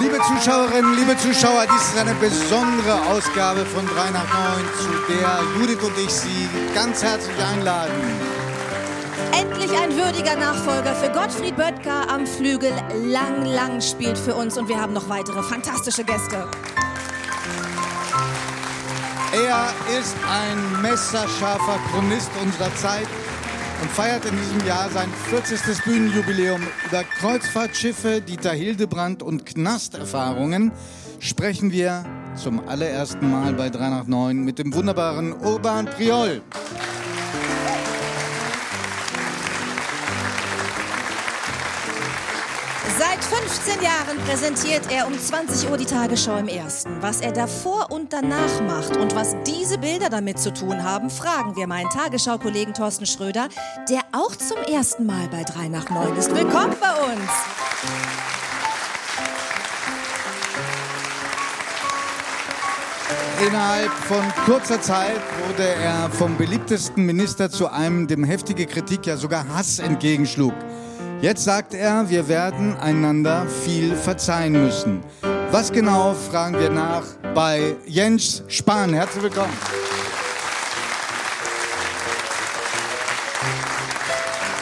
Liebe Zuschauerinnen, liebe Zuschauer, dies ist eine besondere Ausgabe von 3 nach 9, zu der Judith und ich Sie ganz herzlich einladen. Endlich ein würdiger Nachfolger für Gottfried Böttger am Flügel. Lang, lang spielt für uns und wir haben noch weitere fantastische Gäste. Er ist ein messerscharfer Chronist unserer Zeit und feiert in diesem Jahr sein 40. Bühnenjubiläum. Über Kreuzfahrtschiffe, Dieter Hildebrand und Knasterfahrungen sprechen wir zum allerersten Mal bei 3 nach 9 mit dem wunderbaren Urban Priol. 15 Jahren präsentiert er um 20 Uhr die Tagesschau im Ersten. Was er davor und danach macht und was diese Bilder damit zu tun haben, fragen wir meinen Tagesschau-Kollegen Thorsten Schröder, der auch zum ersten Mal bei 3 nach 9 ist. Willkommen bei uns! Innerhalb von kurzer Zeit wurde er vom beliebtesten Minister zu einem, dem heftige Kritik, ja sogar Hass entgegenschlug. Jetzt sagt er, wir werden einander viel verzeihen müssen. Was genau, fragen wir nach bei Jens Spahn. Herzlich willkommen.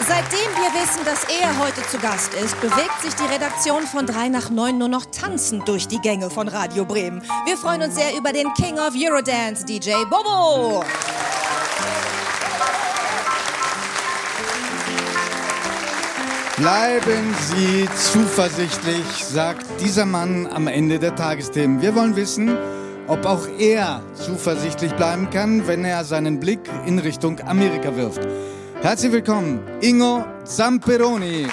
Seitdem wir wissen, dass er heute zu Gast ist, bewegt sich die Redaktion von 3 nach 9 nur noch tanzend durch die Gänge von Radio Bremen. Wir freuen uns sehr über den King of Eurodance, DJ Bobo. Bleiben Sie zuversichtlich, sagt dieser Mann am Ende der Tagesthemen. Wir wollen wissen, ob auch er zuversichtlich bleiben kann, wenn er seinen Blick in Richtung Amerika wirft. Herzlich willkommen, Ingo Zamperoni.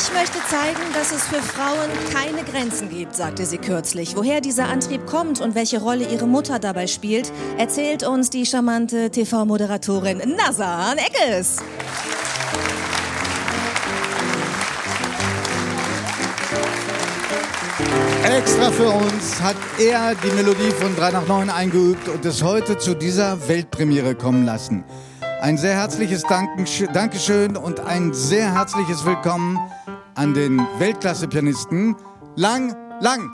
Ich möchte zeigen, dass es für Frauen keine Grenzen gibt, sagte sie kürzlich. Woher dieser Antrieb kommt und welche Rolle ihre Mutter dabei spielt, erzählt uns die charmante TV-Moderatorin Nazan Eckes. Extra für uns hat er die Melodie von 3 nach 9 eingeübt und es heute zu dieser Weltpremiere kommen lassen. Ein sehr herzliches Dankeschön und ein sehr herzliches Willkommen an den Weltklasse-Pianisten Lang Lang.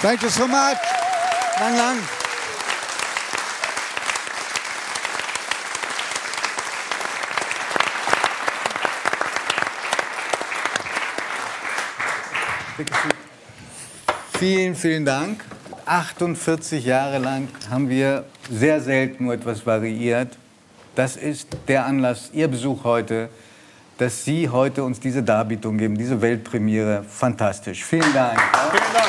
Thank you so much. Lang Lang. Vielen, vielen Dank. 48 Jahre lang haben wir sehr selten nur etwas variiert. Das ist der Anlass, Ihr Besuch heute, dass Sie heute uns diese Darbietung geben, diese Weltpremiere. Fantastisch. Vielen Dank. Vielen Dank.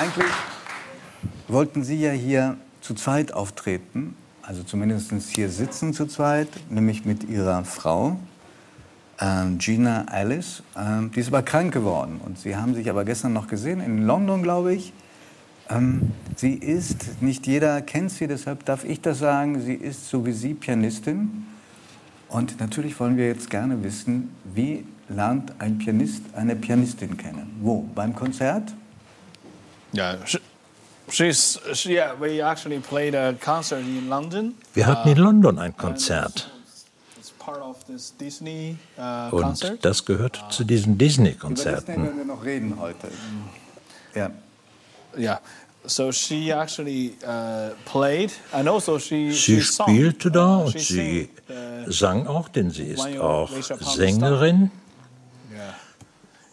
Eigentlich wollten Sie ja hier zu zweit auftreten, also zumindest hier sitzen zu zweit, nämlich mit Ihrer Frau, Gina Alice. Ähm, die ist aber krank geworden und Sie haben sich aber gestern noch gesehen, in London, glaube ich. Ähm, sie ist, nicht jeder kennt sie, deshalb darf ich das sagen, sie ist so wie Sie Pianistin. Und natürlich wollen wir jetzt gerne wissen, wie lernt ein Pianist eine Pianistin kennen? Wo? Beim Konzert? Yeah, she, she's she, yeah. We actually played a concert in London. Wir hatten in London ein Konzert It's part of this Disney uh, und concert. das gehört zu diesen Über Disney-Konzerten. werden wir noch reden heute. Ja. So she actually uh, played, and also she Sie she sang. spielte da Uh, und sie sang, uh, auch, denn sie ist auch Sängerin. yeah.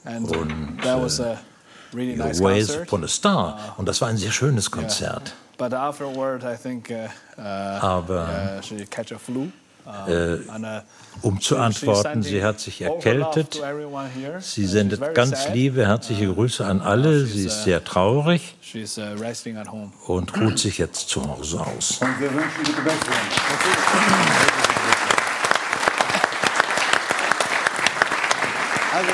And Und, that was a really Your nice Ways concert. Upon a Star. Und das war ein sehr schönes Konzert. But afterward, I think uh, uh, Aber uh. Uh, äh, uh, um zu antworten, sie hat sich erkältet. Sie Uh, sendet ganz liebe, herzliche Grüße an alle. Sie ist sehr traurig uh, at home. und ruht sich jetzt zu Hause aus. Und wir wünschen gute Besserung. Also,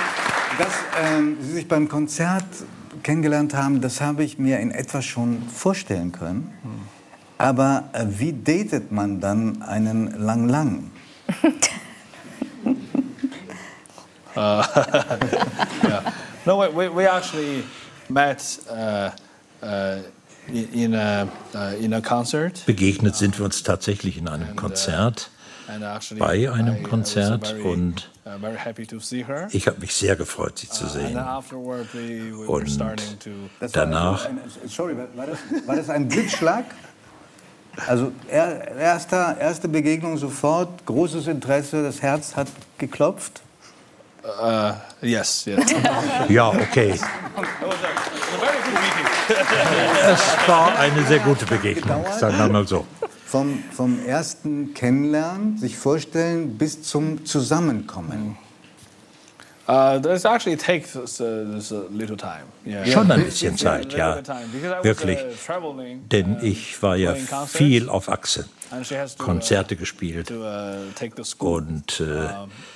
ähm, Sie sich beim Konzert kennengelernt haben, das habe ich mir in etwa schon vorstellen können. Aber äh, wie datet man dann einen Lang Lang? yeah. No, we, we actually met uh, uh, in, a, uh, in a concert. Begegnet sind wir uns tatsächlich in einem Konzert, bei einem Konzert und ich habe mich sehr gefreut, sie zu sehen. Und danach. Sorry, war das, war das ein Blitzschlag? Also erster, erste Begegnung sofort, großes Interesse, das Herz hat geklopft. Uh, yes, yes. ja, okay. es war eine sehr gute Begegnung, sagen wir mal so. Vom, vom ersten Kennenlernen, sich vorstellen, bis zum Zusammenkommen. Uh, this actually takes uh, a little time. Yeah. Schon ein bisschen Zeit, ja. Wirklich. Uh, Denn ich war ja viel auf Achse. Konzerte gespielt. Und äh,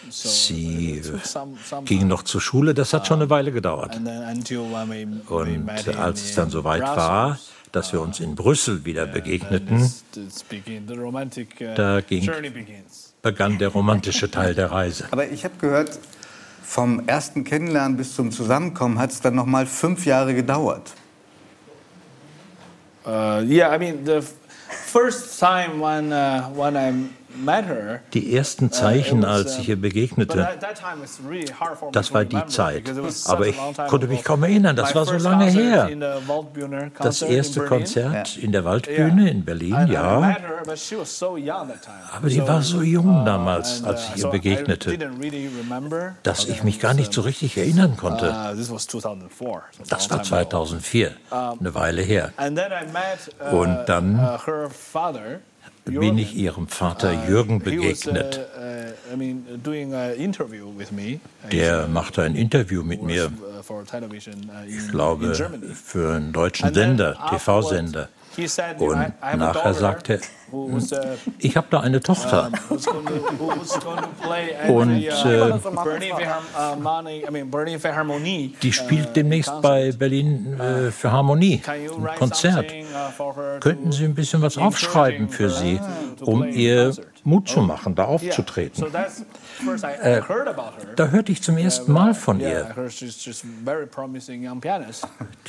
sie ging noch zur Schule. Das hat schon eine Weile gedauert. Und als es dann soweit war, dass wir uns in Brüssel wieder begegneten, da ging, begann der romantische Teil der Reise. Aber ich habe gehört, vom ersten Kennenlernen bis zum Zusammenkommen hat es dann noch mal fünf Jahre gedauert. Uh, yeah, I mean the first time when uh, when I die ersten Zeichen, uh, als ich ihr begegnete, das war die Zeit. Aber ich konnte mich kaum erinnern, das war so lange her. Das erste Konzert in der Waldbühne in Berlin, ja. Aber sie war so jung uh, damals, als ich ihr begegnete, dass ich mich gar nicht so richtig erinnern konnte. Uh, das war 2004, eine Weile her. Und dann bin ich ihrem Vater uh, Jürgen begegnet. Uh, Der machte ein Interview mit mir, ich glaube, für einen deutschen Sender, TV-Sender. Und nachher sagte er, ich habe da eine Tochter. Und äh, die spielt demnächst bei Berlin äh, für Harmonie ein Konzert. Könnten Sie ein bisschen was aufschreiben für sie, um ihr Mut zu machen, da aufzutreten? Äh, da hörte ich zum ersten Mal von ihr.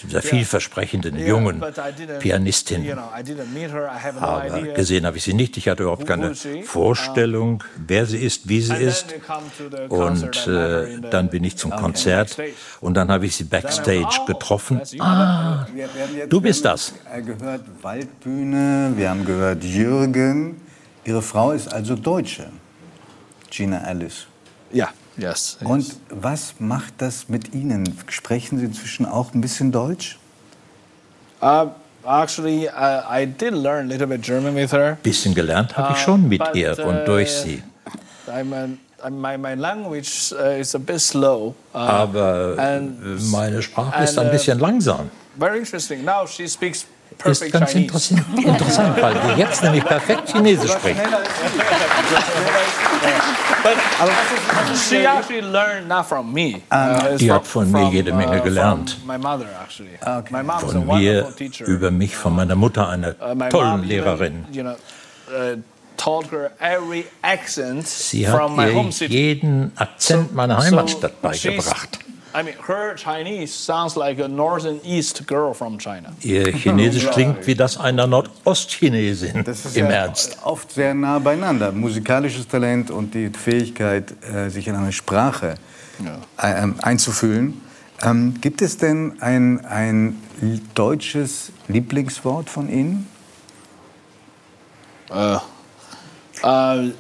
Dieser vielversprechenden jungen Pianistin. Aber gesehen habe ich sie nicht. Ich hatte überhaupt keine Vorstellung, wer sie ist, wie sie ist. Und äh, dann bin ich zum Konzert und dann habe ich sie backstage getroffen. Ah, du bist das. Er gehört Waldbühne, wir haben gehört Jürgen. Ihre Frau ist also Deutsche. Gina Alice. Ja, yes. Und was macht das mit Ihnen? Sprechen Sie inzwischen auch ein bisschen Deutsch? Uh, actually, uh, I did learn a little bit German with her. Bisschen gelernt habe ich schon mit uh, but, ihr und durch uh, sie. I'm a, my, my language uh, is a bit slow. Aber and, meine Sprache and, ist ein bisschen langsam. Very interesting. Now she speaks ist ganz interessant, interessant, weil die jetzt nämlich perfekt Chinesisch spricht. Uh, die hat von mir jede Menge uh, gelernt. Ah, von mir, über mich, von meiner Mutter, einer uh, tollen Lehrerin. Sie hat ihr jeden Akzent meiner Heimatstadt beigebracht. I mean, her Chinese sounds like a northern east girl from China. Ihr Chinesisch klingt wie das einer Nordostchinesin. Das ist im ja Ernst. Oft sehr nah beieinander. Musikalisches Talent und die Fähigkeit, äh, sich in eine Sprache ja. Ähm, einzufühlen. Ähm, gibt es denn ein, ein deutsches Lieblingswort von Ihnen? Uh, uh,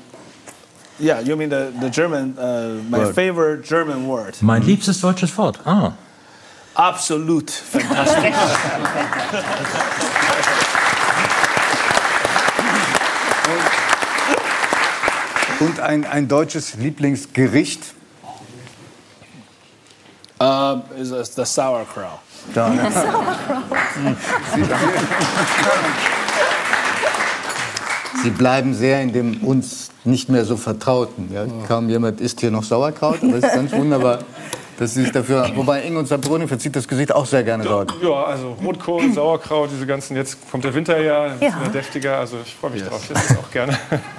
Yeah, you mean the, the German, uh, my word. favorite German word. Mein liebstes deutsches Wort. Ah. Absolut fantastisch. Und ein, ein deutsches Lieblingsgericht? Uh, is a, the sauerkraut. sauerkraut. Sie bleiben sehr in dem uns nicht mehr so vertrauten. Ja? Kaum jemand isst hier noch Sauerkraut, aber es ist ganz wunderbar. dass Sie sich dafür, wobei Inge und Sabroni verzieht das Gesicht auch sehr gerne dort. Ja, also Rotkohl, Sauerkraut, diese ganzen, jetzt kommt der Winter ja, ja. deftiger, also ich freue mich yes. drauf, ich esse das auch gerne.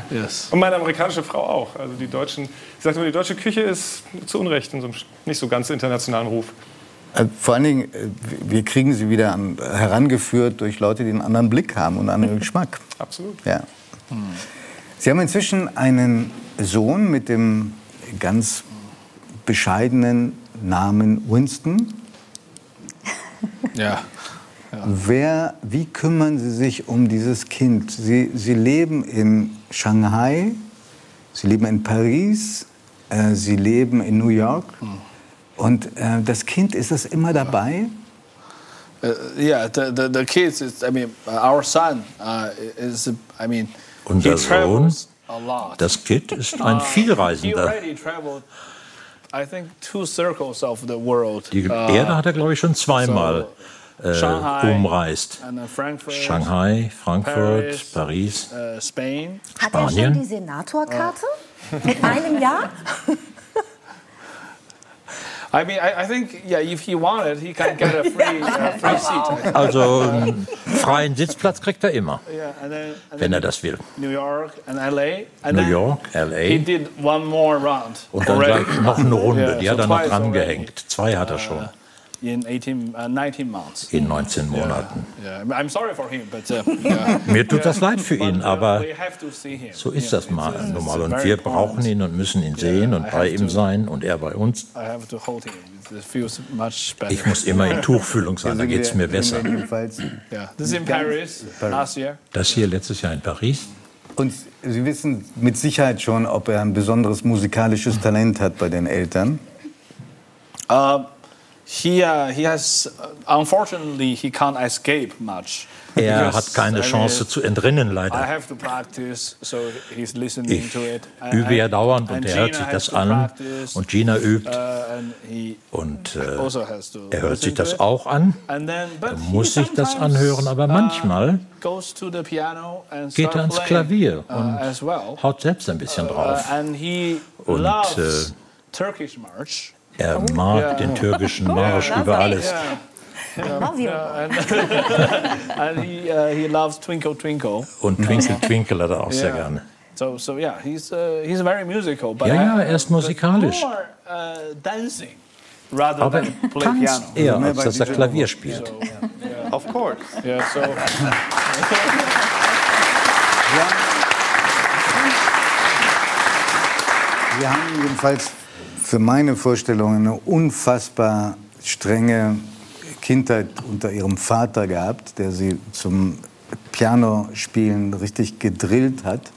Yes. Und meine amerikanische Frau auch, also die deutschen, ich sage immer, die deutsche Küche ist zu Unrecht in so einem nicht so ganz internationalen Ruf. Äh, vor allen Dingen, äh, wir kriegen sie wieder an, herangeführt durch Leute, die einen anderen Blick haben und einen anderen Geschmack. Absolut. Ja. Sie haben inzwischen einen Sohn mit dem ganz bescheidenen Namen Winston. Ja. ja. Wer, wie kümmern Sie sich um dieses Kind? Sie, Sie leben in Shanghai, Sie leben in Paris, äh, Sie leben in New York. Hm. Und äh, das Kind, ist das immer dabei? Uh, yeah, the, the, the kids, is, I mean, our son uh, is, I mean, Unser Sohn, das Kind, ist ein uh, Vielreisender. Die uh, Erde hat er, glaube ich, schon zweimal äh, umreist. Shanghai, Frankfurt, Paris, Spanien. Hat er schon die Senatorkarte? Mit einem Jahr? I mean, I, I think, yeah, if he wanted, he can get a free, uh, free seat. Also einen freien Sitzplatz kriegt er immer, yeah, and then, and wenn er das will. New York and LA. And New York, LA. He did one more round. Und dann gleich noch eine Runde, yeah, die hat er noch dran gehängt. Zwei hat er schon. Uh, in 18, uh, 19 months. In 19 Monaten. Yeah, yeah. I'm sorry for him, but, uh, yeah. Mir tut das leid für ihn, uh, aber so ist das mal normal. Und wir brauchen ihn und müssen ihn sehen und bei ihm sein und er bei uns. Ich muss immer in Tuchfühlung sein, da geht es mir besser. Das hier letztes Jahr in Paris. Und Sie wissen mit Sicherheit schon, ob er ein besonderes musikalisches Talent hat bei den Eltern. Uh, he, uh, he has, unfortunately, he can't escape much. Er hat keine Chance zu entrinnen, leider. Ich übe ja dauernd und er hört sich das an. Und Gina übt. Uh, und äh, also er hört sich das auch an. Er muss sich das anhören, aber uh, manchmal geht er ans Klavier uh, und haut selbst ein bisschen drauf. Und äh, er mag ja. den türkischen Marsch über alles. Love you. and he, uh, he loves Twinkle Twinkle. Und Twinkle Twinkle hat er auch sehr gerne. So, so yeah, he's, uh, he's very musical. But ja, ja, er ist musikalisch. More, uh, dancing. Rather Aber er tanzt eher, als dass er Klavier spielt. So, yeah. Of course. Yeah, so. Wir haben jedenfalls für meine Vorstellung eine unfassbar strenge Kindheit unter ihrem Vater gehabt, der sie zum Pianospielen richtig gedrillt hat.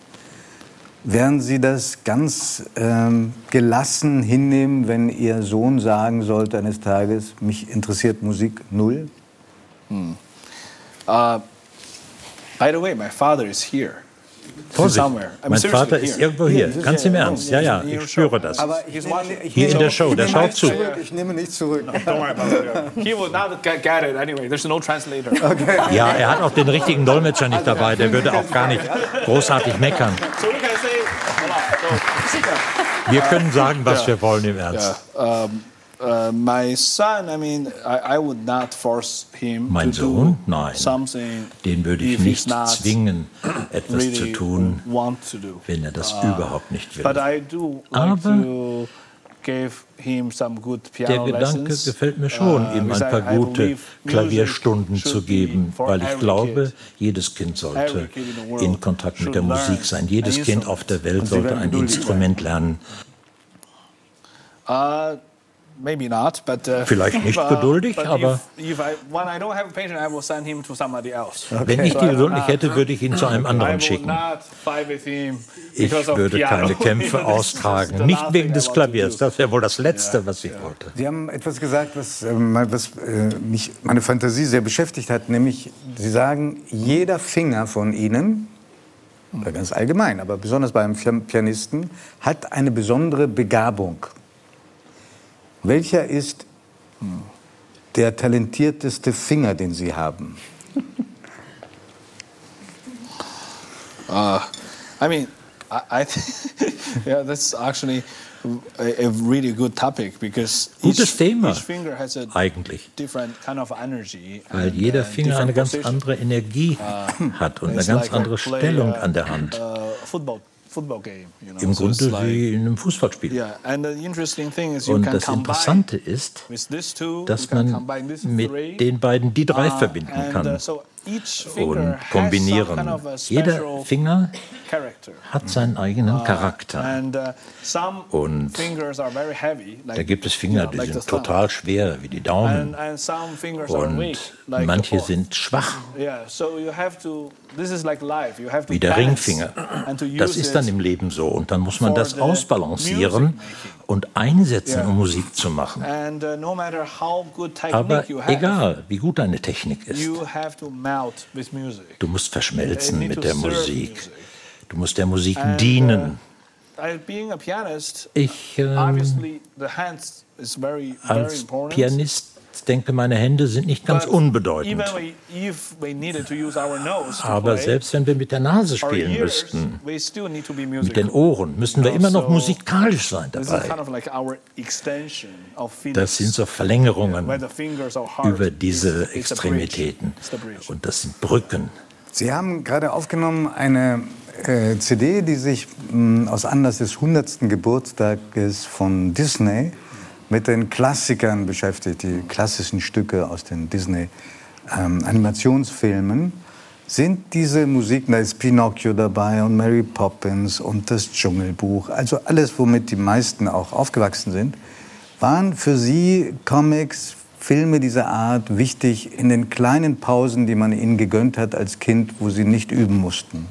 Werden Sie das ganz ähm, gelassen hinnehmen, wenn Ihr Sohn sagen sollte eines Tages, mich interessiert Musik null? Hmm. Uh, by the way, my father is here. Vorsicht, mein Vater ist irgendwo hier, ganz im Ernst. Ja, ja, ich spüre das. Hier in der Show, der schaut zu. Ich nehme nicht zurück. Ja, er hat auch den richtigen Dolmetscher nicht dabei, der würde auch gar nicht großartig meckern. Wir können sagen, was wir wollen im Ernst. Uh, my son, I mean, I, I would not force him mein Sohn? Nein. Den würde ich nicht zwingen, etwas really zu tun, wenn er das uh, überhaupt nicht will. Aber der Gedanke gefällt mir schon, uh, ihm ein paar gute Klavierstunden zu geben, weil ich glaube, jedes Kind sollte in Kontakt mit der Musik sein. Jedes Kind auf der Welt sollte ein Instrument lernen. Uh, Uh, Vielleicht nicht geduldig, aber wenn ich die Geduld nicht hätte, würde ich ihn zu einem anderen schicken. Ich würde keine Kämpfe austragen, nicht wegen des Klaviers. Das wäre wohl das Letzte, was ich wollte. Sie haben etwas gesagt, was, äh, was äh, mich meine Fantasie sehr beschäftigt hat, nämlich Sie sagen, jeder Finger von Ihnen oder ganz allgemein, aber besonders beim Pianisten, hat eine besondere Begabung. Welcher ist der talentierteste Finger, den Sie haben? Uh, I mean, I, I yeah, that's actually a, a really good topic because Gutes each, Thema each finger has a eigentlich, different kind of energy weil jeder uh, Finger different eine ganz position. andere Energie hat und eine ganz like a andere play, Stellung uh, an der Hand. uh, Im Grunde wie in einem Fußballspiel. Yeah, and the interesting thing is you Und can das Interessante ist, dass man mit den beiden die drei uh, verbinden uh, kann each und kombinieren. Jeder Finger hat seinen eigenen Charakter. And uh, Und Da gibt es Finger, die sind total schwer, wie die Daumen. And, and some fingers are Und manche sind schwach, wie der Ringfinger. Das ist dann im Leben so. Und dann muss man das ausbalancieren und einsetzen, um Musik zu machen. And uh, Aber technique you have, egal, wie gut deine Technik ist, you have to melt with music. du musst verschmelzen mit der Musik. Du musst der Musik uh, dienen. Pianist, Ich ähm, obviously the hands is very very als important. Pianist denke, meine Hände sind nicht ganz But unbedeutend. Even we, if we needed to use our nose to Aber selbst wenn wir mit der Nase spielen ears, müssten, mit musical. den Ohren, müssen wir immer noch musikalisch sein This is dabei. kind of like our extension of feelings. Das sind so Verlängerungen über diese. Extremitäten. Und das sind Brücken. Sie haben gerade aufgenommen eine äh, CD, die sich mh, aus Anlass des 100. Geburtstages von Disney mit den Klassikern beschäftigt, die klassischen Stücke aus den Disney-Animationsfilmen. sind diese Musiken, da ist Pinocchio dabei und Mary Poppins und das Dschungelbuch, also alles, womit die meisten auch aufgewachsen sind, waren für Sie Comics, Filme dieser Art wichtig in den kleinen Pausen, die man ihnen gegönnt hat als Kind, wo sie nicht üben mussten?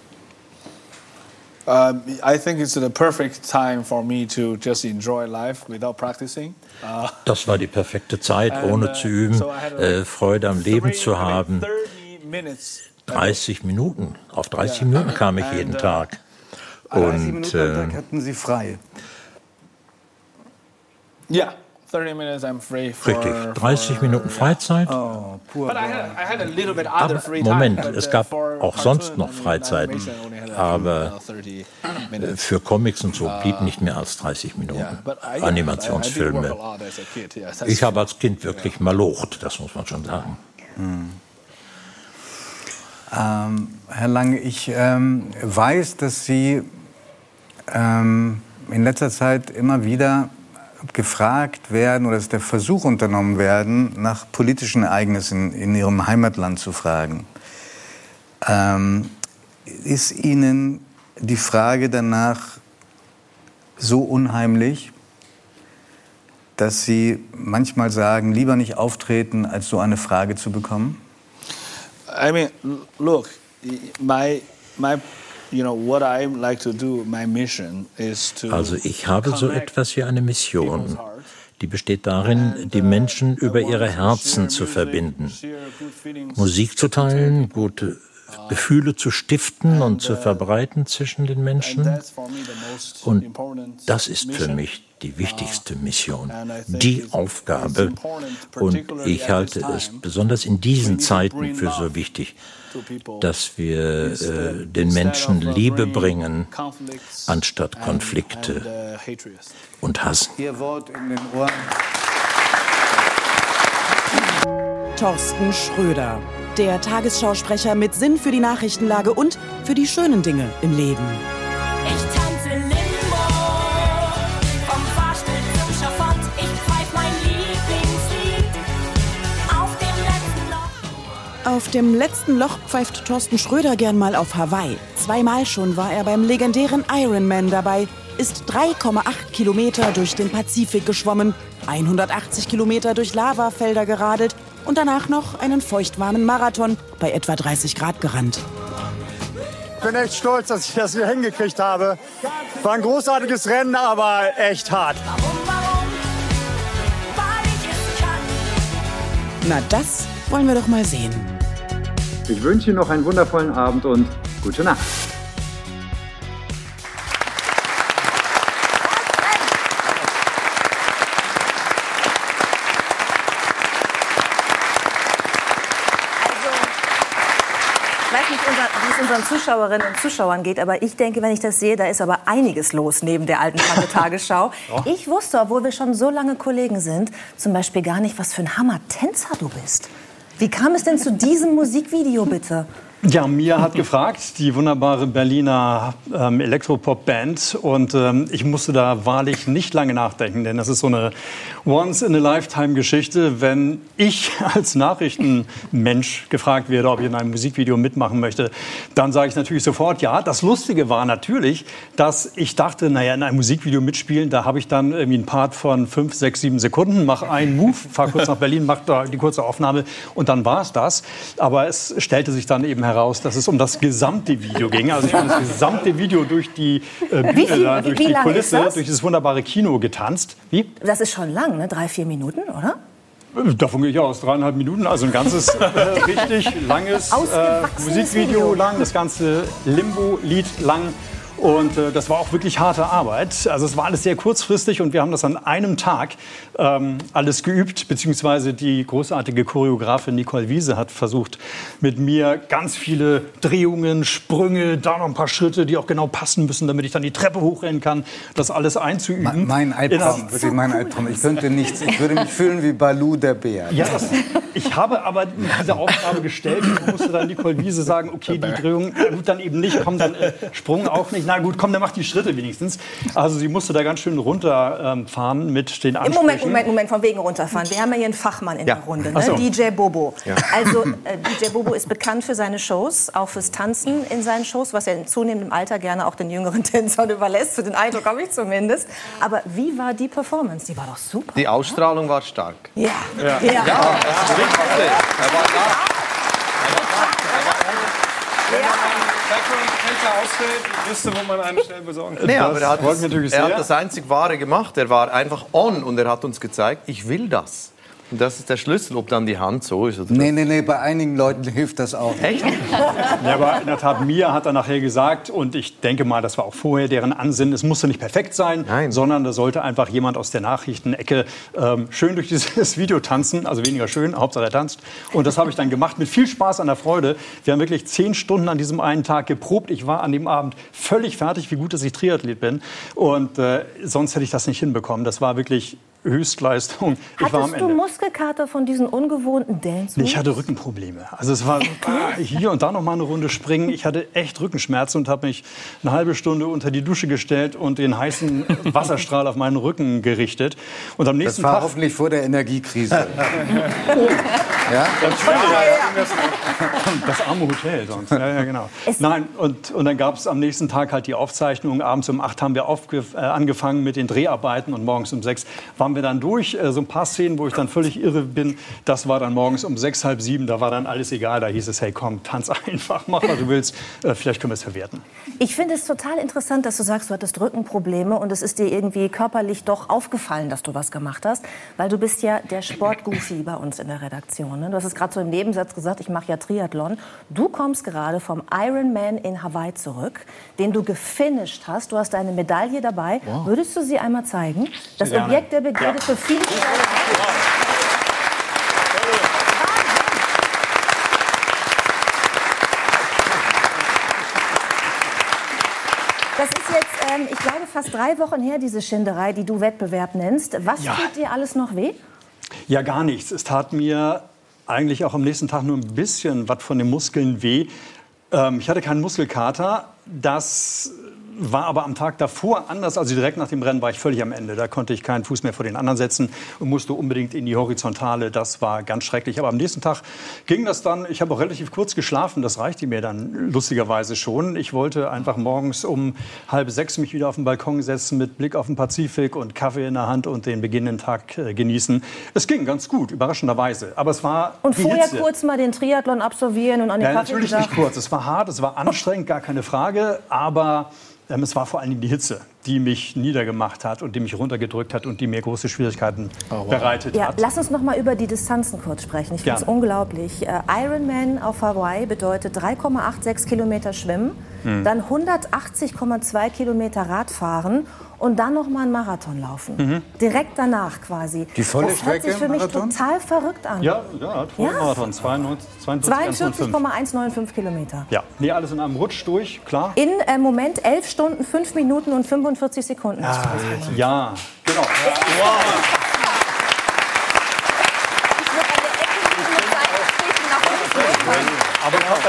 Um, I think it's the perfect time for me to just enjoy life without practicing. Uh, Das war die perfekte Zeit, And, ohne uh, zu üben, so äh, Freude am Leben zu haben. 30 minutes. 30 Minuten. Auf 30 Minuten kam ich jeden And, uh, Tag. 30 Und Minuten am Tag äh, hatten Sie frei. Yeah, 30 minutes I'm free for. richtig, 30 for- Minuten Freizeit. Oh, pur But I had, I had a little bit other Aber. Moment, es uh, gab auch sonst noch Freizeiten. Aber uh, 30 Äh, minutes. Für Comics und so blieb nicht mehr als 30 Minuten. Animationsfilme. Ich habe als Kind wirklich malocht, das muss man schon sagen. Ähm, Herr Lange, ich ähm, weiß, dass Sie ähm, in letzter Zeit immer wieder gefragt werden oder dass der Versuch unternommen werden, nach politischen Ereignissen in Ihrem Heimatland zu fragen. Ähm, ist Ihnen die Frage danach so unheimlich, dass Sie manchmal sagen, lieber nicht auftreten, als so eine Frage zu bekommen? I mean, look, my my, Also ich habe so etwas wie eine Mission, die besteht darin, die Menschen über ihre Herzen zu verbinden, Musik zu teilen, gute Gefühle zu stiften und zu verbreiten zwischen den Menschen. Und das ist für mich die wichtigste Mission, die Aufgabe. Und ich halte es besonders in diesen Zeiten für so wichtig, dass wir äh, den Menschen Liebe bringen, anstatt Konflikte und Hass. Ihr Wort in den Ohren. Thorsten Schröder, der Tagesschausprecher mit Sinn für die Nachrichtenlage und für die schönen Dinge im Leben. Auf dem letzten Loch pfeift Thorsten Schröder gern mal auf Hawaii. Zweimal schon war er beim legendären Ironman dabei, ist 3,8 Kilometer durch den Pazifik geschwommen, 180 Kilometer durch Lavafelder geradelt und danach noch einen feuchtwarmen Marathon bei etwa 30 Grad gerannt. Ich bin echt stolz, dass ich das hier hingekriegt habe. War ein großartiges Rennen, aber echt hart. Na, das wollen wir doch mal sehen. Ich wünsche Ihnen noch einen wundervollen Abend und gute Nacht. Also, ich weiß nicht, unser, wie es unseren Zuschauerinnen und Zuschauern geht, aber ich denke, wenn ich das sehe, da ist aber einiges los neben der alten Tante Tagesschau. Ich wusste, obwohl wir schon so lange Kollegen sind, zum Beispiel gar nicht, was für ein Hammer-Tänzer du bist. Wie kam es denn zu diesem Musikvideo, bitte? Ja, Mia hat gefragt, die wunderbare Berliner ähm, Elektropop-Band. Und ähm, ich musste da wahrlich nicht lange nachdenken, denn das ist so eine Once-in-a-Lifetime-Geschichte. Wenn ich als Nachrichtenmensch gefragt werde, ob ich in einem Musikvideo mitmachen möchte, dann sage ich natürlich sofort ja. Das Lustige war natürlich, dass ich dachte, naja, in einem Musikvideo mitspielen, da habe ich dann irgendwie einen Part von fünf, sechs, sieben Sekunden, mache einen Move, fahre kurz nach Berlin, mache da die kurze Aufnahme und dann war es das. Aber es stellte sich dann eben heraus, dass es um das gesamte Video ging. Also ich habe das gesamte Video durch die äh, Bühne, viel- da, durch wie die Kulisse, das? durch dieses wunderbare Kino getanzt. Wie? Das ist schon lang, ne? Drei, vier Minuten, oder? Davon gehe ich aus, dreieinhalb Minuten, also ein ganzes äh, richtig langes äh, Musikvideo Video. lang, das ganze Limbo-Lied lang. Und äh, das war auch wirklich harte Arbeit. Also es war alles sehr kurzfristig und wir haben das an einem Tag ähm, alles geübt, beziehungsweise die großartige Choreografin Nicole Wiese hat versucht, mit mir ganz viele Drehungen, Sprünge, da noch ein paar Schritte, die auch genau passen müssen, damit ich dann die Treppe hochrennen kann, das alles einzuüben. Mein Albtraum, Innerhalb- wirklich mein Albtraum. Ich könnte nichts, ich würde mich fühlen wie Balu der Bär. Ja, das, ich habe aber diese Aufgabe gestellt und musste dann Nicole Wiese sagen, okay, die Drehung, gut, dann eben nicht, komm, dann äh, Sprung auch nicht. Na gut, komm, dann mach die Schritte wenigstens. Also sie musste da ganz schön runterfahren ähm, mit den Im Ansprüchen. Moment, Moment, Moment, von wegen runterfahren. Wir haben ja hier einen Fachmann in Ja. der Runde, ne? so. DJ Bobo. Ja. Also äh, DJ Bobo ist bekannt für seine Shows, auch fürs Tanzen in seinen Shows, was er in zunehmendem Alter gerne auch den jüngeren Tänzern überlässt. Für den Eindruck habe ich zumindest. Aber wie war die Performance? Die war doch super. Die Ausstrahlung war stark. Ja. Ja, Ja. ja. das ist richtig. Er war da. Ausfällt, ich wüsste, wo man einen schnell besorgen kann. Nee, aber er hat, das, er hat das einzig Wahre gemacht. Er war einfach on und er hat uns gezeigt, ich will das. Und das ist der Schlüssel, ob dann die Hand so ist oder Nee, nee, nee, bei einigen Leuten hilft das auch. Echt? Ja, aber in der Tat, Mia hat dann nachher gesagt, und ich denke mal, das war auch vorher deren Ansinnen, es musste nicht perfekt sein, sondern da sollte einfach jemand aus der Nachrichtenecke ähm, schön durch dieses Video tanzen, also weniger schön, Hauptsache er tanzt. Und das habe ich dann gemacht mit viel Spaß an der Freude. Wir haben wirklich zehn Stunden an diesem einen Tag geprobt. Ich war an dem Abend völlig fertig, wie gut, dass ich Triathlet bin. Und äh, sonst hätte ich das nicht hinbekommen. Das war wirklich Höchstleistung. Ich war am Hattest du. Muskelkater von diesen ungewohnten Dance Nee, Ich hatte Rückenprobleme. Also es war ah, hier und da noch mal eine Runde springen. Ich hatte echt Rückenschmerzen und habe mich eine halbe Stunde unter die Dusche gestellt und den heißen Wasserstrahl auf meinen Rücken gerichtet. Und am Das nächsten war Tag hoffentlich vor der Energiekrise. ja? das arme Hotel sonst. Ja, ja, genau. Nein, und, und dann gab es am nächsten Tag halt die Aufzeichnung. Abends um 8 haben wir äh, angefangen mit den Dreharbeiten und morgens um 6 waren wir dann durch. Äh, so ein paar Szenen, wo ich dann völlig irre bin, das war dann morgens um 6, halb 7. Da war dann alles egal. Da hieß es, hey komm, tanz einfach, mach was du willst. Äh, vielleicht können wir es verwerten. Ich finde es total interessant, dass du sagst, du hattest Rückenprobleme und es ist dir irgendwie körperlich doch aufgefallen, dass du was gemacht hast, weil du bist ja der Sportgoofy bei uns in der Redaktion. Ne? Du hast es gerade so im Nebensatz gesagt, ich mache ja Triathlon. Du kommst gerade vom Ironman in Hawaii zurück, den du gefinisht hast. Du hast deine Medaille dabei. Wow. Würdest du sie einmal zeigen? Das. Objekt der Begierde Ja. für viele Das ist jetzt, ähm, ich glaube, fast drei Wochen her, diese Schinderei, die du Wettbewerb nennst. Was Ja. tut dir alles noch weh? Ja, gar nichts. Es tat mir eigentlich auch am nächsten Tag nur ein bisschen was von den Muskeln weh. Ähm, ich hatte keinen Muskelkater. Das war aber am Tag davor anders. Also direkt nach dem Rennen war ich völlig am Ende. Da konnte ich keinen Fuß mehr vor den anderen setzen und musste unbedingt in die Horizontale. Das war ganz schrecklich. Aber am nächsten Tag ging das dann. Ich habe auch relativ kurz geschlafen. Das reichte mir dann lustigerweise schon. Ich wollte einfach morgens um halb sechs mich wieder auf den Balkon setzen mit Blick auf den Pazifik und Kaffee in der Hand und den beginnenden Tag äh, genießen. Es ging ganz gut, überraschenderweise. Aber es war Und vorher Hitze. kurz mal den Triathlon absolvieren und an den Ja, Kaffee natürlich nicht kurz. Es war hart, es war anstrengend, gar keine Frage. Aber es war vor allen Dingen die Hitze, die mich niedergemacht hat und die mich runtergedrückt hat und die mir große Schwierigkeiten bereitet Ja, hat. lass uns noch mal über die Distanzen kurz sprechen. Ich finde es unglaublich. Äh, Ironman auf Hawaii bedeutet 3,86 Kilometer Schwimmen, Hm. dann 180,2 Kilometer Radfahren und dann noch mal einen Marathon laufen. Mhm. Direkt danach quasi. Die volle das Strecke hört sich für mich Marathon? total verrückt an. Ja, ja, Marathon, 42, 42, 42,195 Kilometer. Ja, nee, alles in einem Rutsch durch, klar. In äh, Moment 11 Stunden, 5 Minuten und 45 Sekunden. Ja, ja genau. Aber ich habe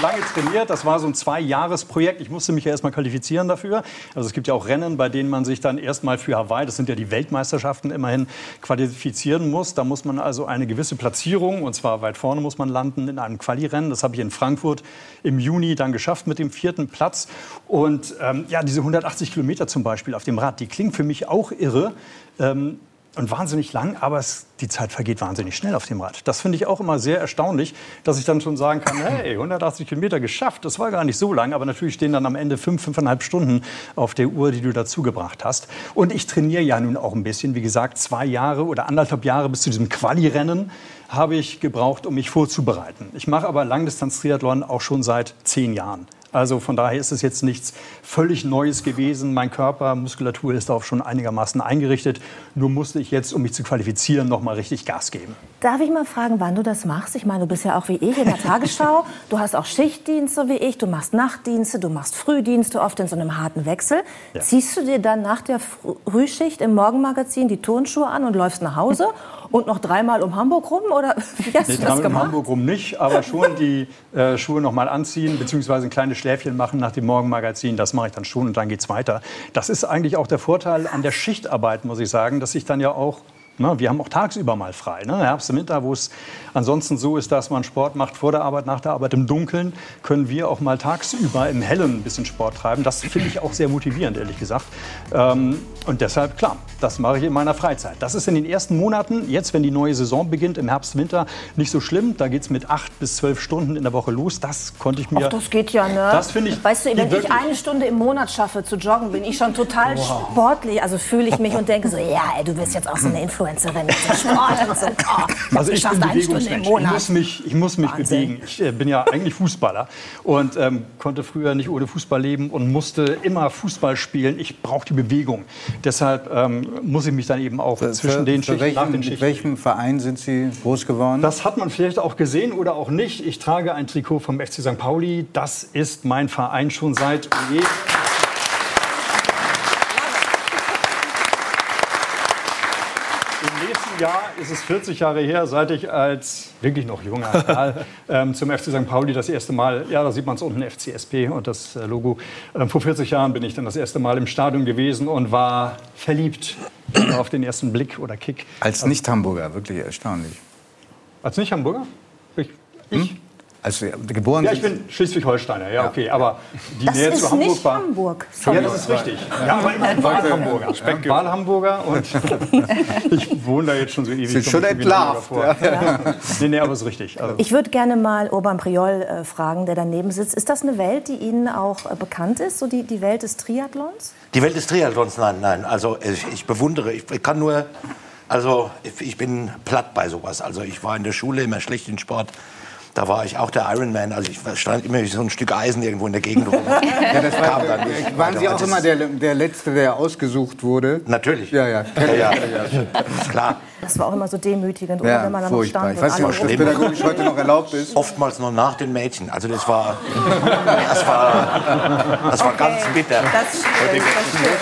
auch lange trainiert. Das war so ein Zwei-Jahres-Projekt. Ich musste mich ja erstmal qualifizieren dafür. Also es gibt ja auch Rennen, bei denen man sich dann erstmal für Hawaii, das sind ja die Weltmeisterschaften, immerhin qualifizieren muss. Da muss man also eine gewisse Platzierung, und zwar weit vorne muss man landen in einem Quali-Rennen. Das habe ich in Frankfurt im Juni dann geschafft mit dem vierten Platz. Und ähm, ja, diese 180 Kilometer zum Beispiel auf dem Rad, die klingen für mich auch irre. Ähm, und wahnsinnig lang, aber es, die Zeit vergeht wahnsinnig schnell auf dem Rad. Das finde ich auch immer sehr erstaunlich, dass ich dann schon sagen kann, hey, 180 Kilometer geschafft, das war gar nicht so lang, aber natürlich stehen dann am Ende fünf, fünfeinhalb Stunden auf der Uhr, die du dazu gebracht hast. Und ich trainiere ja nun auch ein bisschen, wie gesagt, zwei Jahre oder anderthalb Jahre bis zu diesem Quali-Rennen habe ich gebraucht, um mich vorzubereiten. Ich mache aber Langdistanz-Triathlon auch schon seit zehn Jahren. Also von daher ist es jetzt nichts völlig Neues gewesen. Mein Körper, Muskulatur ist darauf schon einigermaßen eingerichtet. Nur musste ich jetzt, um mich zu qualifizieren, noch mal richtig Gas geben. Darf ich mal fragen, wann du das machst? Ich meine, du bist ja auch wie ich in der Tagesschau. Du hast auch Schichtdienste wie ich. Du machst Nachtdienste, du machst Frühdienste, oft in so einem harten Wechsel. Ja. Ziehst du dir dann nach der Frühschicht im Morgenmagazin die Turnschuhe an und läufst nach Hause? Und noch dreimal um Hamburg rum? Oder wie hast Nee, du das gemacht? Hamburg rum nicht, aber schon die äh, Schuhe noch mal anziehen, beziehungsweise ein kleines Schläfchen machen nach dem Morgenmagazin. Das mache ich dann schon und dann geht's weiter. Das ist eigentlich auch der Vorteil an der Schichtarbeit, muss ich sagen, dass ich dann ja auch na, wir haben auch tagsüber mal frei. Ne? Herbst und Winter, wo es ansonsten so ist, dass man Sport macht vor der Arbeit, nach der Arbeit im Dunkeln, können wir auch mal tagsüber im Hellen ein bisschen Sport treiben. Das finde ich auch sehr motivierend, ehrlich gesagt. Ähm, und deshalb, klar, das mache ich in meiner Freizeit. Das ist in den ersten Monaten, jetzt, wenn die neue Saison beginnt, im Herbst, Winter, nicht so schlimm. Da geht es mit acht bis zwölf Stunden in der Woche los. Das konnte ich mir. Ach, das geht ja, ne? Das finde ich. Weißt du, wenn ich eine Stunde im Monat schaffe zu joggen, bin ich schon total Wow. sportlich. Also fühle ich mich und denke so, ja, ey, du bist jetzt auch so eine Influencerin Sport und so. Oh, Also ich bin eine Stunde im Bewegungsmensch. Ich muss mich, ich muss mich Wahnsinn. bewegen. Ich äh, bin ja eigentlich Fußballer und ähm, konnte früher nicht ohne Fußball leben und musste immer Fußball spielen. Ich brauche die Bewegung. Deshalb ähm, muss ich mich dann eben auch zwischen den für Schichten nach welchen, den mit Schichten. welchem Verein sind Sie groß geworden? Das hat man vielleicht auch gesehen oder auch nicht. Ich trage ein Trikot vom FC St. Pauli. Das ist mein Verein schon seit oh je, Im nächsten Jahr ist es 40 Jahre her, seit ich als wirklich noch junger Kerl ähm, zum FC St. Pauli das erste Mal, ja, da sieht man es unten, FCSP und das äh, Logo. Ähm, vor 40 Jahren bin ich dann das erste Mal im Stadion gewesen und war verliebt auf den ersten Blick oder Kick. Als Nicht-Hamburger, wirklich erstaunlich. Als Nicht-Hamburger? Ich, ich? Als Sie geboren Ja, ich sind? bin Schleswig-Holsteiner, ja, okay. Aber die Das Nähe ist zu Hamburg nicht war. Hamburg. Ja, das ist richtig. Ja, aber immerhin Wahlhamburger. Ja, Wahlhamburger und ich wohne da jetzt schon so ewig. Sind schon entlarvt, mehr vor. Nee, nee, aber ist richtig. Also, Ich würde gerne mal Urban Priol äh, fragen, der daneben sitzt. Ist das eine Welt, die Ihnen auch äh, bekannt ist, so die, die Welt des Triathlons? Die Welt des Triathlons, nein, nein. Also ich, ich bewundere, ich, ich kann nur, also ich, ich bin platt bei sowas. Also ich war in der Schule immer schlecht in Sport. Da war ich auch der Ironman. Also ich stand immer wie so ein Stück Eisen irgendwo in der Gegend rum. Ja, das war, Kam dann nicht. waren Sie auch immer der, der Letzte, der ausgesucht wurde? Natürlich. Ja, ja. Ja, ja. Klar. Das war auch immer so demütigend? Ja, wenn man da noch furchtbar. stand. Ich weiß nicht, ob das pädagogisch heute noch erlaubt ist. Oftmals noch nach den Mädchen. Also das war, das war, das war ganz bitter. Das stimmt, das stimmt.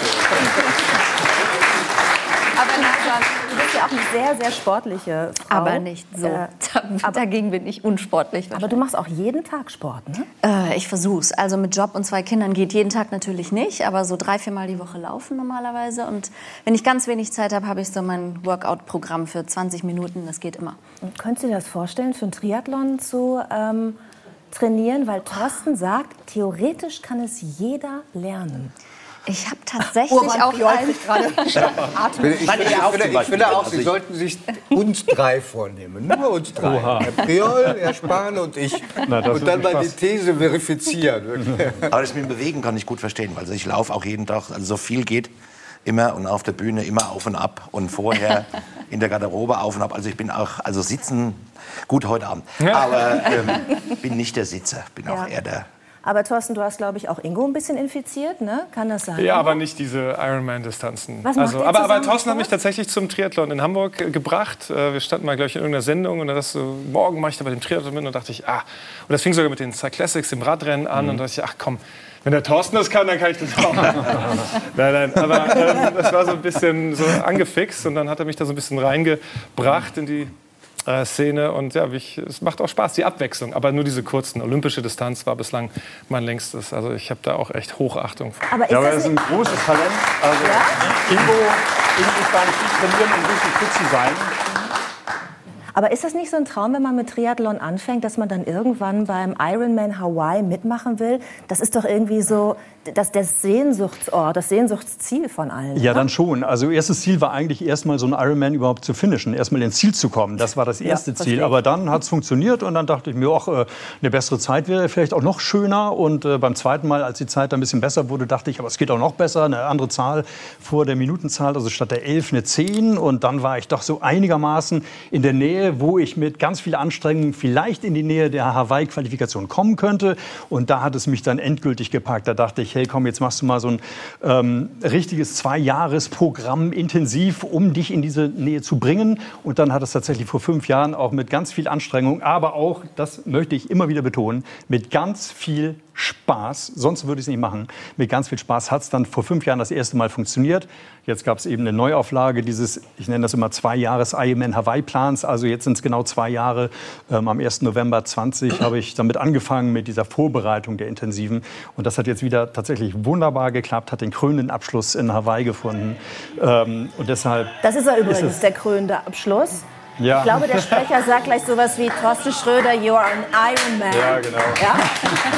Aber Nadja, eine sehr, sehr sportliche Frau. Aber nicht so. Äh, Dagegen bin ich unsportlich. aber du machst auch jeden Tag Sport, ne? Äh, ich versuch's. Also mit Job und zwei Kindern geht jeden Tag natürlich nicht, aber so drei, viermal die Woche laufen normalerweise. Und wenn ich ganz wenig Zeit habe, habe ich so mein Workout-Programm für 20 Minuten. Das geht immer. Und könntest du dir das vorstellen, für einen Triathlon zu ähm, trainieren? Weil Thorsten sagt, theoretisch kann es jeder lernen. Ich habe tatsächlich Urban auch Priol ein... kriegt gerade Atem. Ich, finde, ich auch ich, finde, ich finde auch, Also Sie sollten sich uns drei vornehmen. Nur uns drei. Oha. Herr Priol, Herr Spahn und ich. Na, das und dann mal die. These verifizieren. Aber das mit dem Bewegen kann ich gut verstehen, weil ich laufe auch jeden Tag, also so viel geht immer und auf der Bühne immer auf und ab und vorher in der Garderobe auf und ab. Also ich bin auch, also sitzen, gut heute Abend, aber ähm, bin nicht der Sitzer, bin auch Ja. eher der Aber Thorsten, du hast, glaube ich, auch Ingo ein bisschen infiziert, ne? Kann das sein? Ja, aber nicht diese Ironman-Distanzen. Was macht Also, aber, aber Thorsten hat mich tatsächlich zum Triathlon in Hamburg äh, gebracht. Äh, Wir standen mal, glaube ich, in irgendeiner Sendung und da dachte ich so, morgen mache ich da bei dem Triathlon mit. Und dachte ich, ah. Und das fing sogar mit den Cyclassics, dem Radrennen an. Mhm. Und da dachte ich, ach komm, wenn der Thorsten das kann, dann kann ich das auch. nein, nein, aber ähm, das war so ein bisschen so angefixt. Und dann hat er mich da so ein bisschen reingebracht in die äh, Szene. Und ja, ich, es macht auch Spaß, die Abwechslung. Aber nur diese kurzen. Olympische Distanz war bislang mein längstes. Also ich habe da auch echt Hochachtung vor. Aber ist ja, aber das er ist ein nicht- großes Talent. Also Ingo, Ingo muss gar nicht viel trainieren, um richtig fit zu sein. Aber ist das nicht so ein Traum, wenn man mit Triathlon anfängt, dass man dann irgendwann beim Ironman Hawaii mitmachen will? Das ist doch irgendwie so das, das Sehnsuchtsort, das Sehnsuchtsziel von allen. Ja, oder? dann schon. Also erstes Ziel war eigentlich erstmal so ein Ironman überhaupt zu finishen, erstmal ins Ziel zu kommen. Das war das Ja, erste verstehe Ziel. Aber dann hat es funktioniert und dann dachte ich mir, auch äh, eine bessere Zeit wäre vielleicht auch noch schöner. Und äh, beim zweiten Mal, als die Zeit ein bisschen besser wurde, dachte ich, aber es geht auch noch besser, eine andere Zahl vor der Minutenzahl, also statt der 11 eine 10. Und dann war ich doch so einigermaßen in der Nähe, wo ich mit ganz viel Anstrengung vielleicht in die Nähe der Hawaii-Qualifikation kommen könnte. Und da hat es mich dann endgültig gepackt. Da dachte ich, hey, komm, jetzt machst du mal so ein ähm, richtiges Zwei-Jahres-Programm intensiv, um dich in diese Nähe zu bringen. Und dann hat es tatsächlich vor fünf Jahren auch mit ganz viel Anstrengung, aber auch, das möchte ich immer wieder betonen, mit ganz viel Spaß, sonst würde ich es nicht machen, mit ganz viel Spaß hat es dann vor fünf Jahren das erste Mal funktioniert. Jetzt gab es eben eine Neuauflage dieses, ich nenne das immer zwei Jahres Ironman Hawaii Plans. Also jetzt sind es genau zwei Jahre. Ähm, am 1. November 20 habe ich damit angefangen mit dieser Vorbereitung der Intensiven. Und das hat jetzt wieder tatsächlich wunderbar geklappt, hat den krönenden Abschluss in Hawaii gefunden. Ähm, und deshalb Das ist ja übrigens es- der krönende Abschluss. Ja. Ich glaube, der Sprecher sagt gleich sowas wie Thorsten Schröder, you are an Iron Man. Ja, genau. Ja?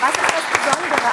Was ist das Besondere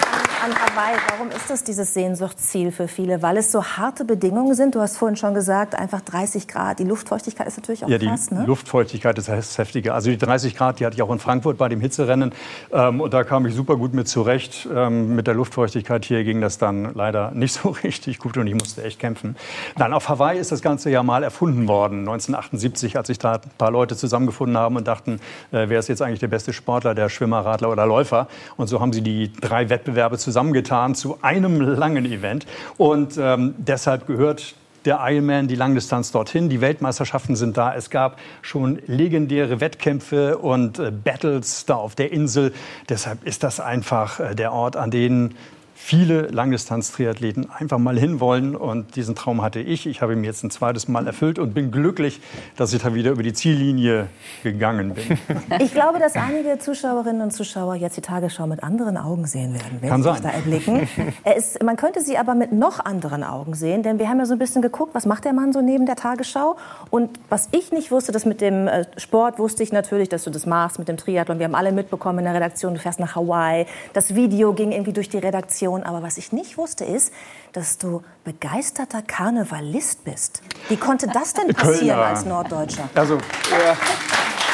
Hawaii? Warum ist das dieses Sehnsuchtsziel für viele? Weil es so harte Bedingungen sind. Du hast vorhin schon gesagt, einfach 30 Grad. Die Luftfeuchtigkeit ist natürlich auch Ja, die krass. Ne? Luftfeuchtigkeit ist das Heftige. Also die 30 Grad, die hatte ich auch in Frankfurt bei dem Hitzerennen. Ähm, und da kam ich super gut mit zurecht. Ähm, mit der Luftfeuchtigkeit hier ging das dann leider nicht so richtig gut und ich musste echt kämpfen. Nein, auf Hawaii ist das Ganze ja mal erfunden worden. 1978, als sich da ein paar Leute zusammengefunden haben und dachten, äh, wer ist jetzt eigentlich der beste Sportler, der Schwimmer, Radler oder Läufer? Und so haben sie die drei Wettbewerbe zusammengetan zu einem langen Event. Und ähm, deshalb gehört der Ironman, die Langdistanz dorthin. Die Weltmeisterschaften sind da. Es gab schon legendäre Wettkämpfe und äh, Battles da auf der Insel. Deshalb ist das einfach äh, der Ort, an den viele Langdistanz-Triathleten einfach mal hinwollen. Und diesen Traum hatte ich. Ich habe ihn jetzt ein zweites Mal erfüllt und bin glücklich, dass ich da wieder über die Ziellinie gegangen bin. Ich glaube, dass einige Zuschauerinnen und Zuschauer jetzt die Tagesschau mit anderen Augen sehen werden, wenn Kann sie sein. da erblicken. Er ist, man könnte sie aber mit noch anderen Augen sehen, denn wir haben ja so ein bisschen geguckt, was macht der Mann so neben der Tagesschau? Und was ich nicht wusste, das mit dem äh, Sport wusste ich natürlich, dass du das machst mit dem Triathlon. Wir haben alle mitbekommen in der Redaktion, du fährst nach Hawaii. Das Video ging irgendwie durch die Redaktion. Aber was ich nicht wusste, ist, dass du begeisterter Karnevalist bist. Wie konnte das denn passieren Kölner. als Norddeutscher? Also, äh,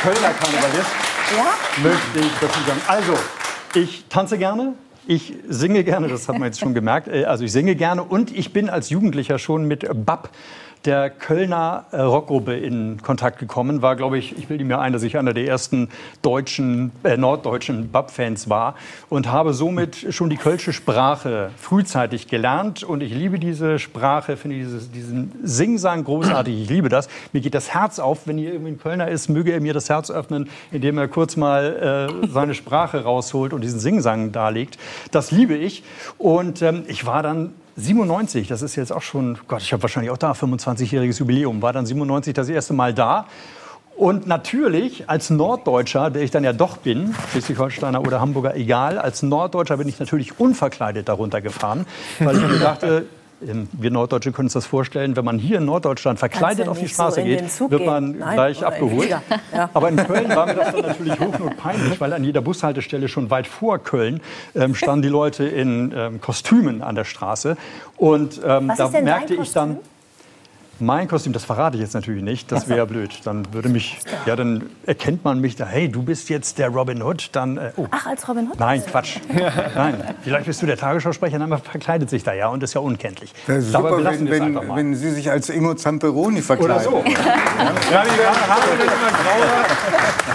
Kölner Karnevalist. Ja? möchte ich dazu sagen. Also, ich tanze gerne. Ich singe gerne, das hat man jetzt schon gemerkt. Äh, Also ich singe gerne und ich bin als Jugendlicher schon mit BAP, der Kölner äh, Rockgruppe, in Kontakt gekommen. War, glaube ich, ich bilde mir ein, dass ich einer der ersten deutschen, äh, norddeutschen BAP-Fans war und habe somit schon die kölsche Sprache frühzeitig gelernt. Und ich liebe diese Sprache, finde dieses, diesen Singsang großartig. Ich liebe das. Mir geht das Herz auf, wenn hier irgendwie ein Kölner ist, möge er mir das Herz öffnen, indem er kurz mal äh, seine Sprache rausholt und diesen Singsang darlegt. Das liebe ich. Und ähm, ich war dann 97, das ist jetzt auch schon, Gott, ich habe wahrscheinlich auch da 25-jähriges Jubiläum, war dann 97 das erste Mal da. Und natürlich als Norddeutscher, der ich dann ja doch bin, Schleswig-Holsteiner oder Hamburger, egal, als Norddeutscher bin ich natürlich unverkleidet darunter gefahren, weil ich mir dachte, wir Norddeutsche können uns das vorstellen, wenn man hier in Norddeutschland verkleidet auf die so Straße in geht, wird gehen. man Nein, gleich abgeholt. Ja. Aber in Köln war mir das dann natürlich hochnotpeinlich, weil an jeder Bushaltestelle schon weit vor Köln ähm, standen die Leute in ähm, Kostümen an der Straße. Und ähm, da merkte ich dann, Mein Kostüm, das verrate ich jetzt natürlich nicht. Das wäre ja blöd. Dann würde mich, ja, dann erkennt man mich da. Hey, du bist jetzt der Robin Hood. Dann, äh, oh. Ach, als Robin Hood? Nein, Quatsch. Nein, vielleicht bist du der Tagesschausprecher, dann verkleidet sich da ja und ist ja unkenntlich. Das ist Dabei super, wenn, wenn, einfach mal. wenn Sie sich als Ingo Zamperoni verkleiden. Oder so. Ja, die Haare grauer.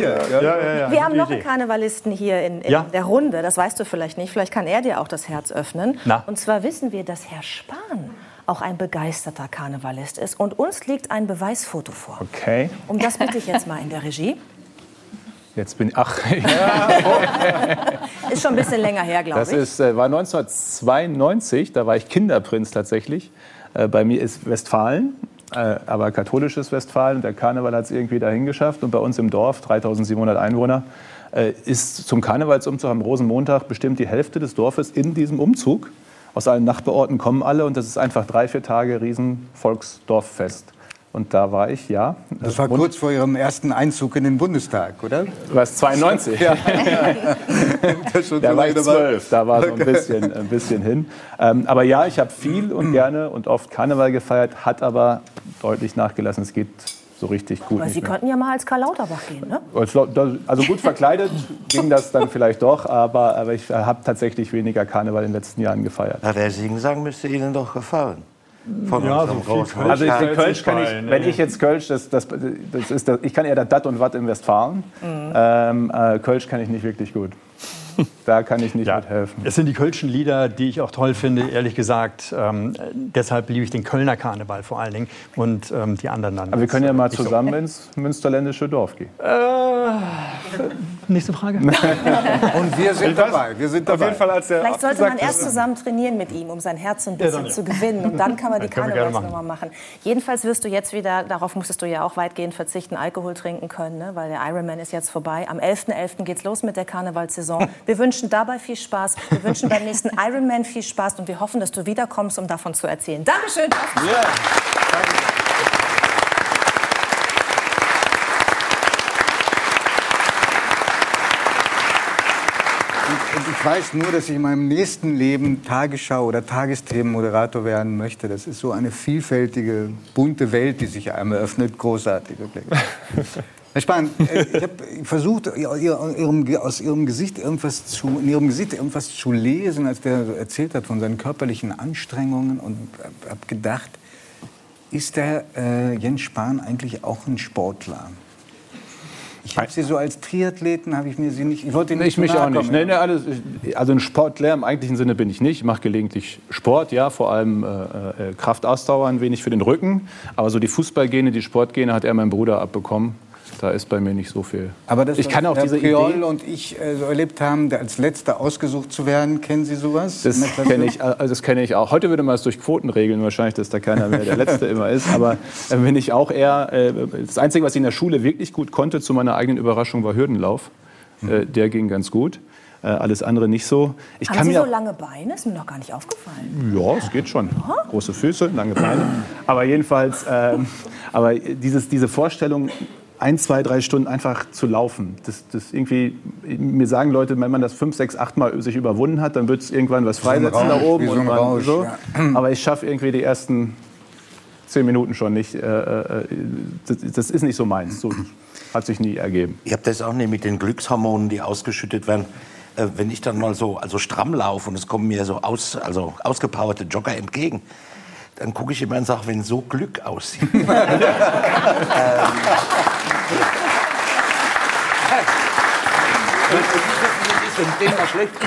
Ja, ja, ja. Wir haben noch einen Karnevalisten hier in, in Ja. der Runde. Das weißt du vielleicht nicht. Vielleicht kann er dir auch das Herz öffnen. Na. Und zwar wissen wir, dass Herr Spahn auch ein begeisterter Karnevalist ist. Und uns liegt ein Beweisfoto vor. Okay, Um das bitte ich jetzt mal in der Regie. jetzt bin ich. Ach, Ist schon ein bisschen länger her, glaube das ich. ist, äh, war 1992, da war ich Kinderprinz tatsächlich. Äh, bei mir ist Westfalen, aber katholisches Westfalen. Der Karneval hat es irgendwie dahin geschafft. Und bei uns im Dorf, 3700 Einwohner, äh, ist zum Karnevalsumzug am Rosenmontag bestimmt die Hälfte des Dorfes in diesem Umzug. Aus allen Nachbarorten kommen alle und das ist einfach drei, vier Tage riesen Volksdorffest. Und da war ich, ja. Das war kurz vor Ihrem ersten Einzug in den Bundestag, oder? Was, 92? Ja. Da war ich zwölf, da war so ein bisschen, ein bisschen hin. Ähm, aber ja, ich habe viel und gerne und oft Karneval gefeiert, hat aber deutlich nachgelassen. Es geht so richtig gut. Aber Sie mehr. könnten ja mal als Karl Lauterbach gehen, ne? Also gut verkleidet ging das dann vielleicht doch, aber, aber ich habe tatsächlich weniger Karneval in den letzten Jahren gefeiert. Na, der Singsang müsste Ihnen doch gefallen. Von Ja, so viel großen Kölsch. Also ich, Kölsch kann ich, wenn ich jetzt Kölsch, das, das, das ist das, ich kann eher das Dat und Watt im Westfalen. Ähm, äh, Kölsch kann ich nicht wirklich gut. Da kann ich nicht mithelfen. Es sind die Kölschen Lieder, die ich auch toll finde, ehrlich gesagt. Ähm, deshalb liebe ich den Kölner Karneval vor allen Dingen und ähm, die anderen dann. Aber wir können ja mal nicht so. zusammen ins münsterländische Dorf gehen. Äh, nächste Frage. Und wir sind dabei. Wir sind Auf dabei. jeden Fall, als der Vielleicht sollte man erst zusammen trainieren mit ihm, um sein Herz ein Ja, bisschen dann- zu gewinnen. Und dann kann man die Ja, Karnevalsnummer machen. Jedenfalls wirst du jetzt wieder, darauf musstest du ja auch weitgehend verzichten, Alkohol trinken können, ne? weil der Ironman ist jetzt vorbei. Am 11.11. geht's los mit der Karnevalssaison. Wir wünschen dabei viel Spaß. Wir wünschen beim nächsten Ironman viel Spaß und wir hoffen, dass du wiederkommst, um davon zu erzählen. Dankeschön. Thorsten. Und ich weiß nur, dass ich in meinem nächsten Leben Tagesschau- oder Tagesthemenmoderator werden möchte. Das ist so eine vielfältige, bunte Welt, die sich einem eröffnet. Großartig, wirklich. Herr Spahn, äh, ich habe versucht, aus Ihrem Gesicht irgendwas zu, in Ihrem Gesicht irgendwas zu lesen, als der so erzählt hat von seinen körperlichen Anstrengungen und habe gedacht, ist der äh, Jens Spahn eigentlich auch ein Sportler? Ich habe Sie so als Triathleten, habe ich mir Sie nicht. Ich wollte Ihnen Ich mich auch nicht. Nee, nee, alles, also ein Sportler im eigentlichen Sinne bin ich nicht. Ich mache gelegentlich Sport, ja, vor allem äh, äh, Kraftausdauer, ein wenig für den Rücken. Aber so die Fußballgene, die Sportgene hat er mein Bruder abbekommen. Da ist bei mir nicht so viel. Aber das, ich kann auch Herr diese Priol Idee. und ich äh, so erlebt haben, als Letzter ausgesucht zu werden, kennen Sie sowas? Das kenne ich, also das kenne ich auch. Heute würde man es durch Quoten regeln, wahrscheinlich, dass da keiner mehr der Letzte immer ist. Aber äh, bin ich auch eher. Äh, das Einzige, was ich in der Schule wirklich gut konnte, zu meiner eigenen Überraschung, war Hürdenlauf. Äh, der ging ganz gut. Äh, alles andere nicht so. Ich Haben kann Sie mir so lange Beine? Ist mir noch gar nicht aufgefallen. Ja, es geht schon. Große Füße, lange Beine. Aber jedenfalls, ähm, aber dieses, diese Vorstellung, ein, zwei, drei Stunden einfach zu laufen, das, das irgendwie, mir sagen Leute, wenn man das fünf, sechs, acht Mal sich überwunden hat, dann wird es irgendwann was so freisetzen da oben. wie so und Rausch, so. ja. Aber ich schaffe irgendwie die ersten zehn Minuten schon nicht. Äh, äh, das, das ist nicht so meins. So hat sich nie ergeben. Ich habe das auch nicht mit den Glückshormonen, die ausgeschüttet werden. Äh, wenn ich dann mal so also stramm laufe und es kommen mir so aus, also ausgepowerte Jogger entgegen, dann gucke ich immer und sage, wenn so Glück aussieht. ähm,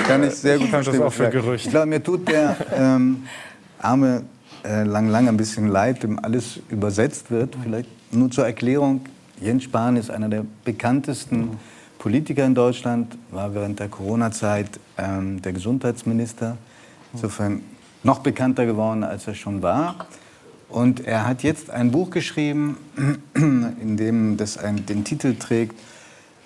Kann ich sehr gut ich das verstehen. auch für Gerüchte. Ich glaube, mir tut der ähm, arme äh, Lang Lang ein bisschen leid, dem alles übersetzt wird. Vielleicht nur zur Erklärung. Jens Spahn ist einer der bekanntesten Politiker in Deutschland, war während der Corona-Zeit ähm, der Gesundheitsminister. Insofern noch bekannter geworden, als er schon war. Und er hat jetzt ein Buch geschrieben, in dem das ein, den Titel trägt,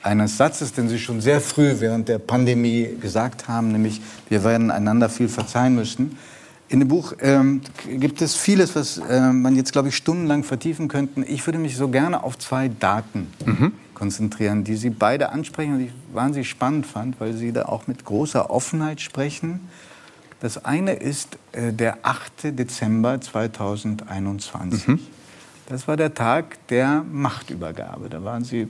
eines Satzes, den Sie schon sehr früh während der Pandemie gesagt haben, nämlich wir werden einander viel verzeihen müssen. In dem Buch ähm, gibt es vieles, was äh, man jetzt, glaube ich, stundenlang vertiefen könnte. Ich würde mich so gerne auf zwei Daten konzentrieren, die Sie beide ansprechen und die ich wahnsinnig spannend fand, weil Sie da auch mit großer Offenheit sprechen. Das eine ist äh, der 8. Dezember 2021. Mhm. Das war der Tag der Machtübergabe. Da waren Sie,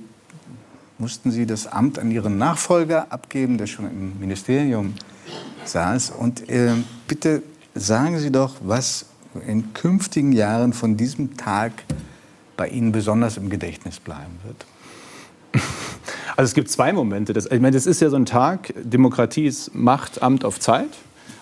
mussten Sie das Amt an Ihren Nachfolger abgeben, der schon im Ministerium saß. Und äh, bitte sagen Sie doch, was in künftigen Jahren von diesem Tag bei Ihnen besonders im Gedächtnis bleiben wird. Also es gibt zwei Momente. Das, ich meine, das ist ja so ein Tag, Demokratie ist Macht, Amt auf Zeit.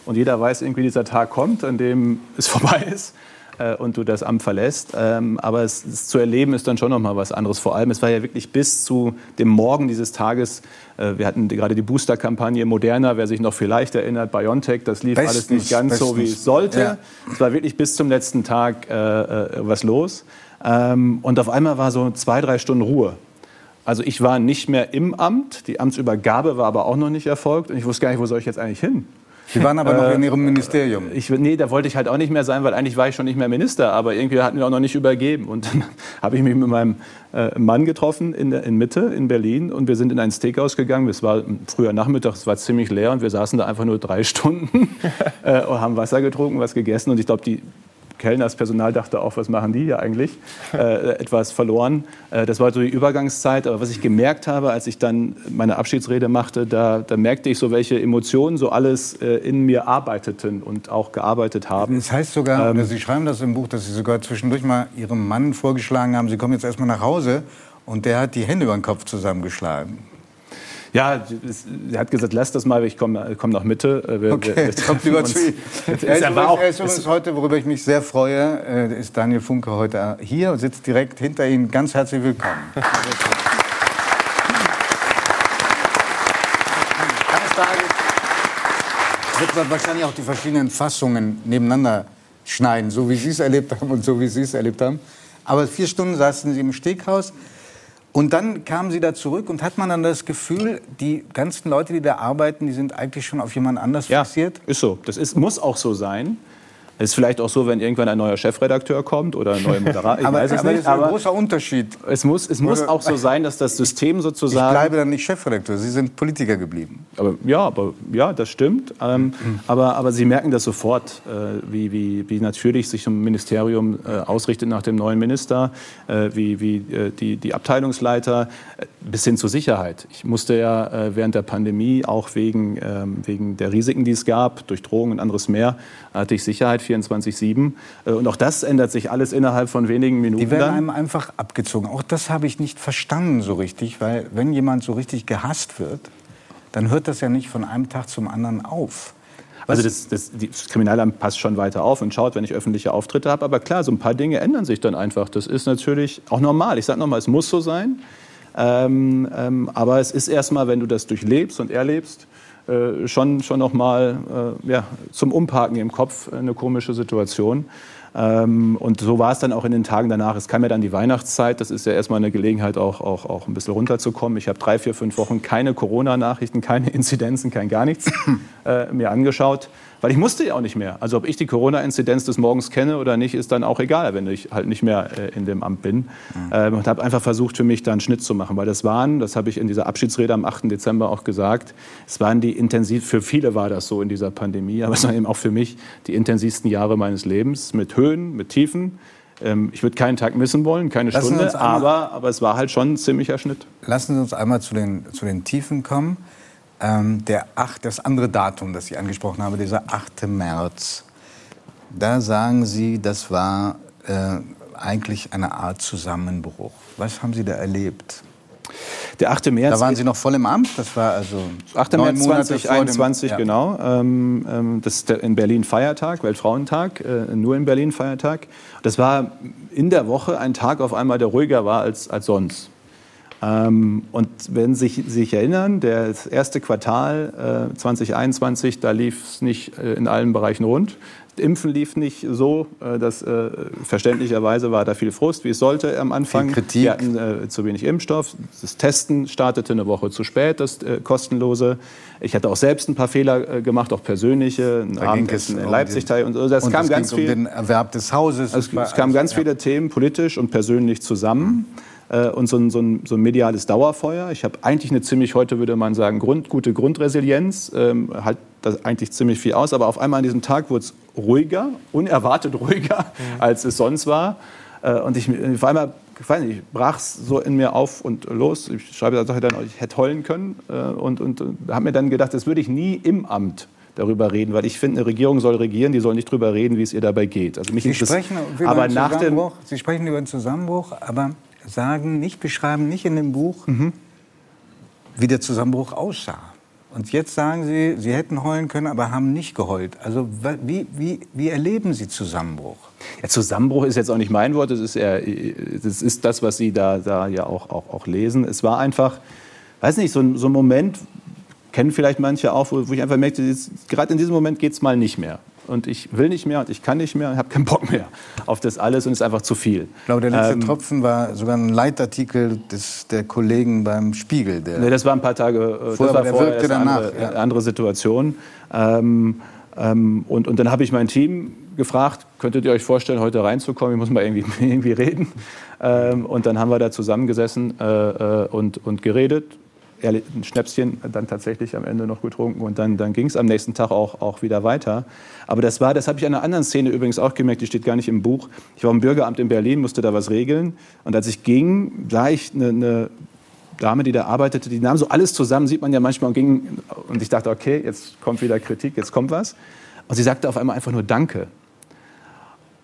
Und jeder weiß irgendwie, dieser Tag kommt, an dem es vorbei ist äh, und du das Amt verlässt. Ähm, aber es, es, zu erleben ist dann schon noch mal was anderes. Vor allem, es war ja wirklich bis zu dem Morgen dieses Tages. Äh, wir hatten die, gerade die Booster-Kampagne Moderna, wer sich noch vielleicht erinnert, BioNTech, das lief bestens, alles nicht ganz bestens. so, wie es sollte. Ja. Es war wirklich bis zum letzten Tag äh, äh, was los. Ähm, und auf einmal war so zwei, drei Stunden Ruhe. Also ich war nicht mehr im Amt, die Amtsübergabe war aber auch noch nicht erfolgt und ich wusste gar nicht, wo soll ich jetzt eigentlich hin. Sie waren aber noch in Ihrem Ministerium. Ich, nee, da wollte ich halt auch nicht mehr sein, weil eigentlich war ich schon nicht mehr Minister, aber irgendwie hatten wir auch noch nicht übergeben. Und dann habe ich mich mit meinem äh, Mann getroffen in, in Mitte, in Berlin, und wir sind in ein Steakhouse gegangen. Es war früher Nachmittag, es war ziemlich leer und wir saßen da einfach nur drei Stunden äh, und haben Wasser getrunken, was gegessen. Und ich glaube, die Kellner, das Personal dachte auch, was machen die hier eigentlich? Äh, etwas verloren. Äh, das war so die Übergangszeit. Aber was ich gemerkt habe, als ich dann meine Abschiedsrede machte, da, da merkte ich so, welche Emotionen so alles äh, in mir arbeiteten und auch gearbeitet haben. Das heißt sogar, ähm, Sie schreiben das im Buch, dass Sie sogar zwischendurch mal Ihrem Mann vorgeschlagen haben, Sie kommen jetzt erstmal nach Hause. Und der hat die Hände über den Kopf zusammengeschlagen. Ja, er hat gesagt, lass das mal, ich komme komm nach Mitte. Äh, wir, okay, wir kommt lieber zu ihm. Ist, übrigens, heute, worüber ich mich sehr freue, äh, ist Daniel Funke heute hier und sitzt direkt hinter Ihnen. Ganz herzlich willkommen. Wird man wahrscheinlich auch die verschiedenen Fassungen nebeneinander schneiden, so wie Sie es erlebt haben und so wie Sie es erlebt haben. Aber vier Stunden saßen Sie im Steghaus. Und dann kamen sie da zurück und hat man dann das Gefühl, die ganzen Leute, die da arbeiten, die sind eigentlich schon auf jemand anders ja, fixiert? Ist so. Das ist, muss auch so sein. Es ist vielleicht auch so, wenn irgendwann ein neuer Chefredakteur kommt oder ein neuer Moderator. aber, aber, das ist ein großer Unterschied. Es muss, es muss auch so sein, dass das System sozusagen. Ich bleibe dann nicht Chefredakteur. Sie sind Politiker geblieben. Aber, ja, aber, ja, das stimmt. Ähm, mhm. aber, aber Sie merken das sofort, äh, wie, wie, wie natürlich sich ein Ministerium äh, ausrichtet nach dem neuen Minister, äh, wie, wie äh, die, die Abteilungsleiter, äh, bis hin zur Sicherheit. Ich musste ja äh, während der Pandemie auch wegen, ähm, wegen der Risiken, die es gab, durch Drogen und anderes mehr, hatte ich Sicherheit 24-7. Äh, und auch das ändert sich alles innerhalb von wenigen Minuten. Die werden einem einfach abgezogen. Auch das habe ich nicht verstanden so richtig, weil wenn jemand so richtig gehasst wird, dann hört das ja nicht von einem Tag zum anderen auf. Also das, das, das, Kriminalamt passt schon weiter auf und schaut, wenn ich öffentliche Auftritte habe. Aber klar, so ein paar Dinge ändern sich dann einfach. Das ist natürlich auch normal. Ich sage nochmal, es muss so sein. Ähm, ähm, aber es ist erstmal, wenn du das durchlebst und erlebst, schon, schon noch mal äh, ja, zum Umparken im Kopf eine komische Situation. Ähm, und so war es dann auch in den Tagen danach. Es kam ja dann die Weihnachtszeit. Das ist ja erstmal eine Gelegenheit, auch, auch, auch ein bisschen runterzukommen. Ich habe drei, vier, fünf Wochen keine Corona-Nachrichten, keine Inzidenzen, kein gar nichts äh, mir angeschaut. Weil ich musste ja auch nicht mehr. Also ob ich die Corona-Inzidenz des Morgens kenne oder nicht, ist dann auch egal, wenn ich halt nicht mehr äh, in dem Amt bin. Mhm. Ähm, und habe einfach versucht, für mich da einen Schnitt zu machen. Weil das waren, das habe ich in dieser Abschiedsrede am 8. Dezember auch gesagt, es waren die intensiv, für viele war das so in dieser Pandemie, aber es waren eben auch für mich die intensivsten Jahre meines Lebens mit Höhen, mit Tiefen. Ähm, ich würde keinen Tag missen wollen, keine Lassen Stunde, aber, aber es war halt schon ein ziemlicher Schnitt. Lassen Sie uns einmal zu den, zu den Tiefen kommen. Ähm, der 8, das andere Datum, das ich angesprochen habe, dieser 8. März, da sagen Sie, das war äh, eigentlich eine Art Zusammenbruch. Was haben Sie da erlebt? Der 8. März. Da waren Sie noch voll im Amt. Das war also 8. März 2021, ja. genau. Ähm, ähm, das ist in Berlin Feiertag, Weltfrauentag, äh, nur in Berlin Feiertag. Das war in der Woche ein Tag auf einmal, der ruhiger war als, als sonst. Ähm, und wenn Sie sich, sich erinnern, das erste Quartal äh, 2021, da lief es nicht äh, in allen Bereichen rund. Impfen lief nicht so, äh, dass äh, verständlicherweise war da viel Frust, wie es sollte am Anfang. Viel Kritik. Wir hatten äh, zu wenig Impfstoff. Das Testen startete eine Woche zu spät, das äh, kostenlose. Ich hatte auch selbst ein paar Fehler äh, gemacht, auch persönliche, ein Abendessen in Leipzig um und so. Das und kam ganz um viel. den Erwerb des Hauses. Es, es kamen ganz ja. viele Themen politisch und persönlich zusammen. Äh, und so ein, so, ein, so ein, mediales Dauerfeuer. Ich habe eigentlich eine ziemlich, heute würde man sagen, Grund, gute Grundresilienz, ähm, halt das eigentlich ziemlich viel aus. Aber auf einmal an diesem Tag wurde es ruhiger, unerwartet ruhiger, mhm. als es sonst war. Äh, und ich, auf einmal ich weiß nicht, brach es so in mir auf und los. Ich schreibe dann, ich hätte heulen können äh, und, und, und habe mir dann gedacht, das würde ich nie im Amt darüber reden, weil ich finde, eine Regierung soll regieren, die soll nicht darüber reden, wie es ihr dabei geht. Also mich Sie sprechen über aber nach dem Sie sprechen über einen Zusammenbruch, aber sagen nicht, beschreiben nicht in dem Buch, mhm. wie der Zusammenbruch aussah. Und jetzt sagen Sie, Sie hätten heulen können, aber haben nicht geheult. Also wie, wie, wie erleben Sie Zusammenbruch? Ja, Zusammenbruch ist jetzt auch nicht mein Wort, das ist, eher, das, ist das, was Sie da, da ja auch, auch, auch lesen. Es war einfach, weiß nicht, so ein, so ein Moment, kennen vielleicht manche auch, wo, wo ich einfach merkte, gerade in diesem Moment geht es mal nicht mehr und ich will nicht mehr und ich kann nicht mehr und habe keinen Bock mehr auf das alles und es ist einfach zu viel. Ich glaube, der letzte ähm, Tropfen war sogar ein Leitartikel des, der Kollegen beim Spiegel. Der nee, das war ein paar Tage, äh, vorher, das war vorher wirkte danach, eine andere, ja. andere Situation. Ähm, ähm, und, und dann habe ich mein Team gefragt, könntet ihr euch vorstellen, heute reinzukommen? Ich muss mal irgendwie, irgendwie reden. Ähm, und dann haben wir da zusammengesessen äh, äh und, und geredet ein Schnäpschen dann tatsächlich am Ende noch getrunken und dann, dann ging es am nächsten Tag auch, auch wieder weiter. Aber das war, das habe ich an einer anderen Szene übrigens auch gemerkt, die steht gar nicht im Buch. Ich war im Bürgeramt in Berlin, musste da was regeln und als ich ging, sah ich eine, eine Dame, die da arbeitete, die nahm so alles zusammen, sieht man ja manchmal und ging und ich dachte, okay, jetzt kommt wieder Kritik, jetzt kommt was. Und sie sagte auf einmal einfach nur Danke.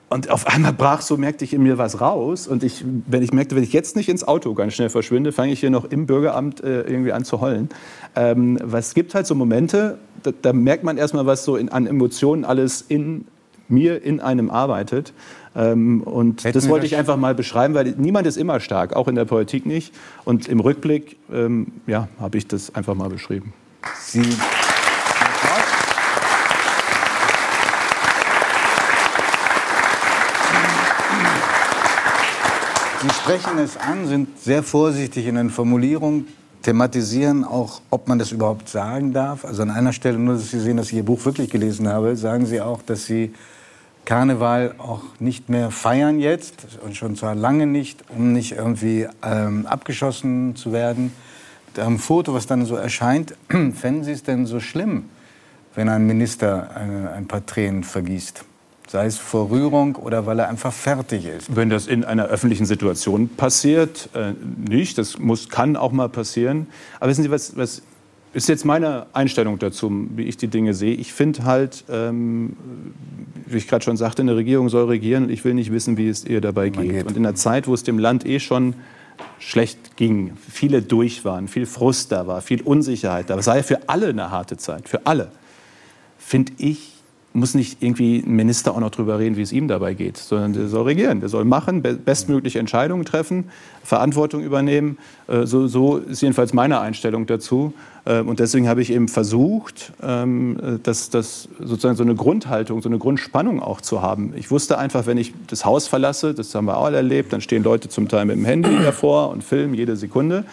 Und auf einmal brach so, merkte ich in mir was raus. Und ich, wenn ich merkte, wenn ich jetzt nicht ins Auto ganz schnell verschwinde, fange ich hier noch im Bürgeramt äh, irgendwie an zu heulen. Ähm, was es gibt halt so Momente, da, da merkt man erstmal, was so in, an Emotionen alles in mir, in einem arbeitet. Ähm, und Hätten das wollte ich einfach mal beschreiben, weil niemand ist immer stark, auch in der Politik nicht. Und im Rückblick, ähm, ja, habe ich das einfach mal beschrieben. Sie Sie sprechen es an, sind sehr vorsichtig in den Formulierungen, thematisieren auch, ob man das überhaupt sagen darf. Also an einer Stelle, nur dass Sie sehen, dass ich Ihr Buch wirklich gelesen habe, sagen Sie auch, dass Sie Karneval auch nicht mehr feiern jetzt und schon zwar lange nicht, um nicht irgendwie ähm, abgeschossen zu werden. Einem Foto, was dann so erscheint, fänden Sie es denn so schlimm, wenn ein Minister eine, ein paar Tränen vergießt? Sei es vor Rührung oder weil er einfach fertig ist. Wenn das in einer öffentlichen Situation passiert, äh, nicht. Das muss, kann auch mal passieren. Aber wissen Sie, was, was ist jetzt meine Einstellung dazu, wie ich die Dinge sehe? Ich finde halt, ähm, wie ich gerade schon sagte, eine Regierung soll regieren und ich will nicht wissen, wie es ihr dabei geht. geht. Und in einer Zeit, wo es dem Land eh schon schlecht ging, viele durch waren, viel Frust da war, viel Unsicherheit da war, sei für alle eine harte Zeit, für alle, finde ich, muss nicht irgendwie ein Minister auch noch drüber reden, wie es ihm dabei geht, sondern der soll regieren, der soll machen, bestmögliche Entscheidungen treffen, Verantwortung übernehmen. Äh, so, so ist jedenfalls meine Einstellung dazu. Äh, und deswegen habe ich eben versucht, ähm, das, das sozusagen so eine Grundhaltung, so eine Grundspannung auch zu haben. Ich wusste einfach, wenn ich das Haus verlasse, das haben wir auch erlebt, dann stehen Leute zum Teil mit dem Handy davor und filmen jede Sekunde.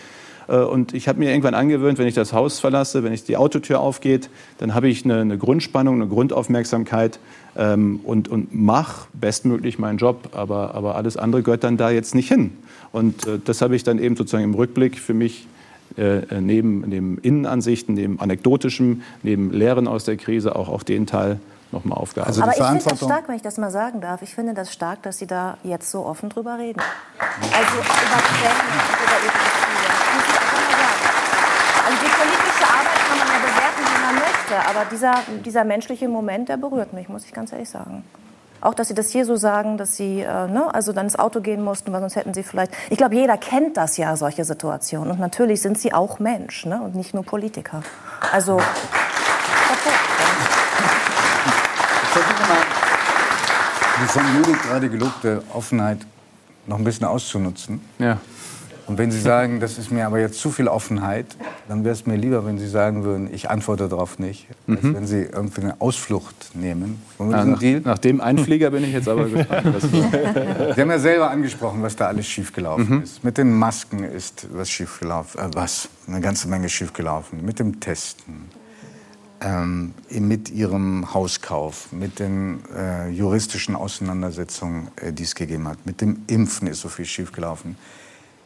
Äh, und ich habe mir irgendwann angewöhnt, wenn ich das Haus verlasse, wenn ich die Autotür aufgeht, dann habe ich eine, eine Grundspannung, eine Grundaufmerksamkeit ähm, und, und mache bestmöglich meinen Job. Aber, aber alles andere gehört dann da jetzt nicht hin. Und äh, das habe ich dann eben sozusagen im Rückblick für mich äh, neben, neben Innenansichten, neben Anekdotischem, neben Lehren aus der Krise auch auf den Teil nochmal aufgearbeitet. Also Aber ich finde das stark, wenn ich das mal sagen darf. Ich finde das stark, dass Sie da jetzt so offen drüber reden. Also über Quellen und über Ihre also die politische Arbeit kann man ja bewerten, wie man möchte. Aber dieser, dieser menschliche Moment, der berührt mich, muss ich ganz ehrlich sagen. Auch, dass Sie das hier so sagen, dass Sie äh, ne, also dann ins Auto gehen mussten, weil sonst hätten Sie vielleicht. Ich glaube, jeder kennt das ja, solche Situationen. Und natürlich sind Sie auch Mensch ne, und nicht nur Politiker. Also. versuche mal, die von Judith gerade gelobte Offenheit noch ein bisschen auszunutzen. Ja. Und wenn Sie sagen, das ist mir aber jetzt zu viel Offenheit, dann wäre es mir lieber, wenn Sie sagen würden, ich antworte darauf nicht, mhm. als wenn Sie irgendwie eine Ausflucht nehmen. Ja, nach, nach, dem Einflieger bin ich jetzt aber gespannt. Sie haben ja selber angesprochen, was da alles schiefgelaufen mhm. ist. Mit den Masken ist was schiefgelaufen, äh, was, eine ganze Menge schiefgelaufen. Mit dem Testen, ähm, mit Ihrem Hauskauf, mit den äh, juristischen Auseinandersetzungen, äh, die es gegeben hat, mit dem Impfen ist so viel schiefgelaufen.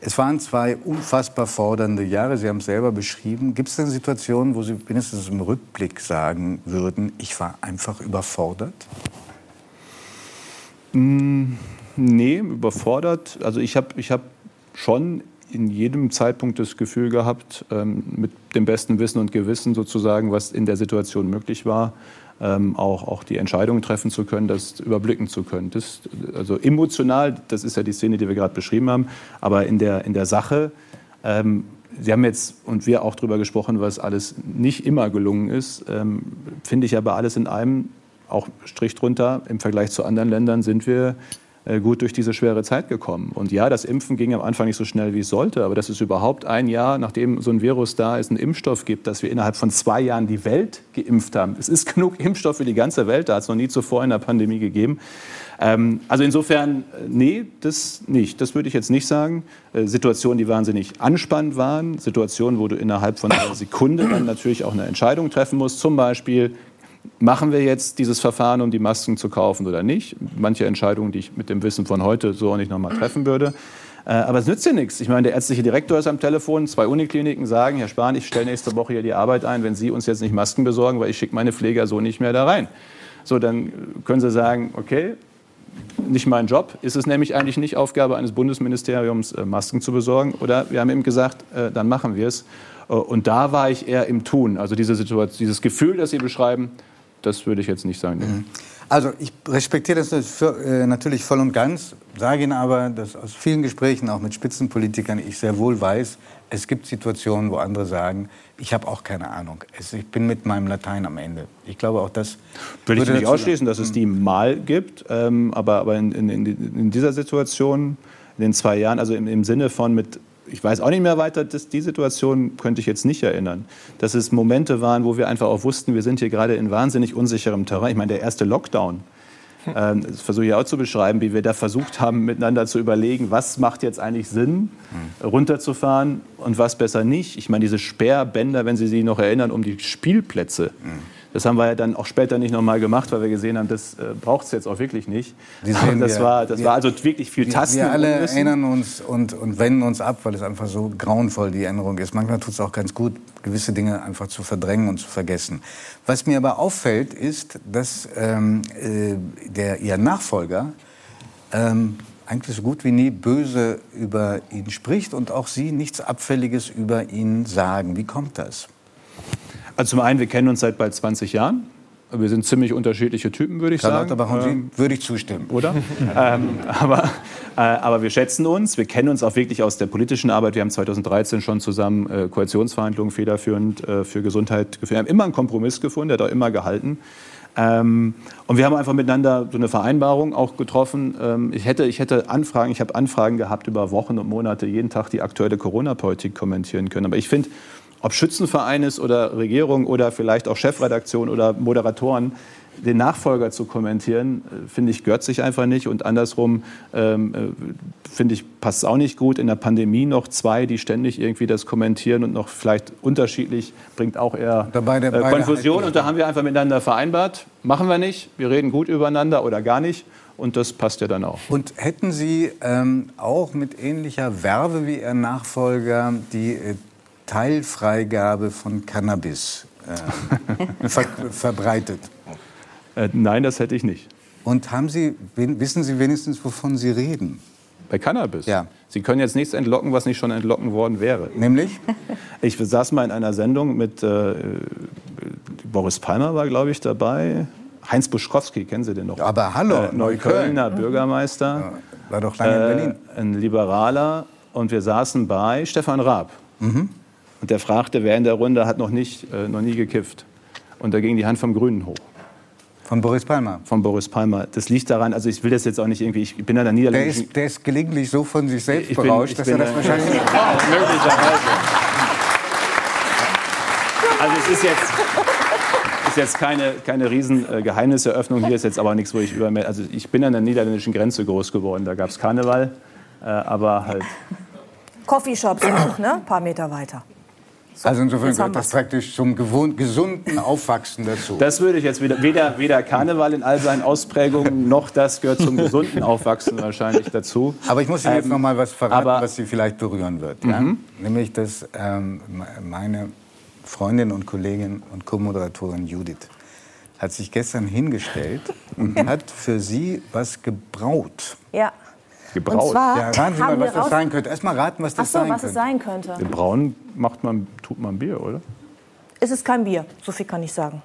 Es waren zwei unfassbar fordernde Jahre. Sie haben es selber beschrieben. Gibt es denn Situationen, wo Sie mindestens im Rückblick sagen würden, ich war einfach überfordert? Mm, nee, überfordert. Also ich habe ich hab schon in jedem Zeitpunkt das Gefühl gehabt, ähm, mit dem besten Wissen und Gewissen sozusagen, was in der Situation möglich war, ähm, auch, auch die Entscheidungen treffen zu können, das überblicken zu können. Das, also emotional, das ist ja die Szene, die wir gerade beschrieben haben, aber in der, in der Sache, ähm, Sie haben jetzt und wir auch darüber gesprochen, was alles nicht immer gelungen ist, ähm, finde ich aber alles in einem, auch Strich drunter, im Vergleich zu anderen Ländern sind wir gut durch diese schwere Zeit gekommen. Und ja, das Impfen ging am Anfang nicht so schnell, wie es sollte, aber dass es überhaupt ein Jahr, nachdem so ein Virus da ist, einen Impfstoff gibt, dass wir innerhalb von zwei Jahren die Welt geimpft haben. Es ist genug Impfstoff für die ganze Welt, da hat es noch nie zuvor in der Pandemie gegeben. Ähm, also insofern, äh, nee, das nicht. Das würde ich jetzt nicht sagen. Äh, Situationen, die wahnsinnig anspannend waren, Situationen, wo du innerhalb von einer Sekunde dann natürlich auch eine Entscheidung treffen musst, zum Beispiel machen wir jetzt dieses Verfahren, um die Masken zu kaufen oder nicht. Manche Entscheidungen, die ich mit dem Wissen von heute so auch nicht nochmal treffen würde. Äh, aber es nützt ja nichts. Ich meine, der ärztliche Direktor ist am Telefon. Zwei Unikliniken sagen, Herr Spahn, ich stelle nächste Woche hier die Arbeit ein, wenn Sie uns jetzt nicht Masken besorgen, weil ich schicke meine Pfleger so nicht mehr da rein. So, dann können Sie sagen, okay, nicht mein Job. Ist es nämlich eigentlich nicht Aufgabe eines Bundesministeriums, äh, Masken zu besorgen? Oder wir haben eben gesagt, äh, dann machen wir es. Und da war ich eher im Tun. Also diese Situation, dieses Gefühl, das Sie beschreiben, das würde ich jetzt nicht sagen. Mhm. Also ich respektiere das äh, natürlich voll und ganz, sage Ihnen aber, dass aus vielen Gesprächen, auch mit Spitzenpolitikern, ich sehr wohl weiß, es gibt Situationen, wo andere sagen, ich habe auch keine Ahnung. Ich bin mit meinem Latein am Ende. Ich glaube auch das. Würde ich nicht ausschließen, dass es die mal gibt, ähm, aber, aber in, in, in, dieser Situation, in den zwei Jahren, also im, im Sinne von mit ich weiß auch nicht mehr weiter, dass die Situation könnte ich jetzt nicht erinnern. Dass es Momente waren, wo wir einfach auch wussten, wir sind hier gerade in wahnsinnig unsicherem Terrain. Ich meine, der erste Lockdown, äh, das versuche ich auch zu beschreiben, wie wir da versucht haben, miteinander zu überlegen, was macht jetzt eigentlich Sinn, mhm. runterzufahren und was besser nicht. Ich meine, diese Sperrbänder, wenn Sie sich noch erinnern, um die Spielplätze. Mhm das haben wir ja dann auch später nicht nochmal gemacht, weil wir gesehen haben, das äh, braucht es jetzt auch wirklich nicht. das, wir, war, das wir, war also wirklich viel Tasten. Wir alle erinnern uns und, und wenden uns ab, weil es einfach so grauenvoll die Änderung ist. Manchmal tut es auch ganz gut, gewisse Dinge einfach zu verdrängen und zu vergessen. Was mir aber auffällt, ist, dass ähm, äh, der, Ihr Nachfolger ähm, eigentlich so gut wie nie böse über ihn spricht und auch Sie nichts Abfälliges über ihn sagen. Wie kommt das? Also zum einen, wir kennen uns seit bald 20 Jahren. Wir sind ziemlich unterschiedliche Typen, würde ich Karl sagen. Aber ähm, würde ich zustimmen. Oder? ähm, aber, äh, aber wir schätzen uns. Wir kennen uns auch wirklich aus der politischen Arbeit. Wir haben 2013 schon zusammen äh, Koalitionsverhandlungen federführend äh, für Gesundheit geführt. Wir haben immer einen Kompromiss gefunden, der hat auch immer gehalten. Ähm, und wir haben einfach miteinander so eine Vereinbarung auch getroffen. Ähm, ich, hätte, ich hätte Anfragen, ich habe Anfragen gehabt über Wochen und Monate, jeden Tag die aktuelle Corona-Politik kommentieren können. Aber ich finde, ob Schützenverein ist oder Regierung oder vielleicht auch Chefredaktion oder Moderatoren, den Nachfolger zu kommentieren, äh, finde ich, gehört sich einfach nicht. Und andersrum, ähm, äh, finde ich, passt es auch nicht gut. In der Pandemie noch zwei, die ständig irgendwie das kommentieren und noch vielleicht unterschiedlich, bringt auch eher äh, Konfusion. Und da haben wir einfach miteinander vereinbart, machen wir nicht, wir reden gut übereinander oder gar nicht. Und das passt ja dann auch. Und hätten Sie ähm, auch mit ähnlicher Werbe wie Ihr Nachfolger die äh, Teilfreigabe von Cannabis äh, ver verbreitet? Äh, nein, das hätte ich nicht. Und haben Sie, wissen Sie wenigstens, wovon Sie reden? Bei Cannabis? Ja. Sie können jetzt nichts entlocken, was nicht schon entlocken worden wäre. Nämlich? Ich saß mal in einer Sendung mit äh, Boris Palmer war, glaube ich, dabei. Heinz Buschkowski, kennen Sie den noch? Aber hallo, äh, Neuköllner Bürgermeister. Ja, war doch lange in äh, Berlin. Ein Liberaler. Und wir saßen bei Stefan Raab. Mhm. Und der fragte, wer in der Runde hat noch, nicht, äh, noch nie gekifft. Und da ging die Hand vom Grünen hoch. Von Boris Palmer? Von Boris Palmer. Das liegt daran, also ich will das jetzt auch nicht irgendwie, ich bin ja der Niederländischen... Der ist, der ist gelegentlich so von sich selbst ich berauscht, dass er das wahrscheinlich nicht braucht. Möglicherweise. Also es ist jetzt, ist jetzt keine, keine riesen äh, Geheimniseröffnung, hier ist jetzt aber nichts, wo ich über... Also ich bin an der niederländischen Grenze groß geworden, da gab es Karneval, äh, aber halt... Coffeeshops noch, ne? Ein paar Meter weiter. So, Also insofern jetzt gehört das praktisch zum gewohnt, gesunden Aufwachsen dazu. Das würde ich jetzt wieder, weder, weder Karneval in all seinen Ausprägungen noch das gehört zum gesunden Aufwachsen wahrscheinlich dazu. Aber ich muss Ihnen jetzt Ähm, noch mal was verraten, aber- was Sie vielleicht berühren wird. Ja? Mhm. Nämlich, dass ähm, me- meine Freundin und Kollegin und Co-Moderatorin Judith hat sich gestern hingestellt und hat für Sie was gebraut. Ja. Gebraut? Und zwar Ja, raten Sie haben mal, was das sein könnte. Erst mal raten, was Ach das so, sein was es könnte. sein könnte. Den Braun macht man, tut man Bier, oder? Es ist kein Bier, so viel kann ich sagen.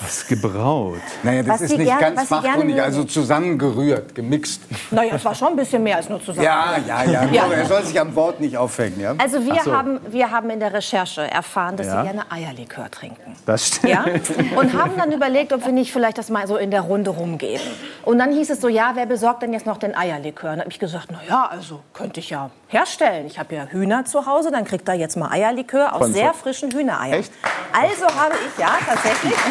Was gebraut? Naja, das Was ist Sie nicht gerne- ganz fachkundig, also zusammengerührt, gemixt. Naja, es war schon ein bisschen mehr als nur zusammen. Ja, ja, ja. Ja. Aber er soll sich am Wort nicht aufhängen. Ja? Also wir, so. haben, wir haben in der Recherche erfahren, dass Ja. Sie gerne Eierlikör trinken. Das stimmt. Ja? Und haben dann überlegt, ob wir nicht vielleicht das mal so in der Runde rumgeben. Und dann hieß es so, ja, wer besorgt denn jetzt noch den Eierlikör? Und dann habe ich gesagt, na ja, also könnte ich ja herstellen. Ich habe ja Hühner zu Hause, dann kriegt er jetzt mal Eierlikör aus Von- sehr frischen Hühnereiern. Echt? Also habe ich, ja, tatsächlich. Es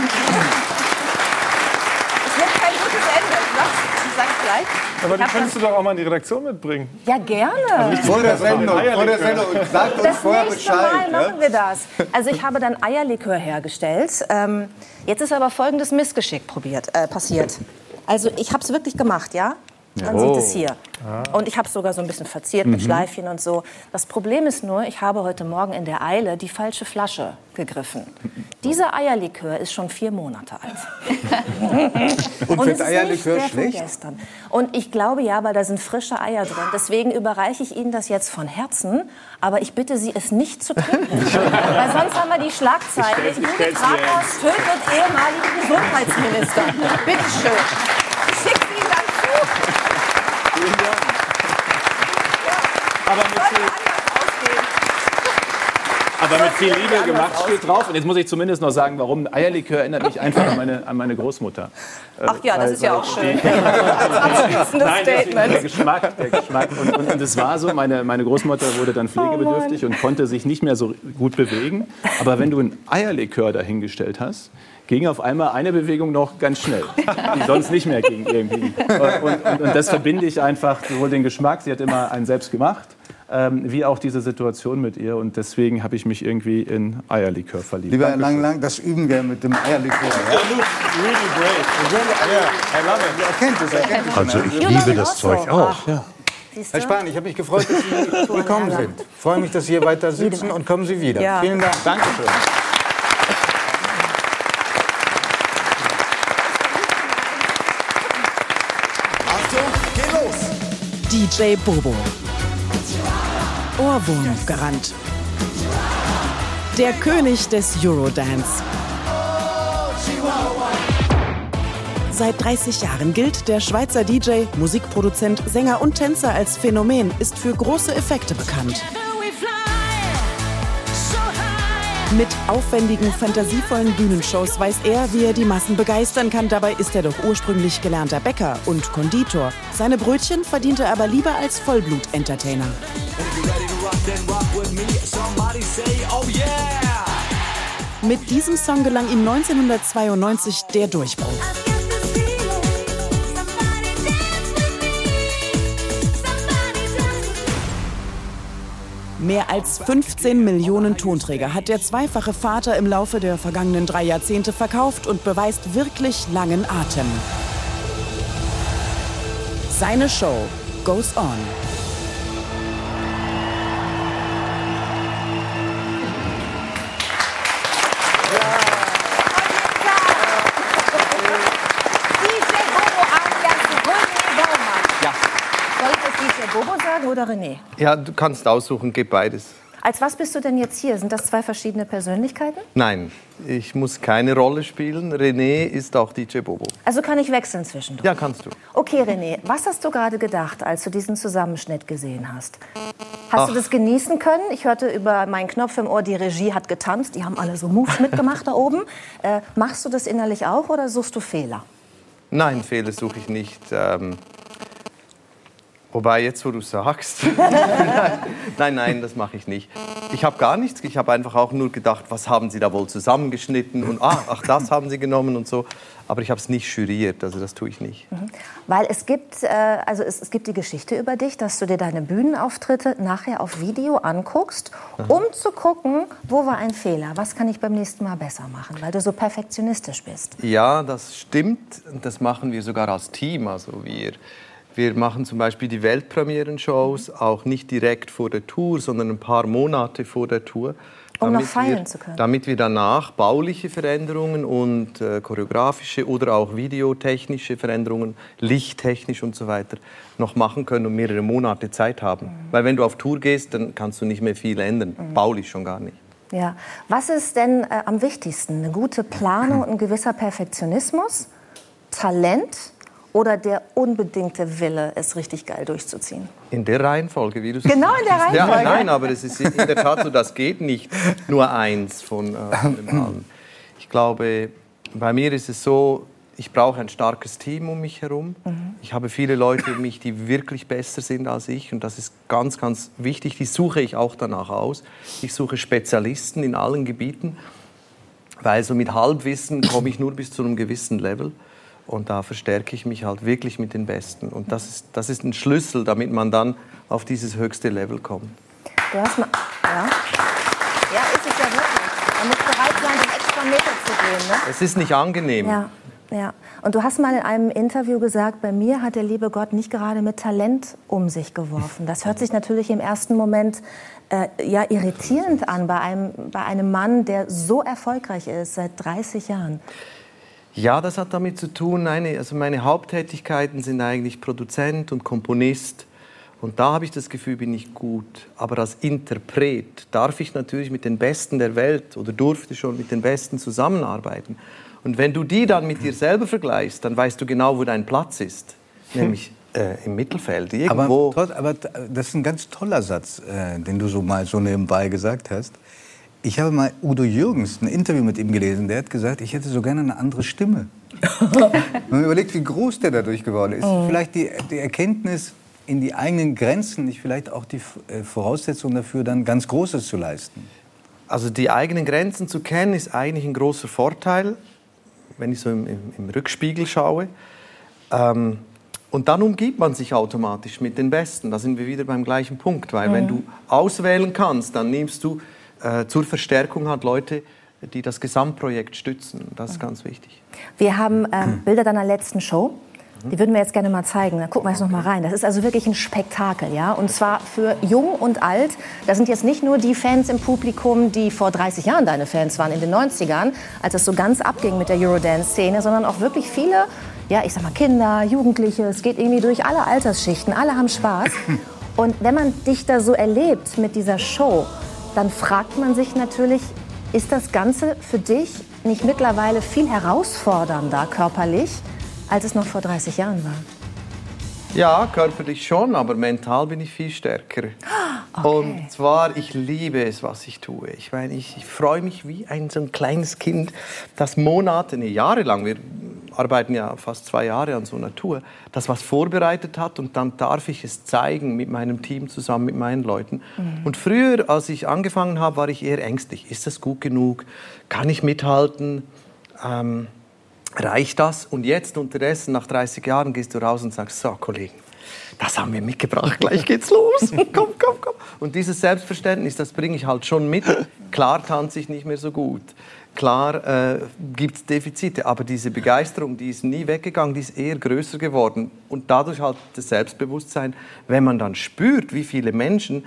wird kein gutes Ende, ich sag's, ich sag's gleich. Aber die könntest du doch auch mal in die Redaktion mitbringen. Ja, gerne. Vor der Sendung, vor der Sendung. Und sagt uns Das vorher nächste Bescheid. Mal ja? machen wir das. Also ich habe dann Eierlikör hergestellt. Ähm, jetzt ist aber folgendes Missgeschick probiert, äh, passiert. Also ich habe es wirklich gemacht, ja? Man Oh. sieht es hier. Und ich habe es sogar so ein bisschen verziert mit Mhm. Schleifchen und so. Das Problem ist nur, ich habe heute Morgen in der Eile die falsche Flasche gegriffen. Dieser Eierlikör ist schon vier Monate alt. Und wird ist Eierlikör nicht schlecht? gestern. Und ich glaube ja, weil da sind frische Eier drin. Deswegen überreiche ich Ihnen das jetzt von Herzen. Aber ich bitte Sie, es nicht zu trinken. weil sonst haben wir die Schlagzeile. Ich stell's- ich Judith ernst. tötet ehemaligen Gesundheitsminister. Bitte schön. Ich schicke Ihnen dann zu. Vielen Dank. Aber mit viel, aber mit viel Liebe gemacht steht drauf. Und jetzt muss ich zumindest noch sagen, warum. Eierlikör erinnert mich einfach an meine, an meine Großmutter. Äh, Ach ja, das weil- ist ja auch schön. Als Nein, Statement. der Geschmack, der Geschmack. Und, und, und es war so, meine, meine Großmutter wurde dann pflegebedürftig und konnte sich nicht mehr so gut bewegen. Aber wenn du ein Eierlikör dahingestellt hast, ging auf einmal eine Bewegung noch ganz schnell, die sonst nicht mehr ging irgendwie. Und, und, und das verbinde ich einfach sowohl den Geschmack, sie hat immer einen selbst gemacht, ähm, wie auch diese Situation mit ihr. Und deswegen habe ich mich irgendwie in Eierlikör verliebt. Lieber Herr. Lang Lang, das üben wir mit dem Eierlikör. Ja? Really great. I love it. Er kennt es, er kennt es. Also ich liebe das Zeug auch. Herr Spahn, ich habe mich gefreut, dass Sie gekommen sind. Ich freue mich, dass Sie hier weiter sitzen und kommen Sie wieder. Ja. Vielen Dank. Dankeschön. Achtung, geh los! DJ Bobo. Ohrwurmgarant. Der König des Eurodance. Seit 30 Jahren gilt der Schweizer DJ, Musikproduzent, Sänger und Tänzer als Phänomen, ist für große Effekte bekannt. Mit aufwendigen, fantasievollen Bühnenshows weiß er, wie er die Massen begeistern kann. Dabei ist er doch ursprünglich gelernter Bäcker und Konditor. Seine Brötchen verdient er aber lieber als Vollblut-Entertainer. Mit diesem Song gelang ihm 1992 der Durchbruch. Mehr als 15 Millionen Tonträger hat der zweifache Vater im Laufe der vergangenen drei Jahrzehnte verkauft und beweist wirklich langen Atem. Seine Show goes on. Oder René? Ja, du kannst aussuchen, gib beides. Als was bist du denn jetzt hier? Sind das zwei verschiedene Persönlichkeiten? Nein, ich muss keine Rolle spielen. René ist auch DJ Bobo. Also kann ich wechseln zwischendurch? Ja, kannst du. Okay, René, was hast du gerade gedacht, als du diesen Zusammenschnitt gesehen hast? Hast Ach. du das genießen können? Ich hörte über meinen Knopf im Ohr, die Regie hat getanzt, die haben alle so Moves mitgemacht da oben. Äh, machst du das innerlich auch oder suchst du Fehler? Nein, Fehler suche ich nicht. Ähm, Wobei, jetzt wo du sagst. nein, nein, das mache ich nicht. Ich habe gar nichts. Ich habe einfach auch nur gedacht, was haben Sie da wohl zusammengeschnitten und ah, ach, das haben Sie genommen und so. Aber ich habe es nicht juriert, also das tue ich nicht. Mhm. Weil es gibt, äh, also es, es, gibt die Geschichte über dich, dass du dir deine Bühnenauftritte nachher auf Video anguckst, um zu gucken, wo war ein Fehler, was kann ich beim nächsten Mal besser machen, weil du so perfektionistisch bist. Ja, das stimmt. Das machen wir sogar als Team. Also wir wir machen zum Beispiel die Weltpremieren-Shows auch nicht direkt vor der Tour, sondern ein paar Monate vor der Tour. Um noch damit feiern wir, zu können. Damit wir danach bauliche Veränderungen und äh, choreografische oder auch videotechnische Veränderungen, lichttechnisch und so weiter, noch machen können und mehrere Monate Zeit haben. Weil wenn du auf Tour gehst, dann kannst du nicht mehr viel ändern, baulich schon gar nicht. Ja. Was ist denn äh, am wichtigsten? Eine gute Planung ein gewisser Perfektionismus? Talent? Oder der unbedingte Wille, es richtig geil durchzuziehen? In der Reihenfolge, wie du es Genau in der Ja, Reihenfolge. nein, aber es ist in der Tat so, das geht nicht nur eins von, äh, von dem allen. Ich glaube, bei mir ist es so, ich brauche ein starkes Team um mich herum. Ich habe viele Leute um mich, die wirklich besser sind als ich und das ist ganz, ganz wichtig. Die suche ich auch danach aus. Ich suche Spezialisten in allen Gebieten, weil so mit Halbwissen komme ich nur bis zu einem gewissen Level. Und da verstärke ich mich halt wirklich mit den Besten. Und das ist, das ist ein Schlüssel, damit man dann auf dieses höchste Level kommt. Du hast mal, ja. ja, ist es ja wirklich. Man muss bereit sein, den extra Meter zu gehen. Ne? Es ist nicht angenehm. Ja, ja. Und du hast mal in einem Interview gesagt, bei mir hat der liebe Gott nicht gerade mit Talent um sich geworfen. Das hört sich natürlich im ersten Moment äh, ja, irritierend an bei einem, bei einem Mann, der so erfolgreich ist seit 30 Jahren. Ja, das hat damit zu tun, meine, also meine Haupttätigkeiten sind eigentlich Produzent und Komponist. Und da habe ich das Gefühl, bin ich gut. Aber als Interpret darf ich natürlich mit den Besten der Welt oder durfte schon mit den Besten zusammenarbeiten. Und wenn du die dann mit dir selber vergleichst, dann weißt du genau, wo dein Platz ist. Nämlich äh, im Mittelfeld, irgendwo. Aber, aber das ist ein ganz toller Satz, äh, den du so mal so nebenbei gesagt hast. Ich habe mal Udo Jürgens ein Interview mit ihm gelesen. Der hat gesagt, ich hätte so gerne eine andere Stimme. Wenn man überlegt, wie groß der dadurch geworden ist. Mhm. Vielleicht die, die Erkenntnis in die eigenen Grenzen, nicht vielleicht auch die äh, Voraussetzung dafür, dann ganz Großes zu leisten. Also die eigenen Grenzen zu kennen, ist eigentlich ein großer Vorteil, wenn ich so im, im, im Rückspiegel schaue. Ähm, und dann umgibt man sich automatisch mit den Besten. Da sind wir wieder beim gleichen Punkt, weil wenn Mhm. du auswählen kannst, dann nimmst du äh, zur Verstärkung halt Leute, die das Gesamtprojekt stützen. Das ist ganz wichtig. Wir haben ähm, Bilder deiner letzten Show. Die würden wir jetzt gerne mal zeigen. Da gucken wir jetzt noch mal rein. Das ist also wirklich ein Spektakel, ja. Und zwar für jung und alt. Da sind jetzt nicht nur die Fans im Publikum, die vor 30 Jahren deine Fans waren, in den 90ern, als es so ganz abging mit der Eurodance-Szene, sondern auch wirklich viele, ja, ich sag mal Kinder, Jugendliche. Es geht irgendwie durch alle Altersschichten. Alle haben Spaß. Und wenn man dich da so erlebt mit dieser Show, dann fragt man sich natürlich, ist das Ganze für dich nicht mittlerweile viel herausfordernder körperlich, als es noch vor 30 Jahren war? Ja, körperlich schon, aber mental bin ich viel stärker. Und zwar, ich liebe es, was ich tue. Ich meine, ich, ich freue mich wie ein so ein kleines Kind, das Monate, nee, Jahre lang, wir arbeiten ja fast zwei Jahre an so einer Tour, das was vorbereitet hat und dann darf ich es zeigen mit meinem Team zusammen, mit meinen Leuten. Mhm. Und früher, als ich angefangen habe, war ich eher ängstlich. Ist das gut genug? Kann ich mithalten? Ähm, reicht das? Und jetzt unterdessen, nach 30 Jahren, gehst du raus und sagst, so Kollegen, das haben wir mitgebracht, gleich geht's los. komm, komm, komm. Und dieses Selbstverständnis, das bringe ich halt schon mit. Klar tanze ich nicht mehr so gut. Klar äh, gibt es Defizite, aber diese Begeisterung, die ist nie weggegangen, die ist eher größer geworden. Und dadurch halt das Selbstbewusstsein, wenn man dann spürt, wie viele Menschen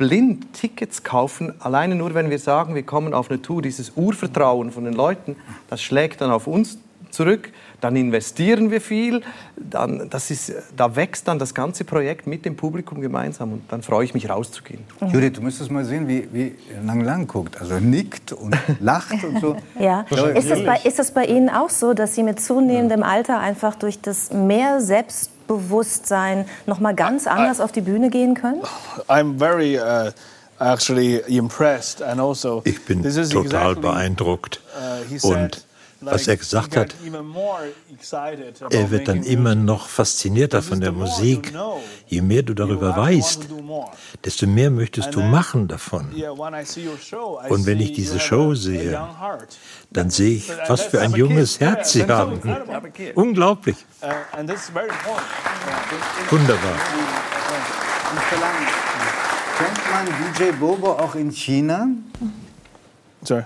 blind Tickets kaufen, alleine nur wenn wir sagen, wir kommen auf eine Tour, dieses Urvertrauen von den Leuten, das schlägt dann auf uns zurück, dann investieren wir viel, dann, das ist, da wächst dann das ganze Projekt mit dem Publikum gemeinsam und dann freue ich mich rauszugehen. Judith, du müsstest mal sehen, wie, wie Lang Lang guckt. Also nickt und lacht und so. Ja. Ist es, bei, ist es bei Ihnen auch so, dass Sie mit zunehmendem Alter einfach durch das mehr Selbstbewusstsein noch mal ganz anders auf die Bühne gehen können? I'm very uh, actually impressed and also Ich bin this is total exactly, beeindruckt. uh, Und was er gesagt hat, er wird dann immer noch faszinierter von der Musik. Je mehr du darüber weißt, desto mehr möchtest du machen davon. Und wenn ich diese Show sehe, dann sehe ich, was für ein junges Herz sie haben. Unglaublich. Wunderbar. Kennt man DJ Bobo auch in China? Sorry.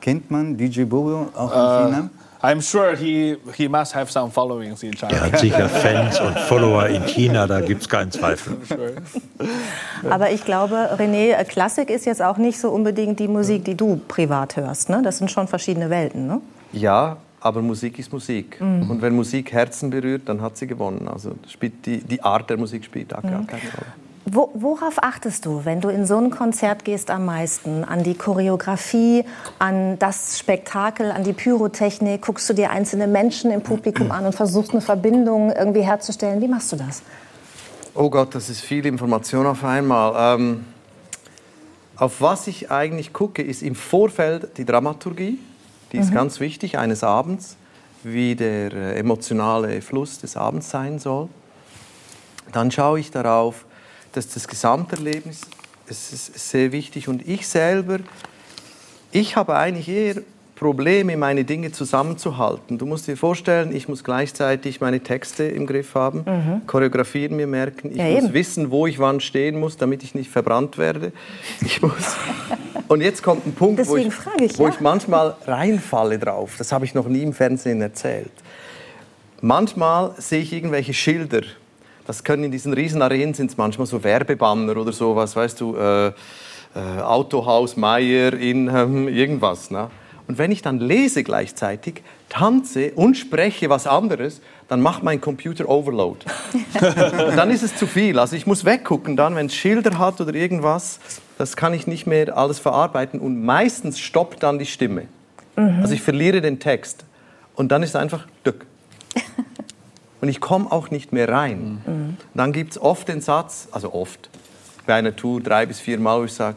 Kennt man DJ Bobo auch in Uh, China? I'm sure he, he must have some followings in China. Er hat sicher Fans und Follower in China, da gibt es keinen Zweifel. Aber ich glaube, René, äh, Klassik ist jetzt auch nicht so unbedingt die Musik, die du privat hörst. Ne? Das sind schon verschiedene Welten. Ne? Ja, aber Musik ist Musik. Mhm. Und wenn Musik Herzen berührt, dann hat sie gewonnen. Also spielt die, die Art der Musik spielt da gar Mhm. keine Rolle. Wo, worauf achtest du, wenn du in so ein Konzert gehst am meisten? An die Choreografie, an das Spektakel, an die Pyrotechnik? Guckst du dir einzelne Menschen im Publikum an und versuchst eine Verbindung irgendwie herzustellen? Wie machst du das? Oh Gott, das ist viel Information auf einmal. Ähm, auf was ich eigentlich gucke, ist im Vorfeld die Dramaturgie. Die ist Mhm. ganz wichtig eines Abends, wie der äh, emotionale Fluss des Abends sein soll. Dann schaue ich darauf, dass das Gesamterlebnis es ist sehr wichtig und ich selber, ich habe eigentlich eher Probleme, meine Dinge zusammenzuhalten. Du musst dir vorstellen, ich muss gleichzeitig meine Texte im Griff haben, Mhm. Choreografien mir merken, ich Ja, muss eben. wissen, wo ich wann stehen muss, damit ich nicht verbrannt werde. Ich muss und jetzt kommt ein Punkt, wo, ich, ich, wo ja. ich manchmal reinfalle drauf. Das habe ich noch nie im Fernsehen erzählt. Manchmal sehe ich irgendwelche Schilder. Das können in diesen riesen Arenen sind es manchmal so Werbebanner oder sowas, weißt du, äh, äh, Autohaus Meier in ähm, irgendwas. Ne? Und wenn ich dann lese gleichzeitig, tanze und spreche was anderes, dann macht mein Computer Overload. dann ist es zu viel. Also ich muss weggucken dann, wenn es Schilder hat oder irgendwas, das kann ich nicht mehr alles verarbeiten und meistens stoppt dann die Stimme. Mhm. Also ich verliere den Text und dann ist es einfach Dück. Und ich komme auch nicht mehr rein. Mhm. Dann gibt es oft den Satz, also oft, bei einer Tour drei bis vier Mal, wo ich sage,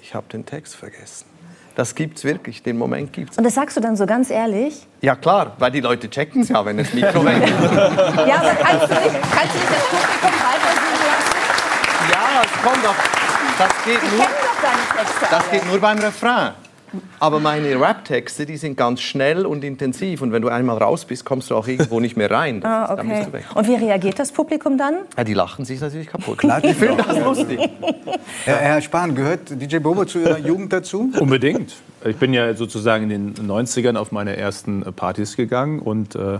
ich habe den Text vergessen. Das gibt es wirklich, den Moment gibt es. Und das sagst du dann so ganz ehrlich? Ja klar, weil die Leute checken es ja, wenn das Mikro weg ist. Ja, aber kannst du nicht, kannst du nicht das Publikum weitersingen lassen? Ja, es kommt doch. Das geht nur, doch deine Texte das alle. geht nur beim Refrain. Aber meine Rap-Texte, die sind ganz schnell und intensiv. Und wenn du einmal raus bist, kommst du auch irgendwo nicht mehr rein. Das Ah, ist, okay. du weg. Und wie reagiert das Publikum dann? Ja, die lachen sich natürlich kaputt. Klar, die finden das lustig. Herr, Herr Spahn, gehört DJ Bobo zu Ihrer Jugend dazu? Unbedingt. Ich bin ja sozusagen in den 90ern auf meine ersten Partys gegangen und äh,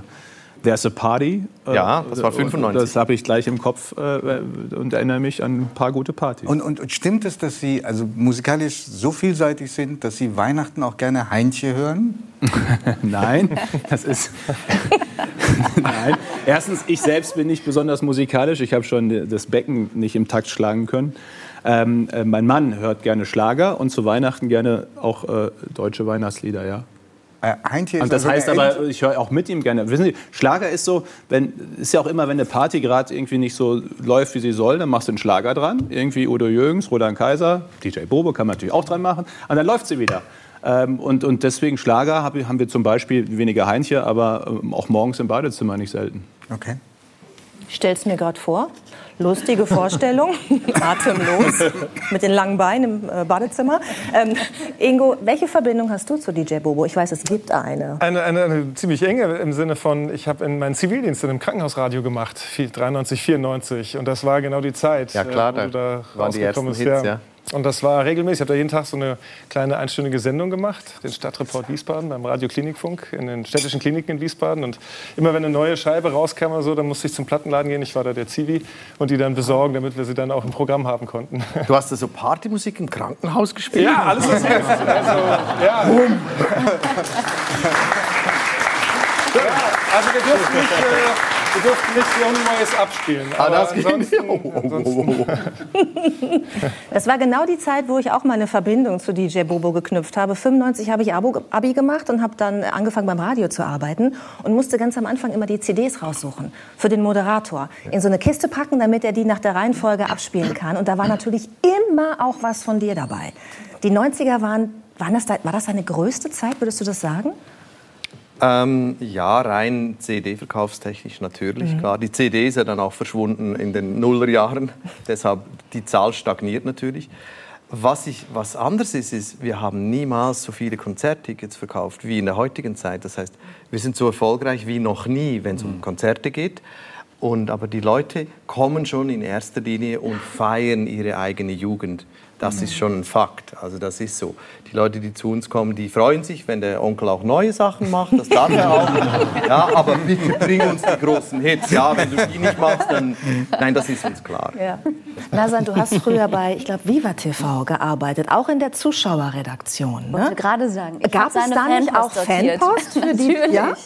There's a Party. äh, Ja, das war und 95. Das habe ich gleich im Kopf äh, und erinnere mich an ein paar gute Partys. Und, und, und stimmt es, dass Sie also musikalisch so vielseitig sind, dass Sie Weihnachten auch gerne Heintje hören? Nein, das ist. Nein. Erstens, ich selbst bin nicht besonders musikalisch. Ich habe schon das Becken nicht im Takt schlagen können. Ähm, äh, mein Mann hört gerne Schlager und zu Weihnachten gerne auch äh, deutsche Weihnachtslieder, ja. Äh, Heintje ist Und das also heißt aber, ich höre auch mit ihm gerne. Wissen Sie, Schlager ist so, wenn, ist ja auch immer, wenn eine Party gerade irgendwie nicht so läuft, wie sie soll, dann machst du einen Schlager dran. Irgendwie Udo Jürgens, Roland Kaiser, DJ Bobo kann man natürlich auch dran machen. Und dann läuft sie wieder. Ähm, und, und deswegen Schlager hab, haben wir zum Beispiel weniger Heinche, aber ähm, auch morgens im Badezimmer nicht selten. Okay. Ich stell's mir gerade vor. Lustige Vorstellung, atemlos, mit den langen Beinen im äh, Badezimmer. Ähm, Ingo, welche Verbindung hast du zu DJ Bobo? Ich weiß, es gibt eine. Eine, eine, eine ziemlich enge im Sinne von, ich habe in meinen Zivildienst in einem Krankenhausradio gemacht, viel- 93, 94. Und das war genau die Zeit, Ja, klar, äh, wo da du da waren die rausgekommen ersten bist. Hits, ja. Und das war regelmäßig. Ich habe da jeden Tag so eine kleine einstündige Sendung gemacht, den Stadtreport Wiesbaden beim Radio Klinikfunk in den städtischen Kliniken in Wiesbaden. Und immer wenn eine neue Scheibe rauskam oder so, dann musste ich zum Plattenladen gehen. Ich war da der Zivi und die dann besorgen, damit wir sie dann auch im Programm haben konnten. Du hast da so Partymusik im Krankenhaus gespielt? Ja, alles was hilft. Also, ja. Also wir durften nicht, äh, wir durften nicht Way is abspielen. Ah, das ging. ansonsten- Oh, oh, oh, oh. Das war genau die Zeit, wo ich auch mal eine Verbindung zu DJ Bobo geknüpft habe. 95 habe ich Abi gemacht und habe dann angefangen beim Radio zu arbeiten und musste ganz am Anfang immer die CDs raussuchen für den Moderator. In so eine Kiste packen, damit er die nach der Reihenfolge abspielen kann. Und da war natürlich immer auch was von dir dabei. Die 90er waren, waren das, war das deine größte Zeit, würdest du das sagen? Ähm, ja, rein CD-verkaufstechnisch natürlich, Mhm. klar. Die CD ist ja dann auch verschwunden in den Nullerjahren, deshalb die Zahl stagniert natürlich. Was, ich, was anders ist, ist, wir haben niemals so viele Konzerttickets verkauft wie in der heutigen Zeit. Das heißt, wir sind so erfolgreich wie noch nie, wenn es um Konzerte geht. Und, aber die Leute kommen schon in erster Linie und feiern ihre eigene Jugend. Das ist schon ein Fakt. Also das ist so. Die Leute, die zu uns kommen, die freuen sich, wenn der Onkel auch neue Sachen macht. Das darf er auch. Ja, aber bitte bring uns die großen Hits. Ja, wenn du die nicht machst, dann... Nein, das ist uns klar. Ja. Nasan, du hast früher bei, ich glaube, Viva TV gearbeitet, auch in der Zuschauerredaktion. Ne? Wollte gerade sagen. ich Gab es da nicht auch. Fanpost für die? Natürlich. Ja?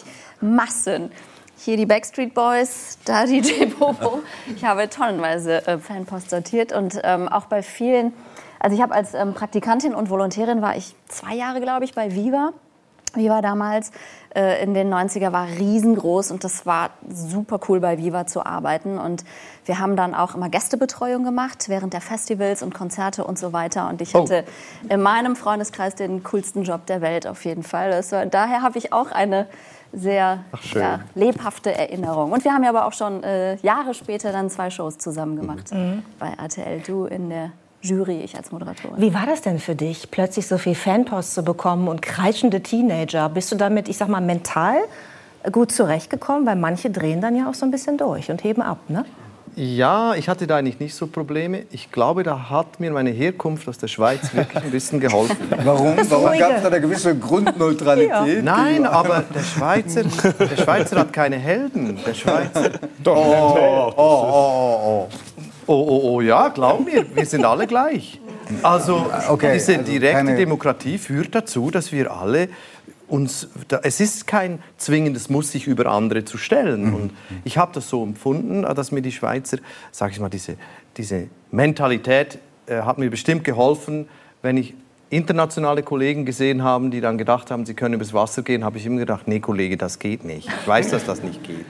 Massen. Hier die Backstreet Boys, da DJ Bobo. Ich habe tonnenweise äh, Fanpost sortiert und ähm, auch bei vielen. Also ich habe als ähm, Praktikantin und Volontärin war ich zwei Jahre, glaube ich, bei Viva. Viva damals äh, in den 90er war riesengroß und das war super cool bei Viva zu arbeiten. Und wir haben dann auch immer Gästebetreuung gemacht während der Festivals und Konzerte und so weiter. Und ich Oh. hatte in meinem Freundeskreis den coolsten Job der Welt auf jeden Fall. Das war, daher habe ich auch eine sehr ja, lebhafte Erinnerung. Und wir haben ja aber auch schon äh, Jahre später dann zwei Shows zusammen gemacht. Mhm. Bei RTL, du in der Jury, ich als Moderatorin. Wie war das denn für dich, plötzlich so viel Fanpost zu bekommen und kreischende Teenager? Bist du damit, ich sag mal, mental gut zurechtgekommen? Weil manche drehen dann ja auch so ein bisschen durch und heben ab, ne? Ja, ich hatte da eigentlich nicht so Probleme. Ich glaube, da hat mir meine Herkunft aus der Schweiz wirklich ein bisschen geholfen. Warum? Warum gab es da eine gewisse Grundneutralität? Nein, aber der Schweizer, der Schweizer hat keine Helden. Der Schweizer. Doch, oh, oh, oh, oh, oh. Oh, oh, ja, glaub mir, wir sind alle gleich. Also, Okay, diese also direkte keine- Demokratie führt dazu, dass wir alle uns, da, es ist kein zwingendes Muss, sich über andere zu stellen. Und ich habe das so empfunden, dass mir die Schweizer, sage ich mal, diese, diese Mentalität äh, hat mir bestimmt geholfen, wenn ich internationale Kollegen gesehen habe, die dann gedacht haben, sie können übers Wasser gehen, habe ich immer gedacht, nee, Kollege, das geht nicht. Ich weiß, dass das nicht geht.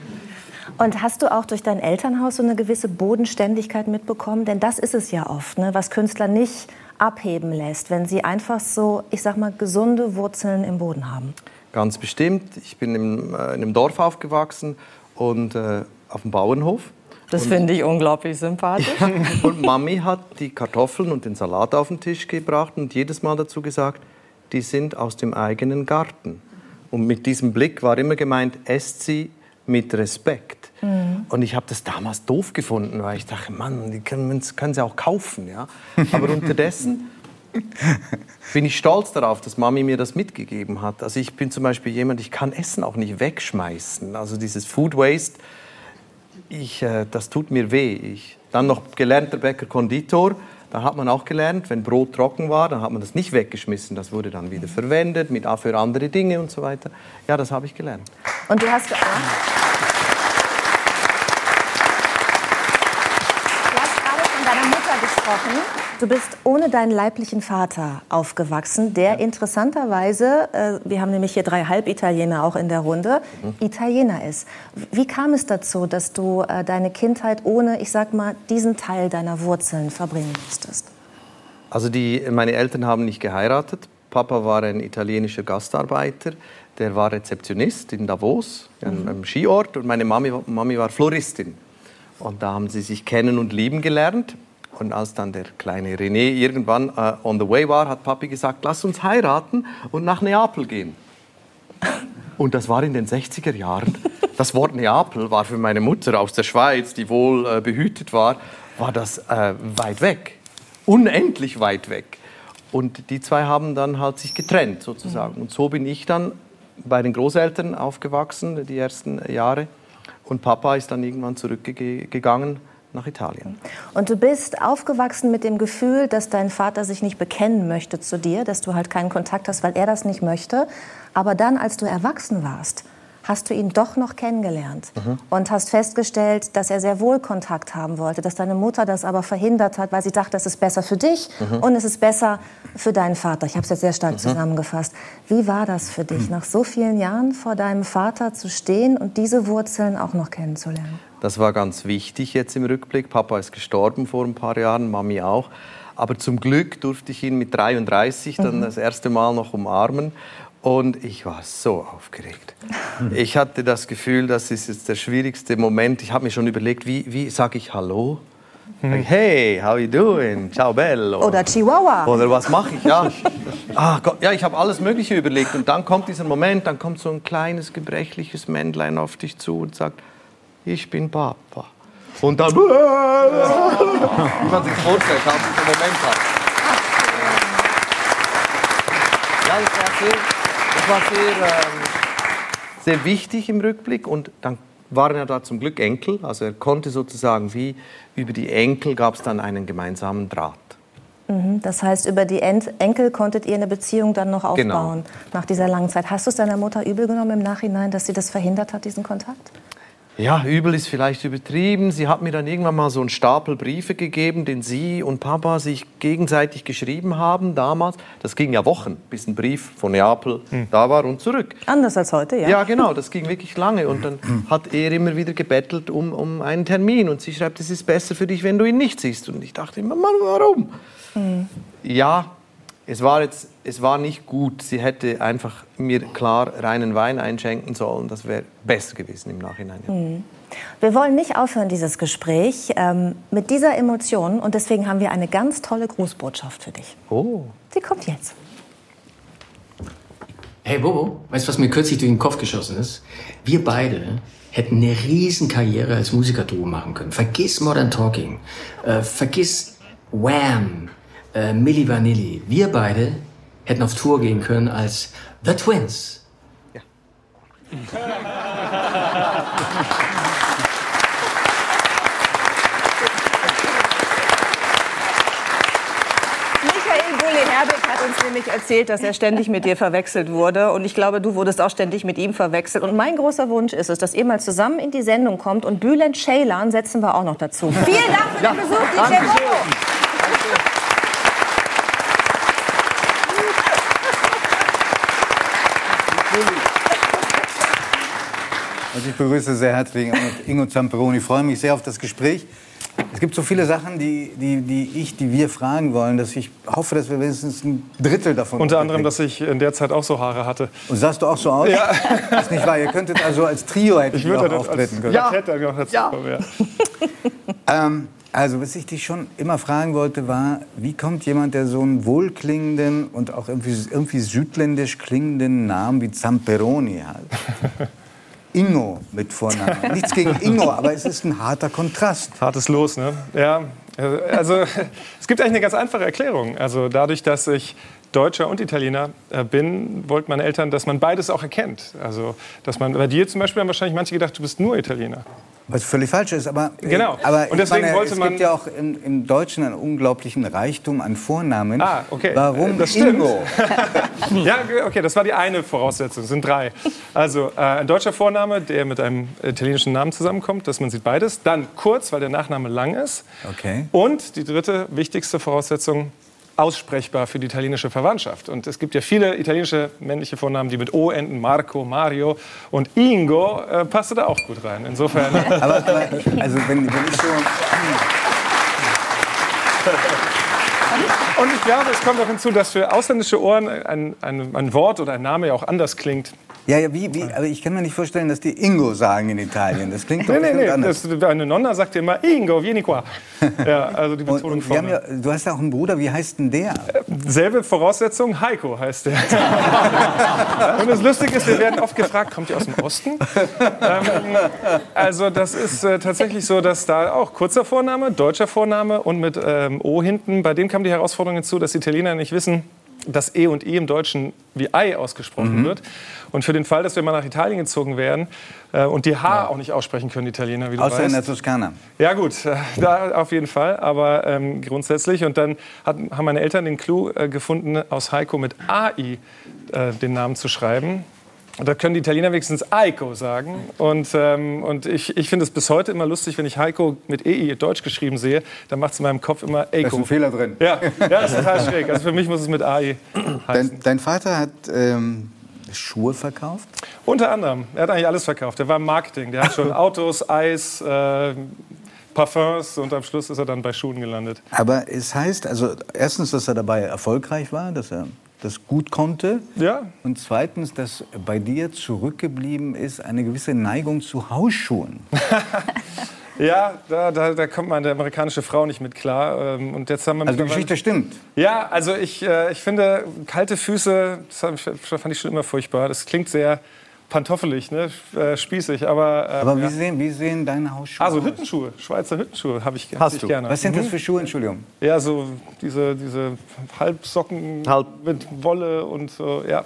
Und hast du auch durch dein Elternhaus so eine gewisse Bodenständigkeit mitbekommen? Denn das ist es ja oft, ne? was Künstler nicht abheben lässt, wenn sie einfach so, ich sag mal, gesunde Wurzeln im Boden haben. Ganz bestimmt. Ich bin im, äh, in einem Dorf aufgewachsen und äh, auf dem Bauernhof. Das finde ich unglaublich sympathisch. Und Mami hat die Kartoffeln und den Salat auf den Tisch gebracht und jedes Mal dazu gesagt, die sind aus dem eigenen Garten. Und mit diesem Blick war immer gemeint, esst sie mit Respekt. Mhm. Und ich habe das damals doof gefunden, weil ich dachte, Mann, die können, können sie auch kaufen. Ja? Aber unterdessen bin ich stolz darauf, dass Mami mir das mitgegeben hat. Also ich bin zum Beispiel jemand, ich kann Essen auch nicht wegschmeißen. Also dieses Food Waste, ich, äh, das tut mir weh. Ich, dann noch gelernter Bäcker Konditor. Da hat man auch gelernt, wenn Brot trocken war, dann hat man das nicht weggeschmissen. Das wurde dann wieder verwendet mit für andere Dinge und so weiter. Ja, das habe ich gelernt. Und du hast, du hast gerade von deiner Mutter gesprochen. Du bist ohne deinen leiblichen Vater aufgewachsen, der interessanterweise, äh, wir haben nämlich hier drei Halbitaliener auch in der Runde, Italiener ist. Wie kam es dazu, dass du äh, deine Kindheit ohne, ich sag mal, diesen Teil deiner Wurzeln verbringen musstest? Also die, meine Eltern haben nicht geheiratet. Papa war ein italienischer Gastarbeiter. Der war Rezeptionist in Davos, an Mhm. einem Skiort. Und meine Mami, Mami war Floristin. Und da haben sie sich kennen und lieben gelernt. Und als dann der kleine René irgendwann äh, on the way war, hat Papi gesagt, lass uns heiraten und nach Neapel gehen. Und das war in den 60er Jahren. Das Wort Neapel war für meine Mutter aus der Schweiz, die wohl äh, behütet war, war das äh, weit weg. Unendlich weit weg. Und die zwei haben dann halt sich getrennt sozusagen. Und so bin ich dann bei den Großeltern aufgewachsen, die ersten Jahre. Und Papa ist dann irgendwann zurückgegangen nach Italien. Und du bist aufgewachsen mit dem Gefühl, dass dein Vater sich nicht bekennen möchte zu dir, dass du halt keinen Kontakt hast, weil er das nicht möchte. Aber dann, als du erwachsen warst, hast du ihn doch noch kennengelernt und hast festgestellt, dass er sehr wohl Kontakt haben wollte, dass deine Mutter das aber verhindert hat, weil sie dachte, es ist besser für dich Mhm. und es ist besser für deinen Vater. Ich habe es jetzt sehr stark Mhm. zusammengefasst. Wie war das für dich, nach so vielen Jahren vor deinem Vater zu stehen und diese Wurzeln auch noch kennenzulernen? Das war ganz wichtig jetzt im Rückblick. Papa ist gestorben vor ein paar Jahren, Mami auch. Aber zum Glück durfte ich ihn mit 33 dann Mhm. das erste Mal noch umarmen. Und ich war so aufgeregt. Ich hatte das Gefühl, das ist jetzt der schwierigste Moment. Ich habe mir schon überlegt, wie, wie sage ich Hallo? Ich, Hey, how you doing? Ciao, bello. Oder Chihuahua. Oder was mache ich? Ja, ah, Gott, ja ich habe alles Mögliche überlegt. Und dann kommt dieser Moment, dann kommt so ein kleines, gebrechliches Männlein auf dich zu und sagt, ich bin Papa. Und dann, wie man sich vorstellt, hat diesen Moment hat. Ja, sehr, das war sehr, ähm, sehr wichtig im Rückblick. Und dann waren ja da zum Glück Enkel. Also er konnte sozusagen wie über die Enkel gab es dann einen gemeinsamen Draht. Mhm, Das heißt, über die Ent Enkel konntet ihr eine Beziehung dann noch Genau. aufbauen nach dieser langen Zeit. Hast du es deiner Mutter übel genommen im Nachhinein, dass sie das verhindert hat, diesen Kontakt? Ja, übel ist vielleicht übertrieben. Sie hat mir dann irgendwann mal so einen Stapel Briefe gegeben, den sie und Papa sich gegenseitig geschrieben haben damals. Das ging ja Wochen, bis ein Brief von Neapel da war und zurück. Anders als heute, ja. Ja, genau, das ging wirklich lange. Und dann hat er immer wieder gebettelt um, um einen Termin. Und sie schreibt, es ist besser für dich, wenn du ihn nicht siehst. Und ich dachte immer, Mann, warum? Mhm. Ja, es war, jetzt, es war nicht gut. Sie hätte einfach mir klar reinen Wein einschenken sollen. Das wäre besser gewesen im Nachhinein. ja. Mhm. Wir wollen nicht aufhören, dieses Gespräch ähm, mit dieser Emotion. Und deswegen haben wir eine ganz tolle Grußbotschaft für dich. Oh. Sie kommt jetzt. Hey Bobo, weißt du, was mir kürzlich durch den Kopf geschossen ist? Wir beide hätten eine riesen Karriere als Musikerduo machen können. Vergiss Modern Talking, äh, vergiss Wham, äh, Milli Vanilli. Wir beide hätten auf Tour gehen können als The Twins. Michael Bulli-Herbig hat uns nämlich erzählt, dass er ständig mit dir verwechselt wurde. Und ich glaube, du wurdest auch ständig mit ihm verwechselt. Und mein großer Wunsch ist es, dass ihr mal zusammen in die Sendung kommt. Und Bülent Ceylan setzen wir auch noch dazu. Vielen Dank für den Besuch, DJ. Bobo. Also ich begrüße sehr herzlich Ingo Zamperoni. Ich freue mich sehr auf das Gespräch. Es gibt so viele Sachen, die, die, die ich, die wir fragen wollen, dass ich hoffe, dass wir wenigstens ein Drittel davon Unter anderem, dass ich in der Zeit auch so Haare hatte. Und sahst du auch so aus? Ja. Das ist nicht wahr. Ihr könntet also als Trio hättet Ich würde auch auftreten als können. Jahrkette noch dazu Ja. kommen, ja. Ähm, also, was ich dich schon immer fragen wollte, war, wie kommt jemand, der so einen wohlklingenden und auch irgendwie, irgendwie südländisch klingenden Namen wie Zamperoni hat? Ingo mit Vornamen. Nichts gegen Ingo, aber es ist ein harter Kontrast. Hartes Los, ne? Ja, also es gibt eigentlich eine ganz einfache Erklärung. Also dadurch, dass ich Deutscher und Italiener äh, bin, wollten meine Eltern, dass man beides auch erkennt. Also, dass man bei dir zum Beispiel haben wahrscheinlich manche gedacht, du bist nur Italiener. Was völlig falsch ist, aber, äh, Genau. aber Und deswegen meine, wollte es man- gibt ja auch im, im Deutschen einen unglaublichen Reichtum an Vornamen. Ah, okay. Warum Das stimmt. Ingo? ja, okay, das war die eine Voraussetzung. Es sind drei. Also äh, ein deutscher Vorname, der mit einem italienischen Namen zusammenkommt, dass man sieht beides. Dann kurz, weil der Nachname lang ist. Okay. Und die dritte wichtigste Voraussetzung, aussprechbar für die italienische Verwandtschaft. Und es gibt ja viele italienische männliche Vornamen, die mit O enden, Marco, Mario. Und Ingo äh, passte da auch gut rein. Insofern. aber, aber also wenn, wenn ich so... Und ich glaube, es kommt auch hinzu, dass für ausländische Ohren ein, ein, ein Wort oder ein Name ja auch anders klingt. Ja, ja, wie, wie, aber ich kann mir nicht vorstellen, dass die Ingo sagen in Italien. Das klingt doch Nee, nee, nee. anders. Das, eine Nonna sagt immer Ingo, vieni qua. Ja, also die Betonung Und haben vorne. ja, du hast ja auch einen Bruder, wie heißt denn der? Selbe Voraussetzung, Heiko heißt der. Und das Lustige ist, wir werden oft gefragt, kommt ihr aus dem Osten? Ähm, also das ist äh, tatsächlich so, dass da auch kurzer Vorname, deutscher Vorname und mit ähm, O hinten, bei dem kam die Herausforderung hinzu, dass die Italiener nicht wissen, dass E und I im Deutschen wie Ei ausgesprochen Mhm. wird. Und für den Fall, dass wir mal nach Italien gezogen wären äh, und die H auch nicht aussprechen können, die Italiener, wie du Außer weißt. in der Toskana. Ja gut, äh, da auf jeden Fall, aber ähm, grundsätzlich. Und dann hat, haben meine Eltern den Clou äh, gefunden, aus Heiko mit AI äh, den Namen zu schreiben. Da können die Italiener wenigstens Aiko sagen. Und, ähm, und ich, ich finde es bis heute immer lustig, wenn ich Heiko mit EI deutsch geschrieben sehe, dann macht es in meinem Kopf immer Eiko. Da ist ein Fehler drin. Ja, ja, das ist total schräg. Also für mich muss es mit AI heißen. Dein, dein Vater hat ähm, Schuhe verkauft? Unter anderem. Er hat eigentlich alles verkauft. Er war im Marketing. Der hat schon Autos, Eis, äh, Parfums und am Schluss ist er dann bei Schuhen gelandet. Aber es heißt, also erstens, dass er dabei erfolgreich war, dass er das gut konnte. Ja. Und zweitens, dass bei dir zurückgeblieben ist eine gewisse Neigung zu Hausschuhen. Ja, da, da, da kommt meine amerikanische Frau nicht mit klar. Ähm, Und jetzt haben wir Also die Geschichte stimmt. Ja, also ich, äh, ich finde, kalte Füße, das fand ich schon immer furchtbar. Das klingt sehr pantoffelig, ne? äh, spießig, aber... äh, Aber wie ja. sehen, wie sehen deine Hausschuhe so aus? Hüttenschuhe, Schweizer Hüttenschuhe habe ich, hab ich gerne. Was sind das Mhm. für Schuhe, Entschuldigung? Ja, so diese, diese Halbsocken mit Wolle und so, ja.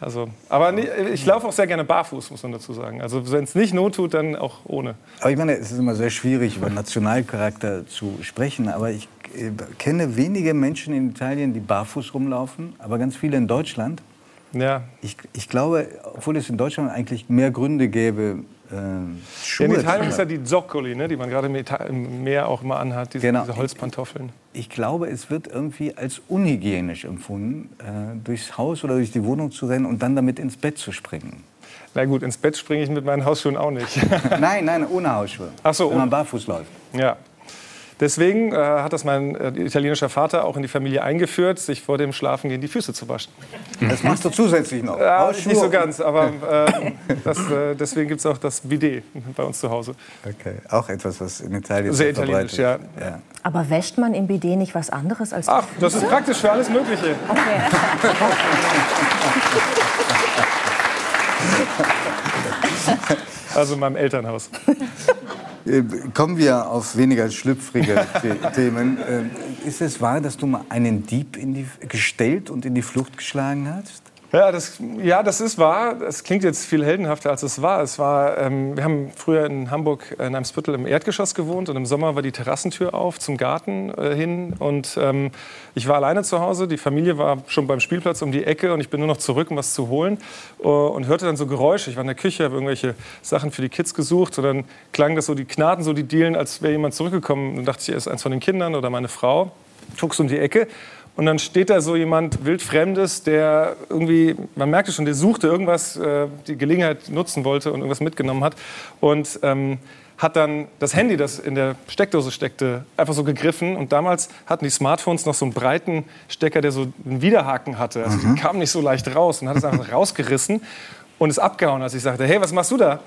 Also, aber ich laufe auch sehr gerne barfuß, muss man dazu sagen. Also wenn es nicht not tut, dann auch ohne. Aber ich meine, es ist immer sehr schwierig, über Nationalcharakter zu sprechen. Aber ich äh, kenne wenige Menschen in Italien, die barfuß rumlaufen, aber ganz viele in Deutschland. Ja. Ich, ich glaube, obwohl es in Deutschland eigentlich mehr Gründe gäbe, Schuhe in Italien ist ja die Zoccoli, ne, die man gerade im, Meer auch immer anhat, diese, Genau. diese Holzpantoffeln. Ich glaube, es wird irgendwie als unhygienisch empfunden, äh, durchs Haus oder durch die Wohnung zu rennen und dann damit ins Bett zu springen. Na gut, ins Bett springe ich mit meinen Hausschuhen auch nicht. nein, nein, ohne Hausschuhe. Ach so, Wenn man barfuß läuft. Ja. Deswegen äh, hat das mein äh, italienischer Vater auch in die Familie eingeführt, sich vor dem Schlafengehen die Füße zu waschen. Das machst du zusätzlich noch. Ja, nicht so ganz, aber äh, das, äh, deswegen gibt es auch das Bidet bei uns zu Hause. Okay, auch etwas, was in Italien Sehr sehr italienisch, ja. ja. Aber wäscht man im BD nicht was anderes als Ach, das ist praktisch für alles Mögliche. Also in meinem Elternhaus. Äh, Kommen wir auf weniger schlüpfrige The Themen. Äh, Ist es wahr, dass du mal einen Dieb in die, gestellt und in die Flucht geschlagen hast? Ja das, ja, das ist wahr. Es klingt jetzt viel heldenhafter, als es war. Es war ähm, wir haben früher in Hamburg in einem Spüttel im Erdgeschoss gewohnt und im Sommer war die Terrassentür auf zum Garten äh, hin. Und ähm, ich war alleine zu Hause. Die Familie war schon beim Spielplatz um die Ecke und ich bin nur noch zurück, um was zu holen. Äh, und hörte dann so Geräusche. Ich war in der Küche, habe irgendwelche Sachen für die Kids gesucht. Und dann klang das so, die Knaden so, die Dielen, als wäre jemand zurückgekommen. Und dachte ich, er ist eins von den Kindern oder meine Frau. Guckst um die Ecke und dann steht da so jemand wildfremdes, der irgendwie, man merkte schon, der suchte irgendwas, äh, die Gelegenheit nutzen wollte und irgendwas mitgenommen hat und ähm, hat dann das Handy, das in der Steckdose steckte, einfach so gegriffen. Und damals hatten die Smartphones noch so einen breiten Stecker, der so einen Widerhaken hatte. Also die kam nicht so leicht raus und hat es einfach rausgerissen und ist abgehauen, als ich sagte, hey, was machst du da?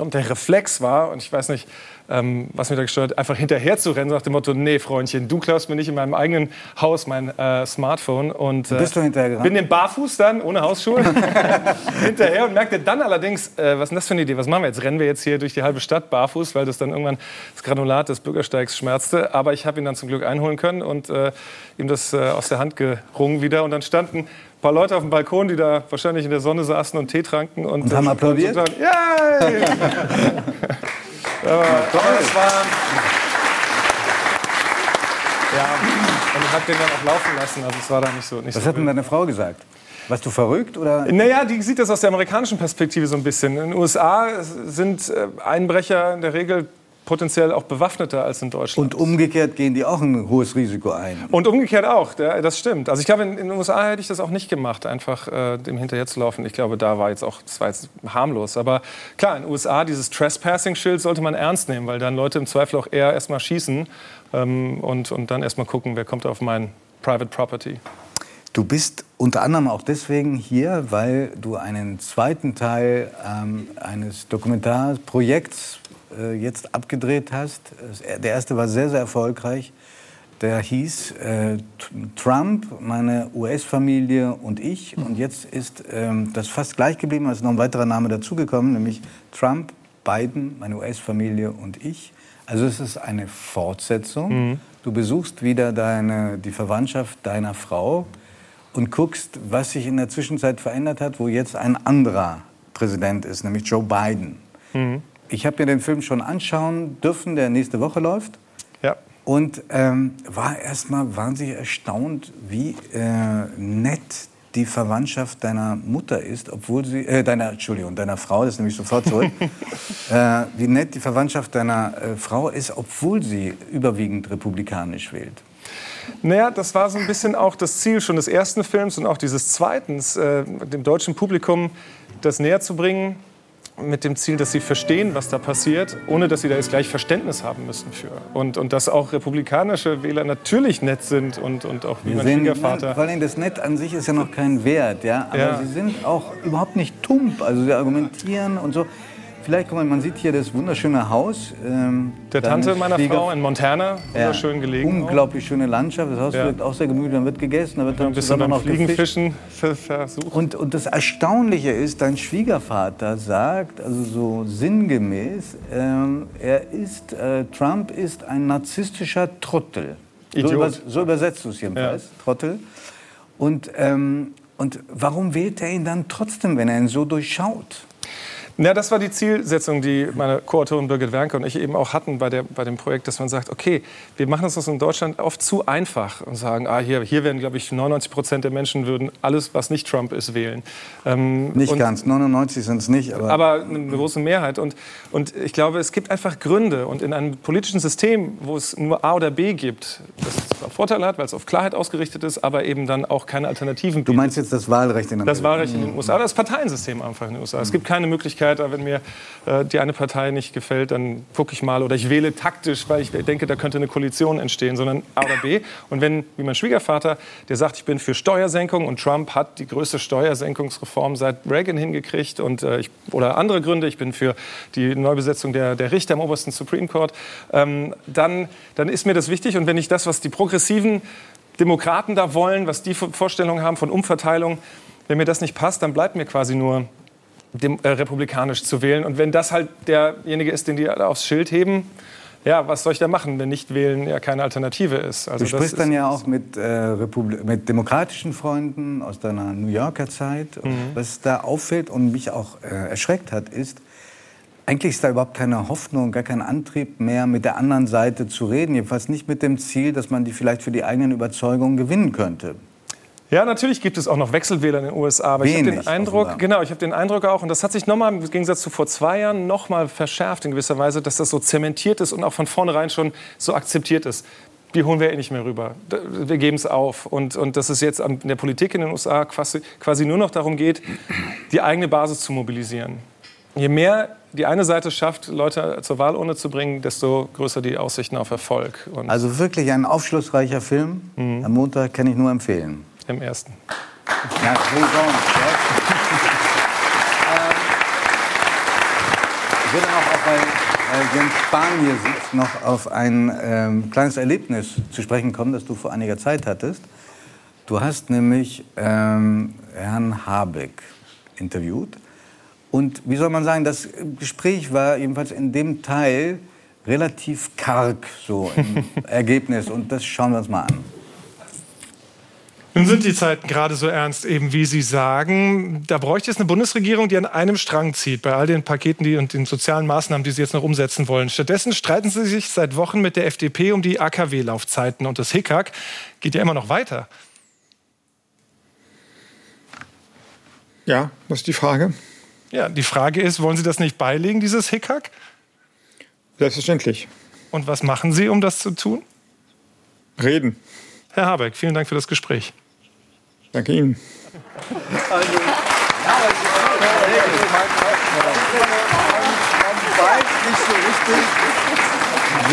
Und der Reflex war, und ich weiß nicht, ähm, was mich da gestört hat, einfach hinterher zu rennen, nach dem Motto, nee, Freundchen, du klaust mir nicht in meinem eigenen Haus mein äh, Smartphone. Und, äh, Bist du hinterhergerannt? Bin dem barfuß dann, ohne Hausschuhe, hinterher und merkte dann allerdings, äh, was ist denn das für eine Idee, was machen wir jetzt? Rennen wir jetzt hier durch die halbe Stadt barfuß, weil das dann irgendwann das Granulat des Bürgersteigs schmerzte. Aber ich habe ihn dann zum Glück einholen können und äh, ihm das äh, aus der Hand gerungen wieder. Und dann standen ein paar Leute auf dem Balkon, die da wahrscheinlich in der Sonne saßen und Tee tranken. Und, Und haben äh, applaudiert? und sagen, Yay! aber, aber das war... Ja, und ich habe den dann auch laufen lassen. Also es war da nicht so. Nicht Was so hat denn deine Frau gesagt? Warst du verrückt oder? naja, die sieht das aus der amerikanischen Perspektive so ein bisschen. In den USA sind äh, Einbrecher in der Regel potenziell auch bewaffneter als in Deutschland. Und umgekehrt gehen die auch ein hohes Risiko ein. Und umgekehrt auch, das stimmt. Also ich glaube, in, in den USA hätte ich das auch nicht gemacht, einfach äh, dem hinterher zu laufen. Ich glaube, da war jetzt auch, das war jetzt harmlos. Aber klar, in den USA, dieses Trespassing-Schild sollte man ernst nehmen, weil dann Leute im Zweifel auch eher erstmal schießen ähm, und, und dann erstmal gucken, wer kommt auf mein Private Property. Du bist unter anderem auch deswegen hier, weil du einen zweiten Teil ähm, eines Dokumentarprojekts äh, jetzt abgedreht hast. Der erste war sehr, sehr erfolgreich. Der hieß äh, Trump, meine US-Familie und ich. Und jetzt ist ähm, das fast gleich geblieben, es ist noch ein weiterer Name dazugekommen, nämlich Trump, Biden, meine US-Familie und ich. Also es ist eine Fortsetzung. Du besuchst wieder deine, die Verwandtschaft deiner Frau und guckst, was sich in der Zwischenzeit verändert hat, wo jetzt ein anderer Präsident ist, nämlich Joe Biden. Ich habe mir den Film schon anschauen dürfen, der nächste Woche läuft. Ja. Und ähm, war erstmal wahnsinnig erstaunt, wie äh, nett die Verwandtschaft deiner Mutter ist, obwohl sie, äh, deiner, Entschuldigung, deiner Frau, das nehme ich sofort zurück, äh, wie nett die Verwandtschaft deiner äh, Frau ist, obwohl sie überwiegend republikanisch wählt. Naja, das war so ein bisschen auch das Ziel schon des ersten Films und auch dieses zweiten, äh, dem deutschen Publikum das näher zu bringen. Mit dem Ziel, dass sie verstehen, was da passiert, ohne dass sie da jetzt gleich Verständnis haben müssen für. Und, und dass auch republikanische Wähler natürlich nett sind und, und auch wie mein Schwiegervater. vor allem das Nett an sich ist ja noch kein Wert, ja. Aber Ja. sie sind auch überhaupt nicht tump. Also sie argumentieren und so. Vielleicht, guck mal, man sieht hier das wunderschöne Haus. Ähm, Der Tante meiner Schwieger- Frau in Montana, Ja, wunderschön gelegen. Unglaublich schöne Landschaft. Das Haus Ja. wirkt auch sehr gemütlich. Dann wird gegessen, dann wird dann ein bisschen beim noch gefischt. Fliegenfischen ver- versucht. Und, und das Erstaunliche ist, dein Schwiegervater sagt, also so sinngemäß, ähm, er ist, äh, Trump ist ein narzisstischer Trottel. So, Idiot. über, so übersetzt du es jedenfalls, Trottel. Und, ähm, und warum wählt er ihn dann trotzdem, wenn er ihn so durchschaut? Ja, das war die Zielsetzung, die meine Co-Autorin Birgit Wernke und ich eben auch hatten bei, der, bei dem Projekt, dass man sagt, okay, wir machen uns das in Deutschland oft zu einfach und sagen, ah, hier, hier werden, glaube ich, 99 Prozent der Menschen würden alles, was nicht Trump ist, wählen. Ähm, Nicht ganz, 99 sind es nicht, aber, aber eine große Mehrheit. Und, und ich glaube, es gibt einfach Gründe. Und in einem politischen System, wo es nur A oder B gibt, das zwar Vorteile hat, weil es auf Klarheit ausgerichtet ist, aber eben dann auch keine Alternativen du meinst jetzt das Wahlrecht in Amerika? das Wahlrecht in den USA, das Parteiensystem einfach in den USA. Es gibt keine Möglichkeit, wenn mir äh, die eine Partei nicht gefällt, dann gucke ich mal oder ich wähle taktisch, weil ich denke, da könnte eine Koalition entstehen, sondern A oder B. Und wenn, wie mein Schwiegervater, der sagt, ich bin für Steuersenkung und Trump hat die größte Steuersenkungsreform seit Reagan hingekriegt und äh, ich, oder andere Gründe, ich bin für die Neubesetzung der, der Richter im obersten Supreme Court, ähm, dann, dann ist mir das wichtig. Und wenn ich das, was die progressiven Demokraten da wollen, was die Vorstellungen haben von Umverteilung, wenn mir das nicht passt, dann bleibt mir quasi nur dem, äh, republikanisch zu wählen. Und wenn das halt derjenige ist, den die alle aufs Schild heben, ja, was soll ich da machen, wenn nicht wählen ja keine Alternative ist? Also du sprichst dann ja auch mit, äh, mit demokratischen Freunden aus deiner New Yorker Zeit. Mhm. Was da auffällt und mich auch äh, erschreckt hat, ist, eigentlich ist da überhaupt keine Hoffnung, gar kein Antrieb mehr, mit der anderen Seite zu reden. Jedenfalls nicht mit dem Ziel, dass man die vielleicht für die eigenen Überzeugungen gewinnen könnte. Ja, natürlich gibt es auch noch Wechselwähler in den USA, aber ich habe Wenig, den Eindruck, offenbar. genau, ich habe den Eindruck auch, und das hat sich nochmal im Gegensatz zu vor zwei Jahren nochmal verschärft in gewisser Weise, dass das so zementiert ist und auch von vornherein schon so akzeptiert ist. Die holen wir eh nicht mehr rüber. Wir geben es auf. Und, und dass es jetzt an der Politik in den USA quasi, quasi nur noch darum geht, die eigene Basis zu mobilisieren. Je mehr die eine Seite schafft, Leute zur Wahlurne zu bringen, desto größer die Aussichten auf Erfolg. Und Also wirklich ein aufschlussreicher Film. Mhm. Am Montag kann ich nur empfehlen. Im ersten. Ja, so Ich würde auch, auch weil äh, Jens Spahn hier sitzt, noch auf ein ähm, kleines Erlebnis zu sprechen kommen, das du vor einiger Zeit hattest. Du hast nämlich ähm, Herrn Habeck interviewt. Und wie soll man sagen, das Gespräch war jedenfalls in dem Teil relativ karg, so im Ergebnis. Und das schauen wir uns mal an. Nun sind die Zeiten gerade so ernst, eben wie Sie sagen. Da bräuchte es eine Bundesregierung, die an einem Strang zieht, bei all den Paketen die, und den sozialen Maßnahmen, die Sie jetzt noch umsetzen wollen. Stattdessen streiten Sie sich seit Wochen mit der FDP um die AKW-Laufzeiten. Und das Hickhack geht ja immer noch weiter. Ja, das ist die Frage. Ja, die Frage ist, wollen Sie das nicht beilegen, dieses Hickhack? Selbstverständlich. Und was machen Sie, um das zu tun? Reden. Herr Habeck, vielen Dank für das Gespräch. Danke Ihnen. weiß nicht so richtig,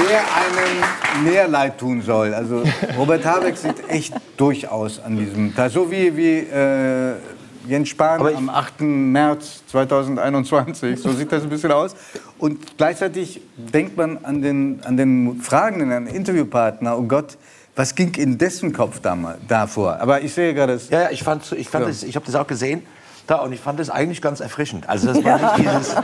wer einem mehr leid tun soll. Also Robert Habeck sieht echt durchaus an diesem Tag, so wie, wie äh, Jens Spahn am 8. März 2021, so sieht das ein bisschen aus. Und gleichzeitig denkt man an den, an den Fragenden, an den Interviewpartner, oh Gott, was ging in dessen Kopf damals, davor? Aber ich sehe gerade... Ja, ja, ich, fand, ich, fand Ja. das, ich habe das auch gesehen. Da, und ich fand das eigentlich ganz erfrischend. Also, dass man nicht dieses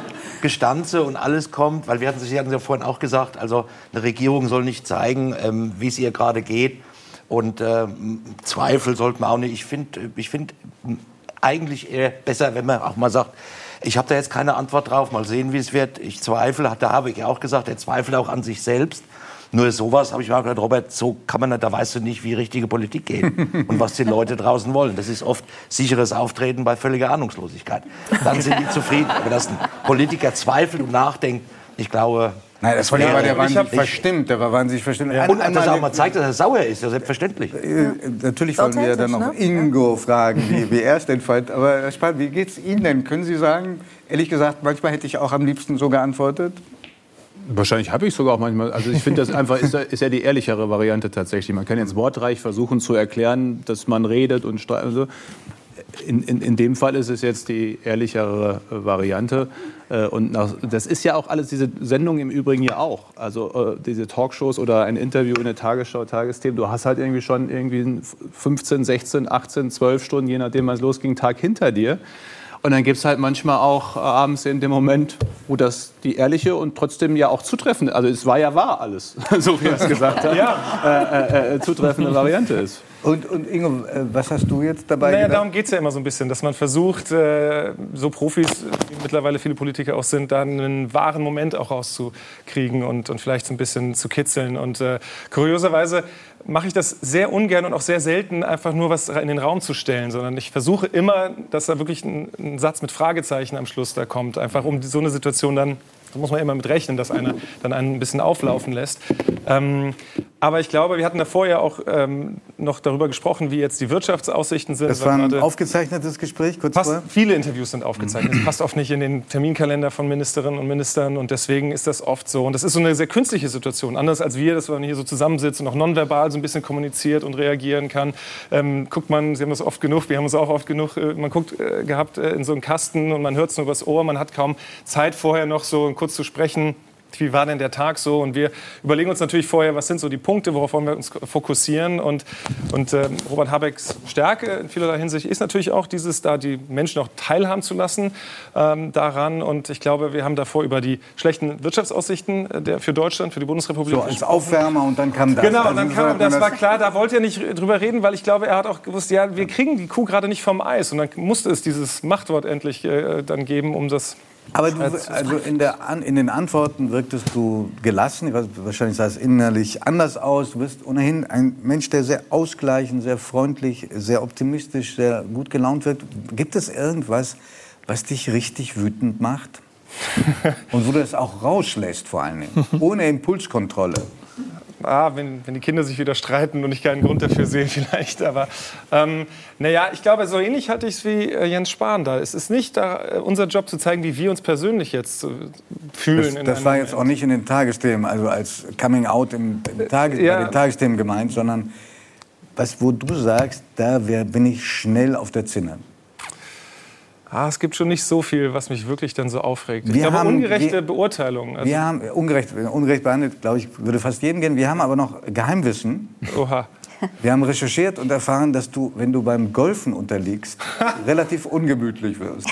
Gestanze und alles kommt, weil wir hatten, Sie hatten ja vorhin auch gesagt, also eine Regierung soll nicht zeigen, ähm, wie es ihr gerade geht. Und ähm, Zweifel sollte man auch nicht. Ich finde ich find eigentlich eher besser, wenn man auch mal sagt, ich habe da jetzt keine Antwort drauf, mal sehen, wie es wird. Ich zweifle, hat der Habeck ja auch gesagt, er zweifelt auch an sich selbst. Nur sowas habe ich mal gedacht, Robert, so kann man nicht, da weißt du nicht, wie richtige Politik geht und was die Leute draußen wollen. Das ist oft sicheres Auftreten bei völliger Ahnungslosigkeit. Dann sind die zufrieden. Aber dass ein Politiker zweifelt und nachdenkt, ich glaube, Nein, das war, Ja, der, war hab- verstimmt. Der war wahnsinnig verstimmt. Ja. Und dass er auch mal zeigt, dass er sauer ist, ja selbstverständlich. Äh, Natürlich wollen wir dann noch ne? Ingo fragen, wie, wie er es denn fand. Aber Herr Spahn, wie geht's Ihnen denn? Können Sie sagen, ehrlich gesagt, manchmal hätte ich auch am liebsten so geantwortet. Wahrscheinlich habe ich sogar auch manchmal. Also ich finde, das einfach ist, ist ja die ehrlichere Variante tatsächlich. Man kann jetzt wortreich versuchen zu erklären, dass man redet und stre- also in, in, in dem Fall ist es jetzt die ehrlichere äh, Variante. Äh, Und nach, das ist ja auch alles, diese Sendung im Übrigen ja auch. Also äh, diese Talkshows oder ein Interview in der Tagesschau, Tagesthemen, du hast halt irgendwie schon irgendwie 15, 16, 18, 12 Stunden, je nachdem, wann es losging, Tag hinter dir. Und dann gibt es halt manchmal auch äh, abends in dem Moment, wo das die ehrliche und trotzdem ja auch zutreffende, also es war ja wahr alles, so wie er es gesagt hat, äh, äh, äh, zutreffende Variante ist. Und, und Ingo, äh, was hast du jetzt dabei Naja, gedacht? darum geht es ja immer so ein bisschen, dass man versucht, äh, so Profis, wie mittlerweile viele Politiker auch sind, dann einen wahren Moment auch rauszukriegen und, und vielleicht so ein bisschen zu kitzeln. Und äh, kurioserweise mache ich das sehr ungern und auch sehr selten, einfach nur was in den Raum zu stellen, sondern ich versuche immer, dass da wirklich ein, ein Satz mit Fragezeichen am Schluss da kommt, einfach um so eine Situation dann da muss man immer mit rechnen, dass einer dann einen ein bisschen auflaufen lässt. Ähm, aber ich glaube, wir hatten davor ja auch ähm, noch darüber gesprochen, wie jetzt die Wirtschaftsaussichten sind. Das war ein aufgezeichnetes Gespräch, kurz Passt, vorher. viele Interviews sind aufgezeichnet. Das passt oft nicht in den Terminkalender von Ministerinnen und Ministern und deswegen ist das oft so. Und das ist so eine sehr künstliche Situation. Anders als wir, dass man hier so zusammensitzt und auch nonverbal so ein bisschen kommuniziert und reagieren kann. Ähm, guckt man, Sie haben das oft genug, wir haben es auch oft genug, äh, man guckt äh, gehabt äh, in so einen Kasten und man hört es nur übers Ohr. Man hat kaum Zeit vorher noch so kurz zu sprechen. Wie war denn der Tag so? Und wir überlegen uns natürlich vorher, was sind so die Punkte, worauf wollen wir uns fokussieren. Und, und ähm, Robert Habecks Stärke in vielerlei Hinsicht ist natürlich auch dieses, da die Menschen auch teilhaben zu lassen ähm, daran. Und ich glaube, wir haben davor über die schlechten Wirtschaftsaussichten äh, der, für Deutschland, für die Bundesrepublik So als Aufwärmer und dann kam das. Genau, Also und dann so kam, man das war klar, da wollte er nicht drüber reden, weil ich glaube, er hat auch gewusst, ja, wir kriegen die Kuh gerade nicht vom Eis. Und dann musste es dieses Machtwort endlich äh, dann geben, um das. Aber du, als- also in, der, in den Antworten wirktest du gelassen. Weiß, wahrscheinlich sah es innerlich anders aus. Du bist ohnehin ein Mensch, der sehr ausgleichend, sehr freundlich, sehr optimistisch, sehr gut gelaunt wirkt. Gibt es irgendwas, was dich richtig wütend macht? Und wo du es auch rauslässt, vor allen Dingen, ohne Impulskontrolle. Ah, wenn, wenn die Kinder sich wieder streiten und ich keinen Grund dafür sehe, vielleicht. Aber ähm, naja, ich glaube, so ähnlich hatte ich es wie äh, Jens Spahn da. Es ist nicht da, äh, unser Job zu zeigen, wie wir uns persönlich jetzt äh, fühlen. Das, das war jetzt auch nicht in den Tagesthemen, also als Coming Out im, im Tage, Ja. bei den Tagesthemen gemeint, sondern was, wo du sagst, da wär, bin ich schnell auf der Zinne. Ah, es gibt schon nicht so viel, was mich wirklich dann so aufregt. Ich Wir glaube, haben- ungerechte wir- Beurteilungen. Also, wir haben ungerecht, ungerecht behandelt, glaube ich, würde fast jeden gehen. Wir haben aber noch Geheimwissen. Oha. Wir haben recherchiert und erfahren, dass du, wenn du beim Golfen unterliegst, relativ ungemütlich wirst.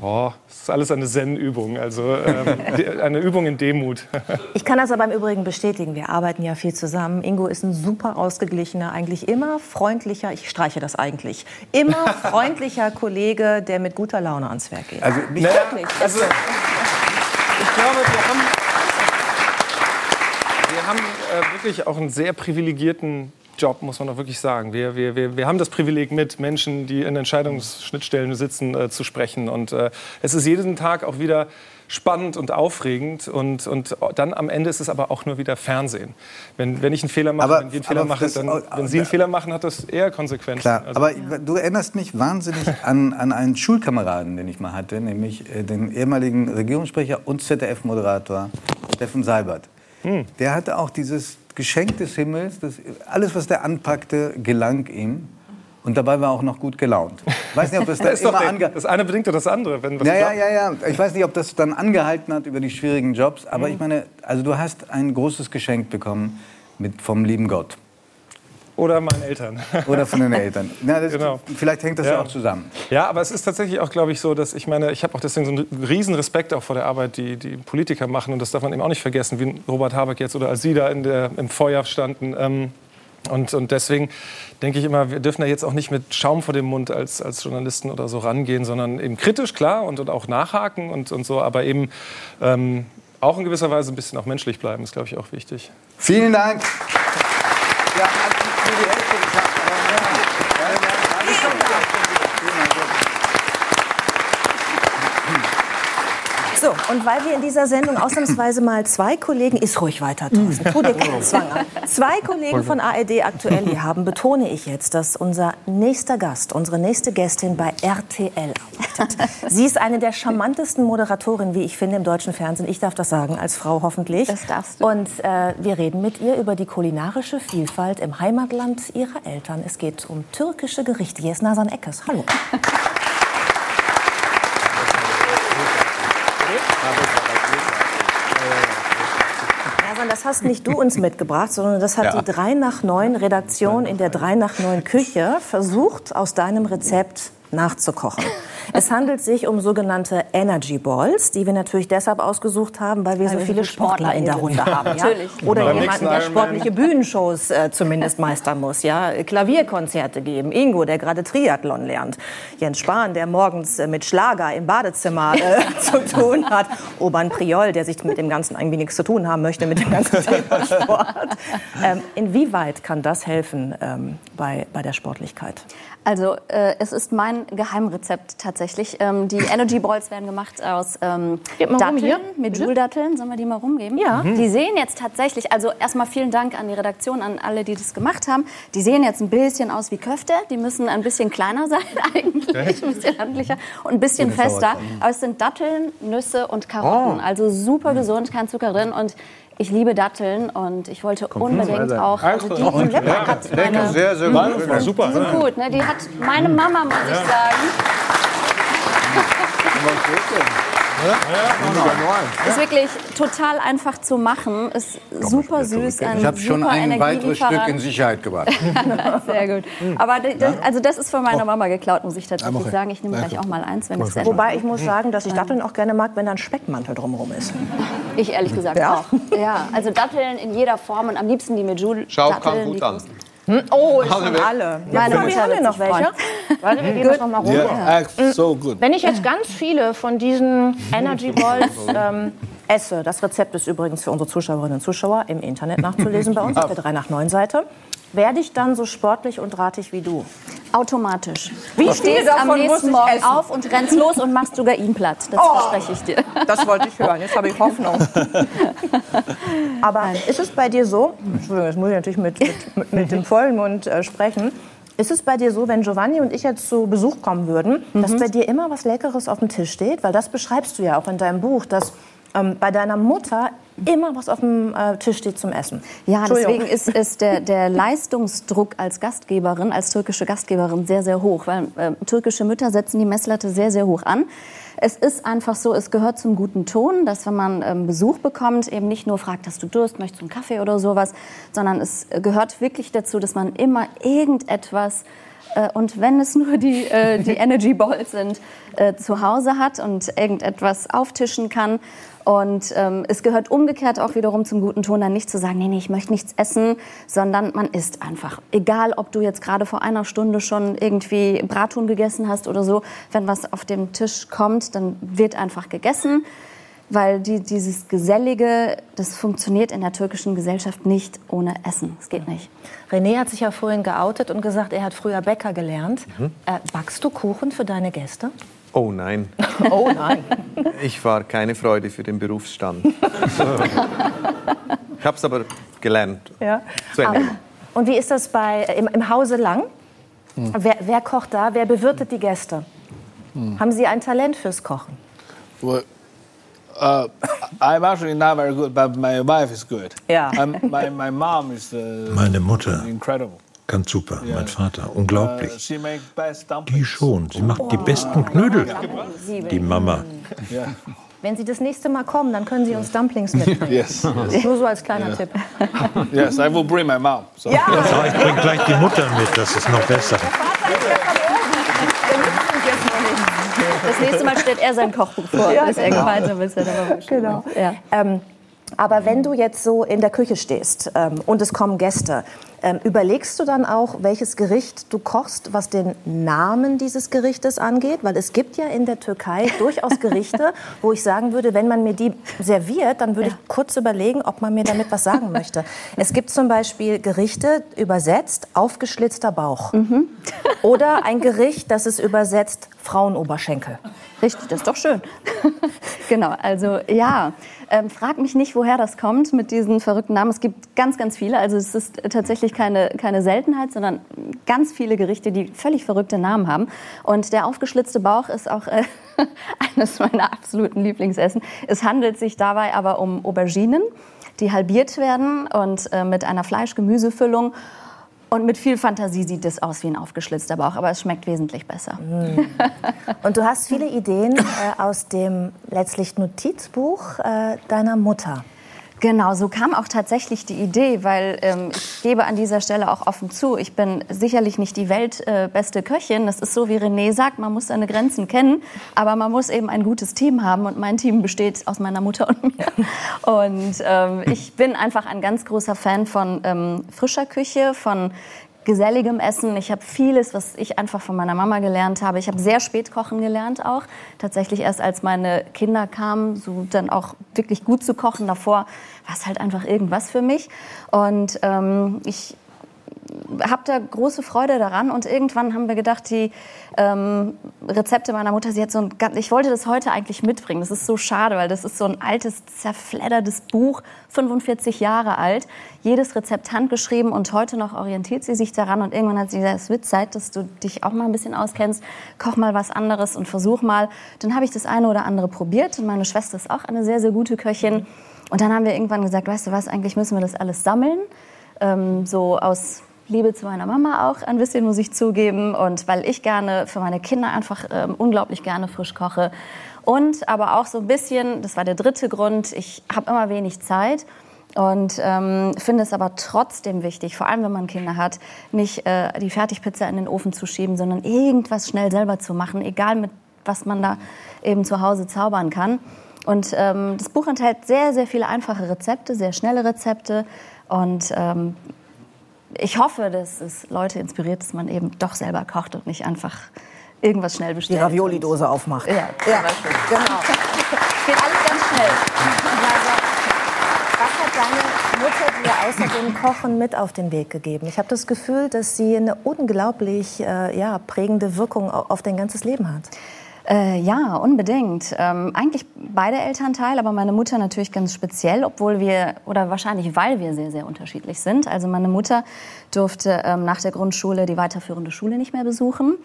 Das ist alles eine Zen-Übung, also ähm, eine Übung in Demut. Ich kann das aber im Übrigen bestätigen. Wir arbeiten ja viel zusammen. Ingo ist ein super ausgeglichener, eigentlich immer freundlicher, ich streiche das eigentlich, immer freundlicher Kollege, der mit guter Laune ans Werk geht. Also Naja, Wirklich. also, ich glaube, wir haben, wir haben äh, wirklich auch einen sehr privilegierten Job, muss man auch wirklich sagen. Wir, wir, wir, wir haben das Privileg, mit Menschen, die in Entscheidungsschnittstellen sitzen, äh, zu sprechen. Und äh, es ist jeden Tag auch wieder spannend und aufregend. Und, und dann am Ende ist es aber auch nur wieder Fernsehen. Wenn, wenn ich einen Fehler mache, Aber- wenn wir einen Fehler machen, dann, wenn Sie einen Fehler machen, hat das eher Konsequenzen. Klar, Also- aber du erinnerst mich wahnsinnig an, an einen Schulkameraden, den ich mal hatte, nämlich äh, den ehemaligen Regierungssprecher und ZDF-Moderator Steffen Seibert. Hm. Der hatte auch dieses Geschenk des Himmels, das, alles, was der anpackte, gelang ihm. Und dabei war er auch noch gut gelaunt. Ich weiß nicht, ob das dann Das, doch immer der, das eine bedingt das andere. Wenn was ja, ja, ja, ja. Ich weiß nicht, ob das dann angehalten hat über die schwierigen Jobs, aber Mhm. ich meine, also du hast ein großes Geschenk bekommen mit, vom lieben Gott. Oder meinen Eltern. Oder von den Eltern. Ja, das, Genau. Vielleicht hängt das ja. Ja. auch zusammen. Ja, aber es ist tatsächlich auch, glaube ich, so, dass ich meine, ich habe auch deswegen so einen riesen Respekt auch vor der Arbeit, die die Politiker machen. Und das darf man eben auch nicht vergessen, wie Robert Habeck jetzt oder als Sie da in der, im Feuer standen. Ähm, und, und deswegen denke ich immer, wir dürfen da jetzt auch nicht mit Schaum vor dem Mund als, als Journalisten oder so rangehen, sondern eben kritisch, klar, und, und auch nachhaken und, und so, aber eben ähm, auch in gewisser Weise ein bisschen auch menschlich bleiben, ist, glaube ich, auch wichtig. Vielen Dank. Ja, also nur die Hälfte geschafft, So, und weil wir in dieser Sendung ausnahmsweise mal zwei Kollegen, ist ruhig weiter, Thorsten, tu dir keinen Zwang an. Zwei Kollegen von ARD aktuell hier haben, betone ich jetzt, dass unser nächster Gast, unsere nächste Gästin bei RTL arbeitet. Sie ist eine der charmantesten Moderatorinnen, wie ich finde, im deutschen Fernsehen. Ich darf das sagen, als Frau hoffentlich. Das darfst du. Und äh, wir reden mit ihr über die kulinarische Vielfalt im Heimatland ihrer Eltern. Es geht um türkische Gerichte. Hier ist Nasan Eckes. Hallo. Nasan, das hast nicht du uns mitgebracht, sondern das hat Ja. die 3 nach 9 Redaktion in der 3 nach 9 Küche versucht, aus deinem Rezept nachzukochen. Es handelt sich um sogenannte Energy Balls, die wir natürlich deshalb ausgesucht haben, weil wir so viele Sportler in der Runde haben. Ja? Oder Beim jemanden, der sportliche Bühnenshows äh, zumindest meistern muss. Ja? Klavierkonzerte geben. Ingo, der gerade Triathlon lernt. Jens Spahn, der morgens äh, mit Schlager im Badezimmer äh, zu tun hat. Urban Priol, der sich mit dem Ganzen irgendwie nichts zu tun haben möchte, mit dem ganzen Thema Sport. Ähm, inwieweit kann das helfen ähm, bei, bei der Sportlichkeit? Also äh, es ist mein Geheimrezept tatsächlich. Ähm, die Energy Balls werden gemacht aus ähm, Datteln, Joule-Datteln. Sollen wir die mal rumgeben? Ja. Mhm. Die sehen jetzt tatsächlich, also erstmal vielen Dank an die Redaktion, an alle, die das gemacht haben. Die sehen jetzt ein bisschen aus wie Köfte. Die müssen ein bisschen kleiner sein eigentlich, ein bisschen handlicher und ein bisschen fester. Aber es sind Datteln, Nüsse und Karotten. Oh. Also super gesund, kein Zucker drin und ich liebe Datteln und ich wollte unbedingt auch. Also die, die Lecker hat meine- sehr, sehr Mhm. gut. Super. Die sind gut, ne? Die hat meine Mama, muss ich sagen. Ist wirklich total einfach zu machen, ist super süß. Ein Ich habe schon super ein weiteres Stück in Sicherheit gebracht. Sehr gut. Aber das, also das ist von meiner Mama geklaut, muss ich tatsächlich sagen. Ich nehme gleich auch mal eins, wenn es Wobei ich muss sagen, dass ich Datteln auch gerne mag, wenn da ein Speckmantel drumherum ist. Ich ehrlich gesagt Ja? auch. Ja, also Datteln in jeder Form und am liebsten die mit Joule. Schau, kam gut die an. Hm? Oh, ist Alle schon alle. Meine Ja, Mutter wir haben hier noch welche. Warte, wir gehen das noch mal rum. Yeah, act so good. Wenn ich jetzt ganz viele von diesen Energy Balls ähm, esse, das Rezept ist übrigens für unsere Zuschauerinnen und Zuschauer im Internet nachzulesen bei uns auf der 3 nach 9 Seite, werde ich dann so sportlich und drahtig wie du? Automatisch. Wie Du stehst am nächsten Morgen essen? auf und rennst los und machst sogar ihn platt. Das Oh. verspreche ich dir. Das wollte ich hören. Jetzt habe ich Hoffnung. Aber ist es bei dir so, Entschuldigung, jetzt muss ich natürlich mit, mit, mit, dem vollen Mund äh, sprechen, ist es bei dir so, wenn Giovanni und ich jetzt zu Besuch kommen würden, dass Mhm. bei dir immer was Leckeres auf dem Tisch steht? Weil das beschreibst du ja auch in deinem Buch, dass ähm, bei deiner Mutter immer was auf dem äh, Tisch steht zum Essen. Ja, deswegen ist, ist der, der Leistungsdruck als Gastgeberin, als türkische Gastgeberin sehr, sehr hoch, weil äh, türkische Mütter setzen die Messlatte sehr, sehr hoch an. Es ist einfach so, es gehört zum guten Ton, dass wenn man ähm, Besuch bekommt, eben nicht nur fragt, hast du Durst, möchtest du einen Kaffee oder sowas, sondern es gehört wirklich dazu, dass man immer irgendetwas äh, und wenn es nur die, äh, die Energy Balls sind, äh, zu Hause hat und irgendetwas auftischen kann. Und ähm, es gehört umgekehrt auch wiederum zum guten Ton, dann nicht zu sagen, nee, nee, ich möchte nichts essen, sondern man isst einfach. Egal, ob du jetzt gerade vor einer Stunde schon irgendwie Brathuhn gegessen hast oder so, wenn was auf dem Tisch kommt, dann wird einfach gegessen. Weil die, dieses Gesellige, das funktioniert in der türkischen Gesellschaft nicht ohne Essen. Es geht nicht. René hat sich ja vorhin geoutet und gesagt, er hat früher Bäcker gelernt. Mhm. Äh, backst du Kuchen für deine Gäste? Oh nein. Oh nein. Ich war keine Freude für den Berufsstand. ich habe es aber gelernt. Ja. Zu Ende. Aber- Und wie ist das bei, im, im Hause Lang? Hm. Wer, wer kocht da? Wer bewirtet die Gäste? Hm. Haben Sie ein Talent fürs Kochen? Well, uh, I'm actually not very good, but my wife is good. Um, my, my mom is uh, Meine Mutter incredible. Kann super, Ja. mein Vater, unglaublich. she make best dumplings. Die schon, sie macht die besten Knödel. Die Mama. Yeah. Wenn Sie das nächste Mal kommen, dann können Sie uns Dumplings mitbringen. Yes, yes. Nur so als kleiner Ja. Tipp. Yes, I will bring my mom. So. Ja. So, ich bringe gleich die Mutter mit, das ist noch besser. Das nächste Mal stellt er sein Kochbuch vor, Ja, das er genau. gemeinsam ist. Genau. Ja. Ähm, aber wenn du jetzt so in der Küche stehst ähm, und es kommen Gäste, ähm, überlegst du dann auch, welches Gericht du kochst, was den Namen dieses Gerichtes angeht? Weil es gibt ja in der Türkei durchaus Gerichte, wo ich sagen würde, wenn man mir die serviert, dann würde ich kurz überlegen, ob man mir damit was sagen möchte. Es gibt zum Beispiel Gerichte übersetzt aufgeschlitzter Bauch. Oder ein Gericht, das ist übersetzt Frauenoberschenkel. Richtig, das ist doch schön. genau, also ja, ähm, frag mich nicht, woher das kommt mit diesen verrückten Namen. Es gibt ganz, ganz viele. Also es ist tatsächlich keine, keine Seltenheit, sondern ganz viele Gerichte, die völlig verrückte Namen haben. Und der aufgeschlitzte Bauch ist auch äh, eines meiner absoluten Lieblingsessen. Es handelt sich dabei aber um Auberginen, die halbiert werden und äh, mit einer Fleisch-Gemüsefüllung. Und mit viel Fantasie sieht es aus wie ein aufgeschlitzter Bauch, aber es schmeckt wesentlich besser. Und du hast viele Ideen äh, aus dem letztlich Notizbuch äh, deiner Mutter. Genau, so kam auch tatsächlich die Idee, weil ähm, ich gebe an dieser Stelle auch offen zu, ich bin sicherlich nicht die weltbeste äh, Köchin. Das ist so, wie René sagt, man muss seine Grenzen kennen, aber man muss eben ein gutes Team haben und mein Team besteht aus meiner Mutter und mir. Und ähm, ich bin einfach ein ganz großer Fan von ähm, frischer Küche, von geselligem Essen. Ich habe vieles, was ich einfach von meiner Mama gelernt habe. Ich habe sehr spät kochen gelernt auch. Tatsächlich erst als meine Kinder kamen, so dann auch wirklich gut zu kochen. Davor war es halt einfach irgendwas für mich. Und ähm, ich habe da große Freude daran und irgendwann haben wir gedacht, die ähm, Rezepte meiner Mutter, sie hat so ein, ich wollte das heute eigentlich mitbringen. Das ist so schade, weil das ist so ein altes, zerfleddertes Buch, 45 Jahre alt. Jedes Rezept handgeschrieben und heute noch orientiert sie sich daran und irgendwann hat sie gesagt, es wird Zeit, dass du dich auch mal ein bisschen auskennst, koch mal was anderes und versuch mal. Dann habe ich das eine oder andere probiert und meine Schwester ist auch eine sehr, sehr gute Köchin. Und dann haben wir irgendwann gesagt, weißt du was, eigentlich müssen wir das alles sammeln. Ähm, so aus Liebe zu meiner Mama auch ein bisschen, muss ich zugeben. Und weil ich gerne für meine Kinder einfach ähm, unglaublich gerne frisch koche. Und aber auch so ein bisschen, das war der dritte Grund, ich habe immer wenig Zeit. Und ähm, finde es aber trotzdem wichtig, vor allem wenn man Kinder hat, nicht äh, die Fertigpizza in den Ofen zu schieben, sondern irgendwas schnell selber zu machen, egal mit was man da eben zu Hause zaubern kann. Und ähm, das Buch enthält sehr, sehr viele einfache Rezepte, sehr schnelle Rezepte. Und ähm, ich hoffe, dass es Leute inspiriert, dass man eben doch selber kocht und nicht einfach irgendwas schnell bestellt. Die Ravioli-Dose aufmacht. Ja, Ja, genau. Geht alles ganz schnell. Was hat deine Mutter dir außer dem Kochen mit auf den Weg gegeben? Ich habe das Gefühl, dass sie eine unglaublich äh, ja, prägende Wirkung au- auf dein ganzes Leben hat. Äh, ja, unbedingt. Ähm, eigentlich beide Elternteile, aber meine Mutter natürlich ganz speziell, obwohl wir, oder wahrscheinlich weil wir sehr, sehr unterschiedlich sind. Also meine Mutter durfte ähm, nach der Grundschule die weiterführende Schule nicht mehr besuchen.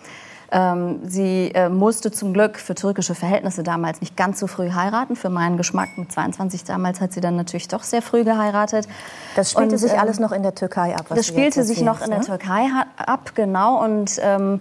Ähm, sie äh, musste zum Glück für türkische Verhältnisse damals nicht ganz so früh heiraten. Für meinen Geschmack mit 22 damals hat sie dann natürlich doch sehr früh geheiratet. Das spielte Und, sich ähm, alles noch in der Türkei ab. was das spielte sich noch in der ne? Türkei ab, genau. Und ähm,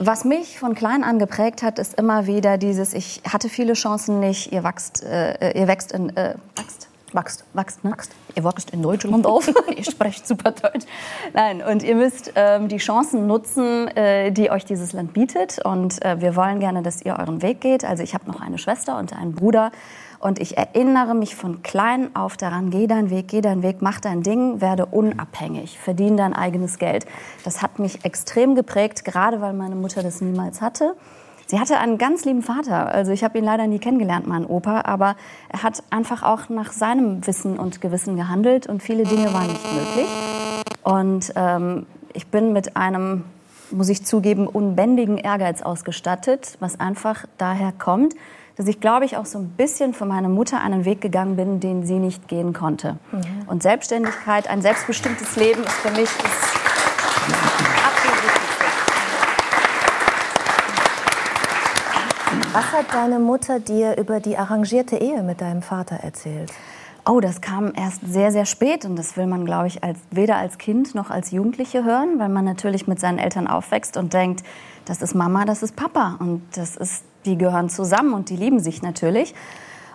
was mich von klein an geprägt hat, ist immer wieder dieses: Ich hatte viele Chancen nicht. Ihr wächst, äh, ihr wächst in äh, wächst. Wachst. Wachst, ne? Ihr wächst in Deutschland auf. ihr sprecht super Deutsch. Nein, und ihr müsst ähm, die Chancen nutzen, äh, die euch dieses Land bietet. Und äh, wir wollen gerne, dass ihr euren Weg geht. Also ich habe noch eine Schwester und einen Bruder. Und ich erinnere mich von klein auf daran, geh deinen Weg, geh deinen Weg, mach dein Ding, werde unabhängig, verdiene dein eigenes Geld. Das hat mich extrem geprägt, gerade weil meine Mutter das niemals hatte. Sie hatte einen ganz lieben Vater. Also ich habe ihn leider nie kennengelernt, meinen Opa, aber er hat einfach auch nach seinem Wissen und Gewissen gehandelt und viele Dinge waren nicht möglich. Und ähm, ich bin mit einem, muss ich zugeben, unbändigen Ehrgeiz ausgestattet, was einfach daher kommt, dass ich, glaube ich, auch so ein bisschen für meine Mutter einen Weg gegangen bin, den sie nicht gehen konnte. Und Selbstständigkeit, ein selbstbestimmtes Leben ist für mich das absolut Wichtigste. Was hat deine Mutter dir über die arrangierte Ehe mit deinem Vater erzählt? Oh, das kam erst sehr, sehr spät und das will man, glaube ich, als, weder als Kind noch als Jugendliche hören, weil man natürlich mit seinen Eltern aufwächst und denkt, das ist Mama, das ist Papa und das ist, die gehören zusammen und die lieben sich natürlich.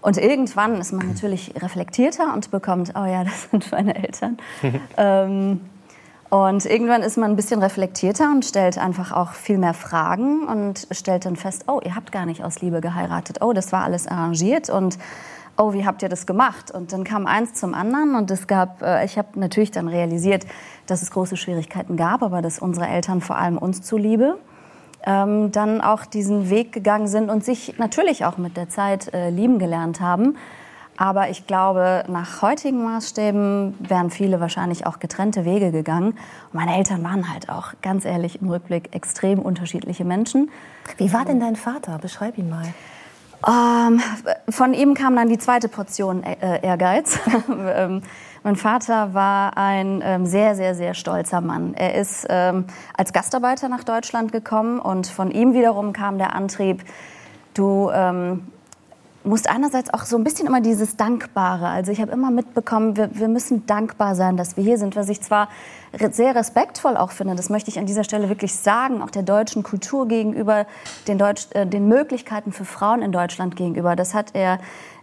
Und irgendwann ist man natürlich reflektierter und bekommt, oh ja, das sind meine Eltern. ähm, und irgendwann ist man ein bisschen reflektierter und stellt einfach auch viel mehr Fragen und stellt dann fest, oh, ihr habt gar nicht aus Liebe geheiratet. Oh, das war alles arrangiert und oh, wie habt ihr das gemacht? Und dann kam eins zum anderen und es gab, äh, ich habe natürlich dann realisiert, dass es große Schwierigkeiten gab, aber dass unsere Eltern vor allem uns zuliebe ähm, dann auch diesen Weg gegangen sind und sich natürlich auch mit der Zeit äh, lieben gelernt haben. Aber ich glaube, nach heutigen Maßstäben wären viele wahrscheinlich auch getrennte Wege gegangen. Und meine Eltern waren halt auch, ganz ehrlich, im Rückblick extrem unterschiedliche Menschen. Wie war denn dein Vater? Beschreib ihn mal. Ähm, von ihm kam dann die zweite Portion äh, Ehrgeiz. mein Vater war ein ähm, sehr, sehr, sehr stolzer Mann. Er ist ähm, als Gastarbeiter nach Deutschland gekommen und von ihm wiederum kam der Antrieb, du ähm, musst einerseits auch so ein bisschen immer dieses Dankbare. Also ich habe immer mitbekommen, wir, wir, müssen dankbar sein, dass wir hier sind, was ich zwar sehr respektvoll auch finde, das möchte ich an dieser Stelle wirklich sagen, auch der deutschen Kultur gegenüber, den, Deutsch, äh, den Möglichkeiten für Frauen in Deutschland gegenüber. Das hat er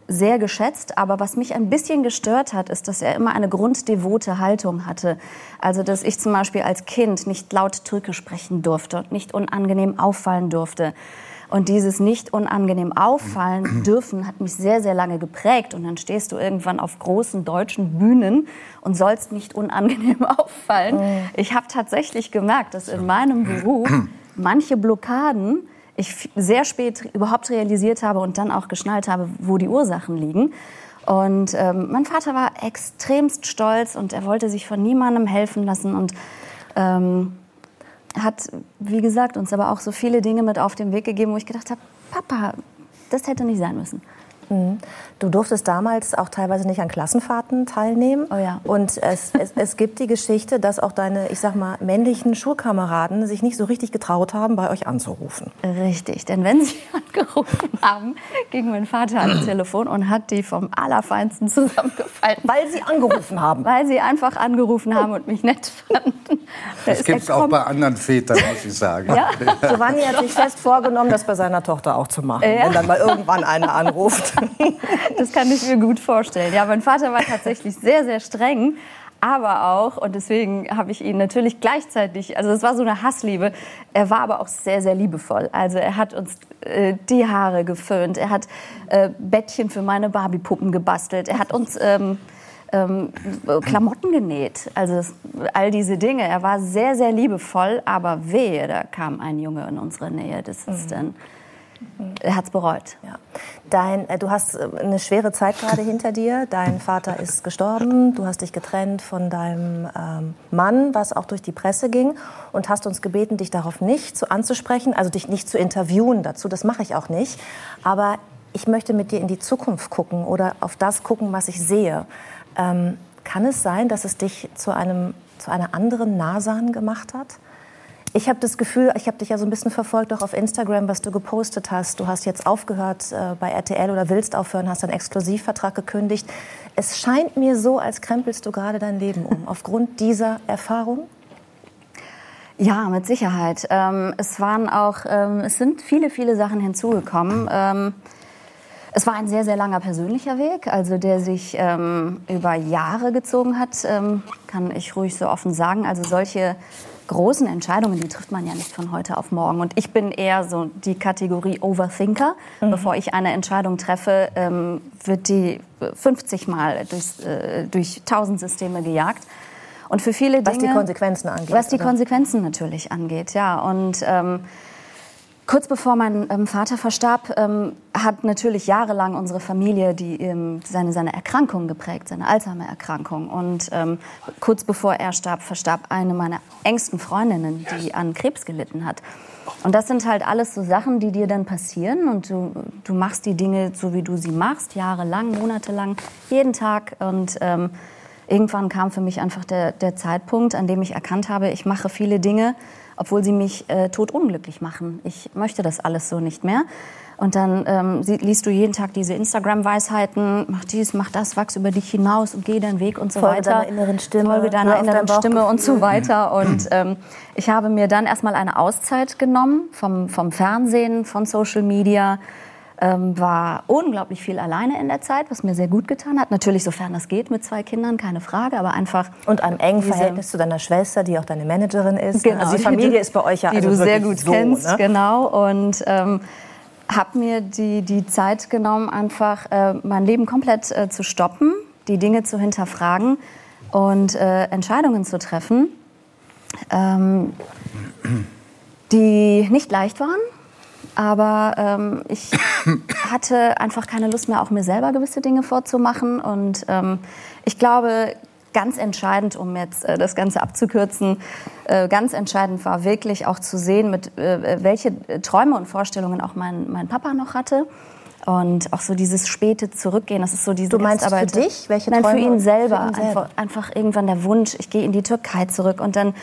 sehr geschätzt. Aber was mich ein bisschen gestört hat, ist, dass er immer eine grunddevote Haltung hatte. Also, dass ich zum Beispiel als Kind nicht laut Türkisch sprechen durfte und nicht unangenehm auffallen durfte. Und dieses nicht unangenehm auffallen dürfen hat mich sehr, sehr lange geprägt. Und dann stehst du irgendwann auf großen deutschen Bühnen und sollst nicht unangenehm auffallen. Mhm. Ich habe tatsächlich gemerkt, dass in meinem Beruf manche Blockaden ich sehr spät überhaupt realisiert habe und dann auch geschnallt habe, wo die Ursachen liegen. Und ähm, mein Vater war extremst stolz und er wollte sich von niemandem helfen lassen und ähm, hat, wie gesagt, uns aber auch so viele Dinge mit auf den Weg gegeben, wo ich gedacht habe, Papa, das hätte nicht sein müssen. Mhm. Du durftest damals auch teilweise nicht an Klassenfahrten teilnehmen. Oh ja. Und es, es, es gibt die Geschichte, dass auch deine, ich sag mal, männlichen Schulkameraden sich nicht so richtig getraut haben, bei euch anzurufen. Richtig, denn wenn sie angerufen haben, ging mein Vater ans Telefon und hat die vom Allerfeinsten zusammengefallen. Weil sie angerufen haben? Weil sie einfach angerufen haben und mich nett fanden. Da das gibt es auch bei anderen Vätern, muss ich sagen. Ja? Giovanni hat sich fest vorgenommen, das bei seiner Tochter auch zu machen, ja? wenn dann mal irgendwann einer anruft. Das kann ich mir gut vorstellen. Ja, mein Vater war tatsächlich sehr, sehr streng. Aber auch, und deswegen habe ich ihn natürlich gleichzeitig, also es war so eine Hassliebe, er war aber auch sehr, sehr liebevoll. Also er hat uns äh, die Haare geföhnt, er hat äh, Bettchen für meine Barbiepuppen gebastelt, er hat uns ähm, ähm, Klamotten genäht, also all diese Dinge. Er war sehr, sehr liebevoll, aber wehe, da kam ein Junge in unsere Nähe, das ist mhm. dann er hat es bereut. Ja. Dein, äh, du hast äh, eine schwere Zeit gerade hinter dir. Dein Vater ist gestorben. Du hast dich getrennt von deinem ähm, Mann, was auch durch die Presse ging. Und hast uns gebeten, dich darauf nicht zu, anzusprechen, also dich nicht zu interviewen dazu. Das mache ich auch nicht. Aber ich möchte mit dir in die Zukunft gucken oder auf das gucken, was ich sehe. Ähm, kann es sein, dass es dich zu, einem, zu einer anderen Nasan gemacht hat? Ich habe das Gefühl, ich habe dich ja so ein bisschen verfolgt, auch auf Instagram, was du gepostet hast. Du hast jetzt aufgehört äh, bei RTL oder willst aufhören, hast einen Exklusivvertrag gekündigt. Es scheint mir so, als krempelst du gerade dein Leben um, aufgrund dieser Erfahrung. Ja, mit Sicherheit. Ähm, es waren auch, ähm, es sind viele, viele Sachen hinzugekommen. Ähm, es war ein sehr, sehr langer persönlicher Weg, also der sich ähm, über Jahre gezogen hat, ähm, kann ich ruhig so offen sagen. Also solche großen Entscheidungen, die trifft man ja nicht von heute auf morgen. Und ich bin eher so die Kategorie Overthinker. Mhm. Bevor ich eine Entscheidung treffe, ähm, wird die 50 Mal durchs, äh, durch 1000 Systeme gejagt. Und für viele Dinge... Was die Konsequenzen angeht. Was die oder? Konsequenzen natürlich angeht, ja. Und... Ähm, Kurz bevor mein ähm, Vater verstarb, ähm, hat natürlich jahrelang unsere Familie die, ähm, seine, seine Erkrankung geprägt, seine Alzheimer-Erkrankung. Und ähm, kurz bevor er starb, verstarb eine meiner engsten Freundinnen, die an Krebs gelitten hat. Und das sind halt alles so Sachen, die dir dann passieren und du, du machst die Dinge so, wie du sie machst, jahrelang, monatelang, jeden Tag. Und ähm, irgendwann kam für mich einfach der, der Zeitpunkt, an dem ich erkannt habe, ich mache viele Dinge, obwohl sie mich äh, totunglücklich machen. Ich möchte das alles so nicht mehr. Und dann ähm, liest du jeden Tag diese Instagram-Weisheiten, mach dies, mach das, wachs über dich hinaus und geh deinen Weg und so Folge weiter. Deiner inneren Stimme, Folge deiner inneren Stimme und so weiter. Und ähm, ich habe mir dann erstmal eine Auszeit genommen vom, vom Fernsehen, von Social Media, ähm, war unglaublich viel alleine in der Zeit, was mir sehr gut getan hat. Natürlich, sofern das geht, mit zwei Kindern, keine Frage, aber einfach. Und einem engen Verhältnis zu deiner Schwester, die auch deine Managerin ist. Genau, also die Familie die, ist bei euch ja Die also du sehr gut so, kennst, ne? genau. Und ähm, habe mir die, die Zeit genommen, einfach äh, mein Leben komplett äh, zu stoppen, die Dinge zu hinterfragen und äh, Entscheidungen zu treffen, ähm, die nicht leicht waren, aber ähm, ich hatte einfach keine Lust mehr, auch mir selber gewisse Dinge vorzumachen. Und ähm, ich glaube, ganz entscheidend, um jetzt äh, das Ganze abzukürzen, äh, ganz entscheidend war wirklich auch zu sehen, mit äh, welche Träume und Vorstellungen auch mein, mein Papa noch hatte. Und auch so dieses späte Zurückgehen, das ist so diese Du meinst für dich? Welche Nein, für Träume? ihn selber. Für ihn selber. Einfach, einfach irgendwann der Wunsch, ich gehe in die Türkei zurück und dann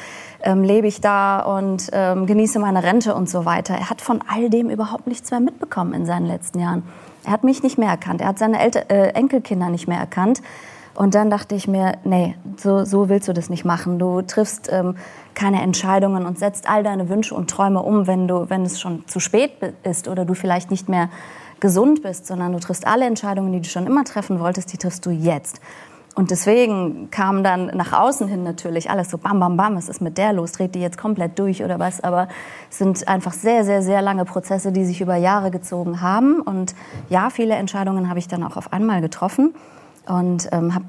ähm, lebe ich da und ähm, genieße meine Rente und so weiter. Er hat von all dem überhaupt nichts mehr mitbekommen in seinen letzten Jahren. Er hat mich nicht mehr erkannt, er hat seine Elter äh, Enkelkinder nicht mehr erkannt. Und dann dachte ich mir, nee, so, so willst du das nicht machen. Du triffst ähm, keine Entscheidungen und setzt all deine Wünsche und Träume um, wenn, du, wenn es schon zu spät ist oder du vielleicht nicht mehr gesund bist, sondern du triffst alle Entscheidungen, die du schon immer treffen wolltest, die triffst du jetzt. Und deswegen kam dann nach außen hin natürlich alles so bam, bam, bam, was ist mit der los, dreht die jetzt komplett durch oder was. Aber es sind einfach sehr, sehr, sehr lange Prozesse, die sich über Jahre gezogen haben. Und ja, viele Entscheidungen habe ich dann auch auf einmal getroffen und ähm, habe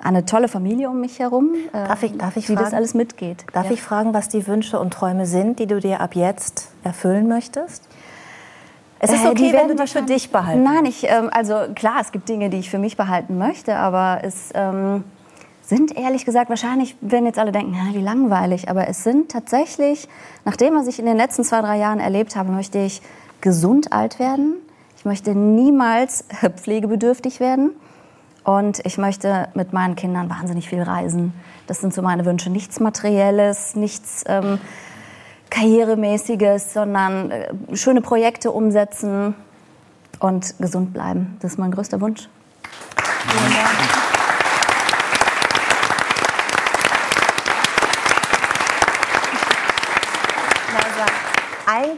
eine tolle Familie um mich herum, äh, Darf ich, darf ich die fragen, das alles mitgeht. Darf Ja. ich fragen, was die Wünsche und Träume sind, die du dir ab jetzt erfüllen möchtest? Es ist Äh, okay, die wenn du die für dich behalten. Nein, ich, ähm, also klar, es gibt Dinge, die ich für mich behalten möchte, aber es ähm, sind ehrlich gesagt, wahrscheinlich werden jetzt alle denken, ja, wie langweilig, aber es sind tatsächlich, nach dem, was ich in den letzten zwei, drei Jahren erlebt habe, möchte ich gesund alt werden. Ich möchte niemals pflegebedürftig werden. Und ich möchte mit meinen Kindern wahnsinnig viel reisen. Das sind so meine Wünsche. Nichts Materielles, nichts ähm, Karrieremäßiges, sondern äh, schöne Projekte umsetzen und gesund bleiben. Das ist mein größter Wunsch. Ein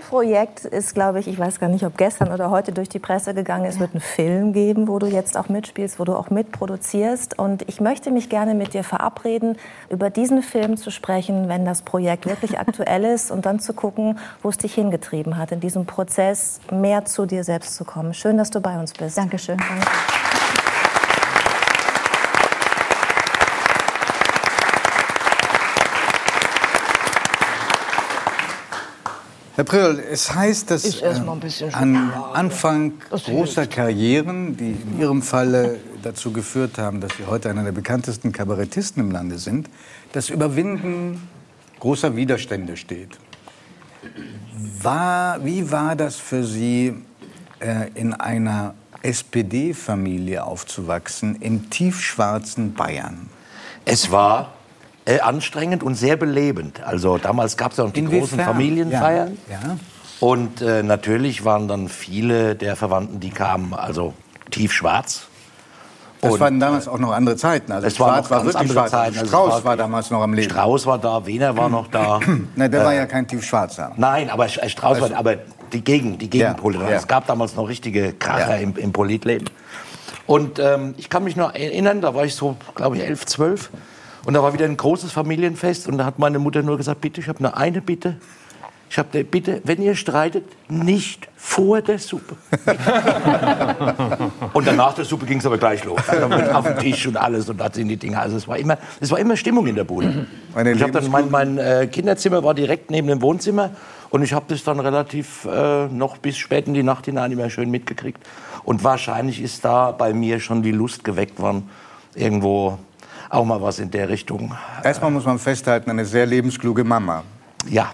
Projekt ist, glaube ich, ich weiß gar nicht, ob gestern oder heute durch die Presse gegangen ist, wird einen Film geben, wo du jetzt auch mitspielst, wo du auch mitproduzierst. Und ich möchte mich gerne mit dir verabreden, über diesen Film zu sprechen, wenn das Projekt wirklich aktuell ist und dann zu gucken, wo es dich hingetrieben hat, in diesem Prozess mehr zu dir selbst zu kommen. Schön, dass du bei uns bist. Dankeschön. Danke. Herr Prill, es heißt, dass äh, Schokolade. Anfang großer. Karrieren, die in Ihrem Falle dazu geführt haben, dass Sie heute einer der bekanntesten Kabarettisten im Lande sind, das Überwinden großer Widerstände steht. War, wie war das für Sie, äh, in einer SPD-Familie aufzuwachsen, im tiefschwarzen Bayern? Es war äh, anstrengend und sehr belebend. Also damals gab es ja noch die großen Inwiefern? Familienfeiern. Ja, ja. Und äh, natürlich waren dann viele der Verwandten, die kamen, also tiefschwarz. Das Und, waren damals auch noch andere Zeiten. Also es Schwarz noch war ganz wirklich andere schwarz. Zeiten. Also Strauß war- war damals noch am Leben. Strauß war da, Wiener war noch da. Nein, der war Äh, ja kein tiefschwarzer. Nein, aber Sch- Strauß Also- war, aber die Gegen, die Gegenpole. Ja, ja. Es gab damals noch richtige Kracher Ja. im, im Politleben. Und ähm, ich kann mich noch erinnern, da war ich so, glaube ich, elf, zwölf. Und da war wieder ein großes Familienfest und da hat meine Mutter nur gesagt, bitte, ich habe nur eine Bitte. Ich habe eine Bitte, wenn ihr streitet, nicht vor der Suppe. und danach der Suppe ging es aber gleich los. Dann mit auf den Tisch und alles und da sind die Dinge. Also es war immer, es war immer Stimmung in der Bude. Eine ich habe dann mein, mein äh, Kinderzimmer war direkt neben dem Wohnzimmer und ich habe das dann relativ äh, noch bis spät in die Nacht hinein immer schön mitgekriegt. Und wahrscheinlich ist da bei mir schon die Lust geweckt worden, irgendwo auch mal was in der Richtung. Erstmal muss man festhalten, eine sehr lebenskluge Mama. Ja.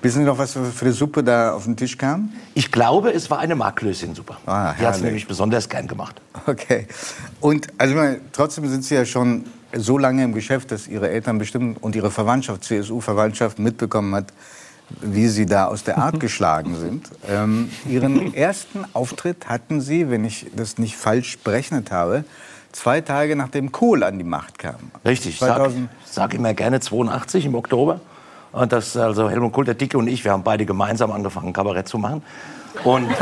Wissen Sie noch, was für eine Suppe da auf den Tisch kam? Ich glaube, es war eine Marklöschensuppe. Ah, die hat es nämlich besonders gern gemacht. Okay. Und also meine, trotzdem sind Sie ja schon so lange im Geschäft, dass Ihre Eltern bestimmt und Ihre Verwandtschaft, CSU-Verwandtschaft, mitbekommen hat, wie Sie da aus der Art geschlagen sind. Ähm, Ihren ersten Auftritt hatten Sie, wenn ich das nicht falsch berechnet habe, zwei Tage nachdem Kohl an die Macht kam. Richtig, ich sag, 2000 sag immer gerne 82 im Oktober. Und das, also Helmut Kohl, der Dicke und ich, wir haben beide gemeinsam angefangen, Kabarett zu machen. Und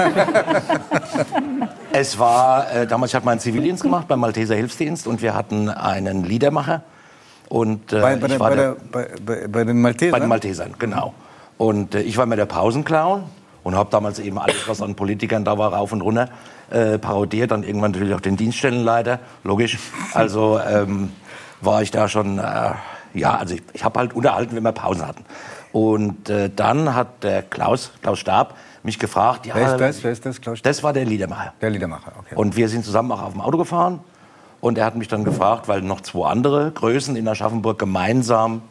es war, äh, damals hatte meinen Zivildienst gemacht beim Malteser Hilfsdienst und wir hatten einen Liedermacher. Und, äh, bei, bei, ich der, war bei, der, bei, bei, den Maltesern? bei den Maltesern, genau. Und äh, ich war immer der Pausenclown und habe damals eben alles, was an Politikern da war, rauf und runter äh, parodiert. Dann irgendwann natürlich auch den Dienststellenleiter, logisch. Also ähm, war ich da schon, äh, ja, also ich, ich habe halt unterhalten, wenn wir Pausen hatten. Und äh, dann hat der Klaus, Klaus Stab, mich gefragt. Ja, Wer ist das? Wer ist das, Klaus? Das war der Liedermacher. Der Liedermacher, okay. Und wir sind zusammen auch auf dem Auto gefahren. Und er hat mich dann gefragt, weil noch zwei andere Größen in Aschaffenburg gemeinsam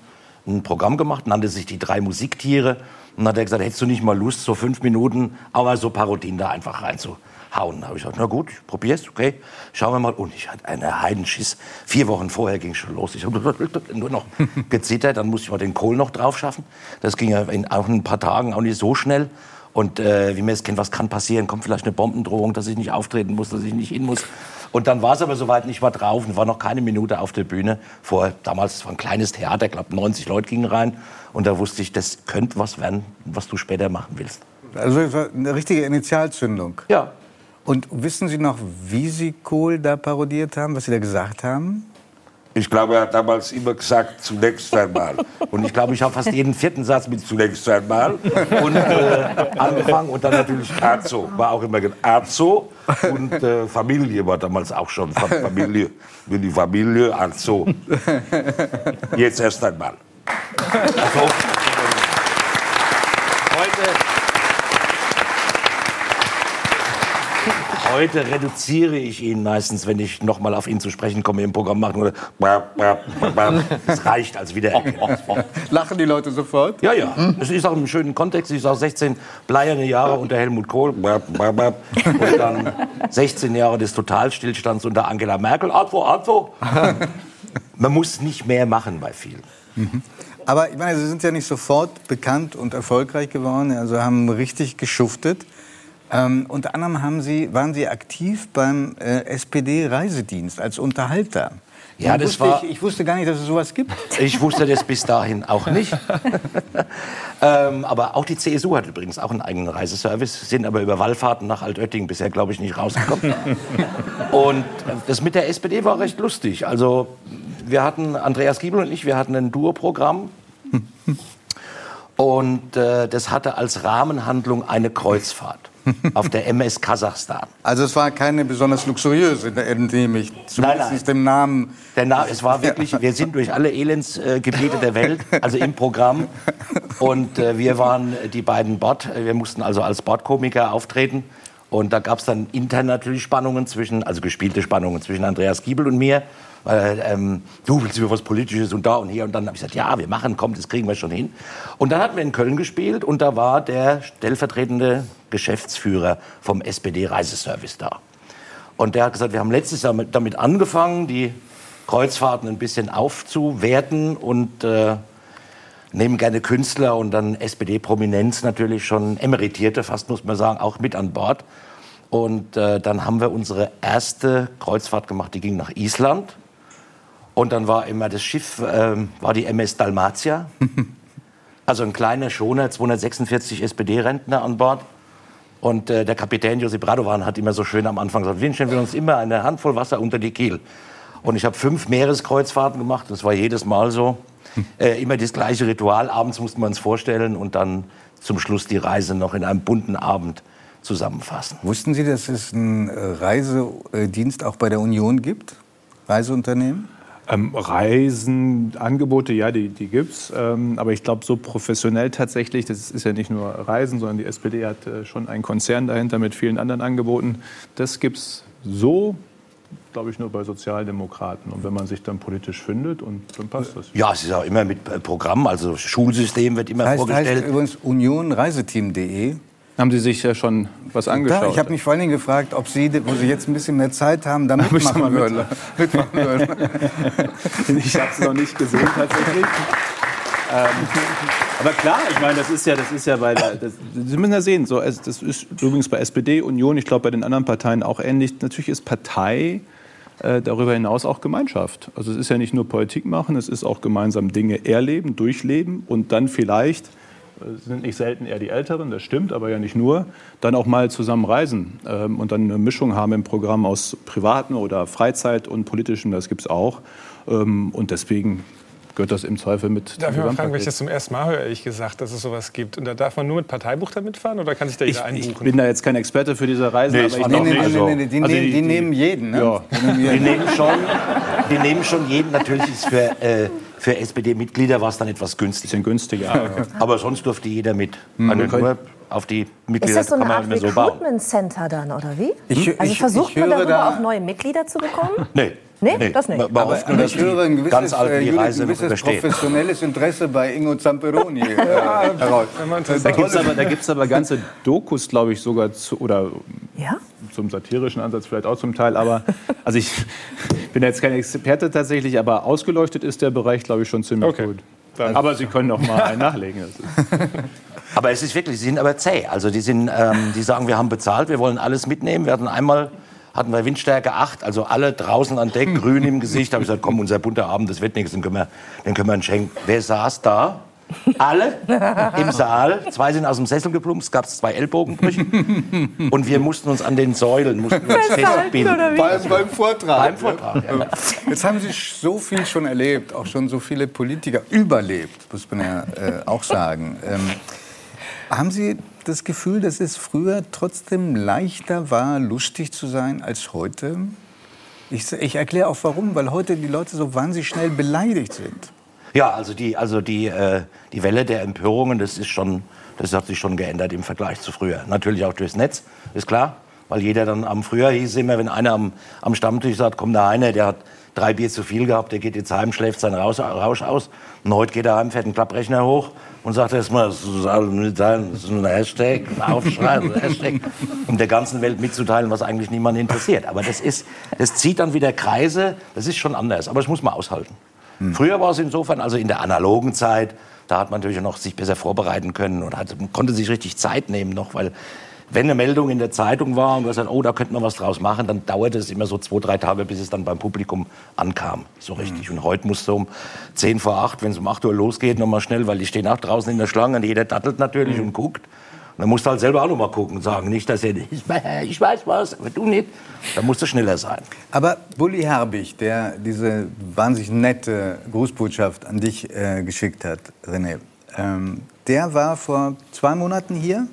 ein Programm gemacht, nannte sich die drei Musiktiere. Und dann hat er gesagt, hättest du nicht mal Lust, so fünf Minuten, aber so Parodien da einfach reinzuhauen. Da habe ich gesagt, na gut, ich probier's, okay, schauen wir mal. Und ich hatte einen Heidenschiss. Vier Wochen vorher ging schon los. Ich habe nur noch gezittert, dann musste ich mal den Kohl noch drauf schaffen. Das ging ja in auch ein paar Tagen auch nicht so schnell. Und äh, wie man es kennt, was kann passieren? Kommt vielleicht eine Bombendrohung, dass ich nicht auftreten muss, dass ich nicht hin muss. Und dann war es aber soweit, ich war drauf und war noch keine Minute auf der Bühne. Vor, damals war ein kleines Theater, ich glaube 90 Leute gingen rein. Und da wusste ich, das könnte was werden, was du später machen willst. Also eine richtige Initialzündung. Ja. Und wissen Sie noch, wie Sie Kohl da parodiert haben, was Sie da gesagt haben? Ich glaube, er hat damals immer gesagt, zunächst einmal. Und ich glaube, ich habe fast jeden vierten Satz mit zunächst einmal und äh, angefangen und dann natürlich Arzo, war auch immer Arzo und äh, Familie war damals auch schon Fa- Familie, wie die Familie Arzo. Jetzt erst einmal. Also, heute, heute reduziere ich ihn meistens, wenn ich noch mal auf ihn zu sprechen komme im Programm machen oder das reicht als Wiedererkennung. Lachen die Leute sofort? Ja, ja. Es ist auch im schönen Kontext. Ich sage 16 bleierne Jahre unter Helmut Kohl und dann 16 Jahre des Totalstillstands unter Angela Merkel. Atwo, Atwo. Man muss nicht mehr machen bei vielen. Aber ich meine, Sie sind ja nicht sofort bekannt und erfolgreich geworden, also haben richtig geschuftet. Ähm, unter anderem haben Sie, waren Sie aktiv beim äh, SPD-Reisedienst als Unterhalter. Ja, das wusste war- Ich, ich wusste gar nicht, dass es sowas gibt. Ich wusste das bis dahin auch nicht. ähm, aber auch die CSU hat übrigens auch einen eigenen Reiseservice, sind aber über Wallfahrten nach Altötting bisher, glaube ich, nicht rausgekommen. und das mit der SPD war recht lustig. Also wir hatten, Andreas Giebel und ich, wir hatten ein Duo-Programm. Und äh, das hatte als Rahmenhandlung eine Kreuzfahrt auf der MS Kasachstan. Also es war keine besonders luxuriöse, entnehme ich. Zumindest nein. dem Namen. Der Na es war wirklich, wir sind durch alle Elendsgebiete der Welt, also im Programm. Und äh, wir waren die beiden Bord, wir mussten also als Bordkomiker auftreten. Und da gab es dann intern natürlich Spannungen zwischen, also gespielte Spannungen zwischen Andreas Giebel und mir. Weil, ähm, du willst über was Politisches und da und hier. Und dann habe ich gesagt, ja, wir machen, komm, das kriegen wir schon hin. Und dann hatten wir in Köln gespielt und da war der stellvertretende Geschäftsführer vom SPD-Reiseservice da. Und der hat gesagt, wir haben letztes Jahr mit, damit angefangen, die Kreuzfahrten ein bisschen aufzuwerten und äh, nehmen gerne Künstler und dann SPD-Prominenz natürlich schon Emeritierte, fast muss man sagen, auch mit an Bord. Und äh, dann haben wir unsere erste Kreuzfahrt gemacht, die ging nach Island. Und dann war immer das Schiff, ähm, war die MS Dalmatia. Also ein kleiner Schoner, 246 SPD-Rentner an Bord. Und äh, der Kapitän Josip Radovan hat immer so schön am Anfang gesagt, wünschen wir uns immer eine Handvoll Wasser unter die Kiel. Und ich habe fünf Meereskreuzfahrten gemacht, das war jedes Mal so. Äh, immer das gleiche Ritual, abends musste man es vorstellen und dann zum Schluss die Reise noch in einem bunten Abend zusammenfassen. Wussten Sie, dass es einen äh, Reisedienst auch bei der Union gibt? Reiseunternehmen? Ähm, Reisen, Angebote, ja, die, die gibt's. Ähm, aber ich glaube, so professionell tatsächlich, das ist ja nicht nur Reisen, sondern die SPD hat äh, schon einen Konzern dahinter mit vielen anderen Angeboten. Das gibt's so, glaube ich, nur bei Sozialdemokraten. Und wenn man sich dann politisch findet, und dann passt das. Ja, es ist auch immer mit Programm, also Schulsystem wird immer heißt, vorgestellt. heißt übrigens unionreiseteam.de. Haben Sie sich ja schon was angeschaut? Da, ich habe mich vor allen Dingen gefragt, ob Sie, wo Sie jetzt ein bisschen mehr Zeit haben, da Hab ich mitmachen mit- würden. mitmachen würden. ich habe es noch nicht gesehen tatsächlich. Ähm, aber klar, ich meine, das ist ja, das ist ja bei der, das, Sie müssen ja sehen, so, das ist übrigens bei SPD, Union, ich glaube bei den anderen Parteien auch ähnlich. Natürlich ist Partei äh, darüber hinaus auch Gemeinschaft. Also es ist ja nicht nur Politik machen, es ist auch gemeinsam Dinge erleben, durchleben und dann vielleicht äh, sind nicht selten eher die Älteren, das stimmt, aber ja nicht nur, dann auch mal zusammen reisen ähm, und dann eine Mischung haben im Programm aus privaten oder Freizeit und politischen, das gibt es auch. Ähm, und deswegen gehört das im Zweifel mit. Darf ich mal fragen, weil ich Gesamtpaket. das zum ersten Mal höre, ehrlich gesagt, dass es sowas gibt. Und da darf man nur mit Parteibuch da mitfahren oder kann sich da Ich, jeder einbuchen? ich bin da jetzt kein Experte für diese Reisen, Nee, aber ich ich also- Nee, nee, nee, die, also nehmen, die, nehmen jeden, ne? Ja. Die nehmen Die schon, die nehmen schon jeden. Natürlich ist für, äh, für SPD-Mitglieder war es dann etwas günstiger. Bisschen günstiger. Aber sonst durfte jeder mit. Mhm. Also nur auf die Ist Mitglieder das so eine Art so. Recruitment Center dann, oder wie? Ich- also ich- versucht ich man darüber da- auch neue Mitglieder zu bekommen? Nee. Nee, das nicht. Aber, aber ich höre ein gewisses, ganz Alten äh, gewisses professionelles Interesse bei Ingo Zamperoni äh, heraus. Da gibt es aber, aber ganze Dokus, glaube ich, sogar zu, oder Ja? zum satirischen Ansatz vielleicht auch zum Teil. Aber also ich bin jetzt kein Experte tatsächlich, aber ausgeleuchtet ist der Bereich, glaube ich, schon ziemlich gut. Aber Sie können noch mal einen nachlegen. Das ist Aber es ist wirklich, sie sind aber zäh. Also die, sind, ähm, die sagen, wir haben bezahlt, wir wollen alles mitnehmen. Wir hatten einmal hatten wir Windstärke 8, also alle draußen an Deck, grün im Gesicht. Da habe ich gesagt, komm, unser bunter Abend, das wird nichts, den können wir, den können wir uns schenken. Wer saß da? Alle im Saal. Zwei sind aus dem Sessel geplumpst, es gab zwei Ellbogenbrüche. Und wir mussten uns an den Säulen mussten uns festbinden. Beim, beim Vortrag. Beim Vortrag, ja. Jetzt haben Sie so viel schon erlebt, auch schon so viele Politiker überlebt, muss man ja äh, auch sagen. Ähm, haben Sie das Gefühl, dass es früher trotzdem leichter war, lustig zu sein als heute? Ich, ich erkläre auch warum, weil heute die Leute so wahnsinnig schnell beleidigt sind. Ja, also die, also die, äh, die Welle der Empörungen, das ist schon, das hat sich schon geändert im Vergleich zu früher. Natürlich auch durchs Netz, ist klar. Weil jeder dann am früher hieß immer, wenn einer am, am Stammtisch sagt, komm da einer, der hat drei Bier zu viel gehabt, der geht jetzt heim, schläft seinen Rausch, aus. Und heute geht er heim, fährt einen Klapprechner hoch und sagt erstmal, das ist ein Hashtag, ein Aufschrei, Hashtag, um der ganzen Welt mitzuteilen, was eigentlich niemanden interessiert. Aber das ist, das zieht dann wieder Kreise, das ist schon anders. Aber das muss man aushalten. Früher war es insofern, also in der analogen Zeit, da hat man natürlich noch sich besser vorbereiten können und hat, konnte sich richtig Zeit nehmen noch, weil wenn eine Meldung in der Zeitung war und wir sagten, oh, da könnte man was draus machen, dann dauerte es immer so zwei, drei Tage, bis es dann beim Publikum ankam, so richtig. Und heute muss so um 10 vor 8, wenn es um 8 Uhr losgeht, noch mal schnell, weil die stehen auch draußen in der Schlange und jeder dattelt natürlich und guckt. Und dann musst du halt selber auch noch mal gucken und sagen, nicht, dass er, ich, ich weiß was, aber du nicht. Da musst du schneller sein. Aber Bully Herbig, der diese wahnsinnig nette Grußbotschaft an dich äh, geschickt hat, René, ähm, der war vor zwei Monaten hier.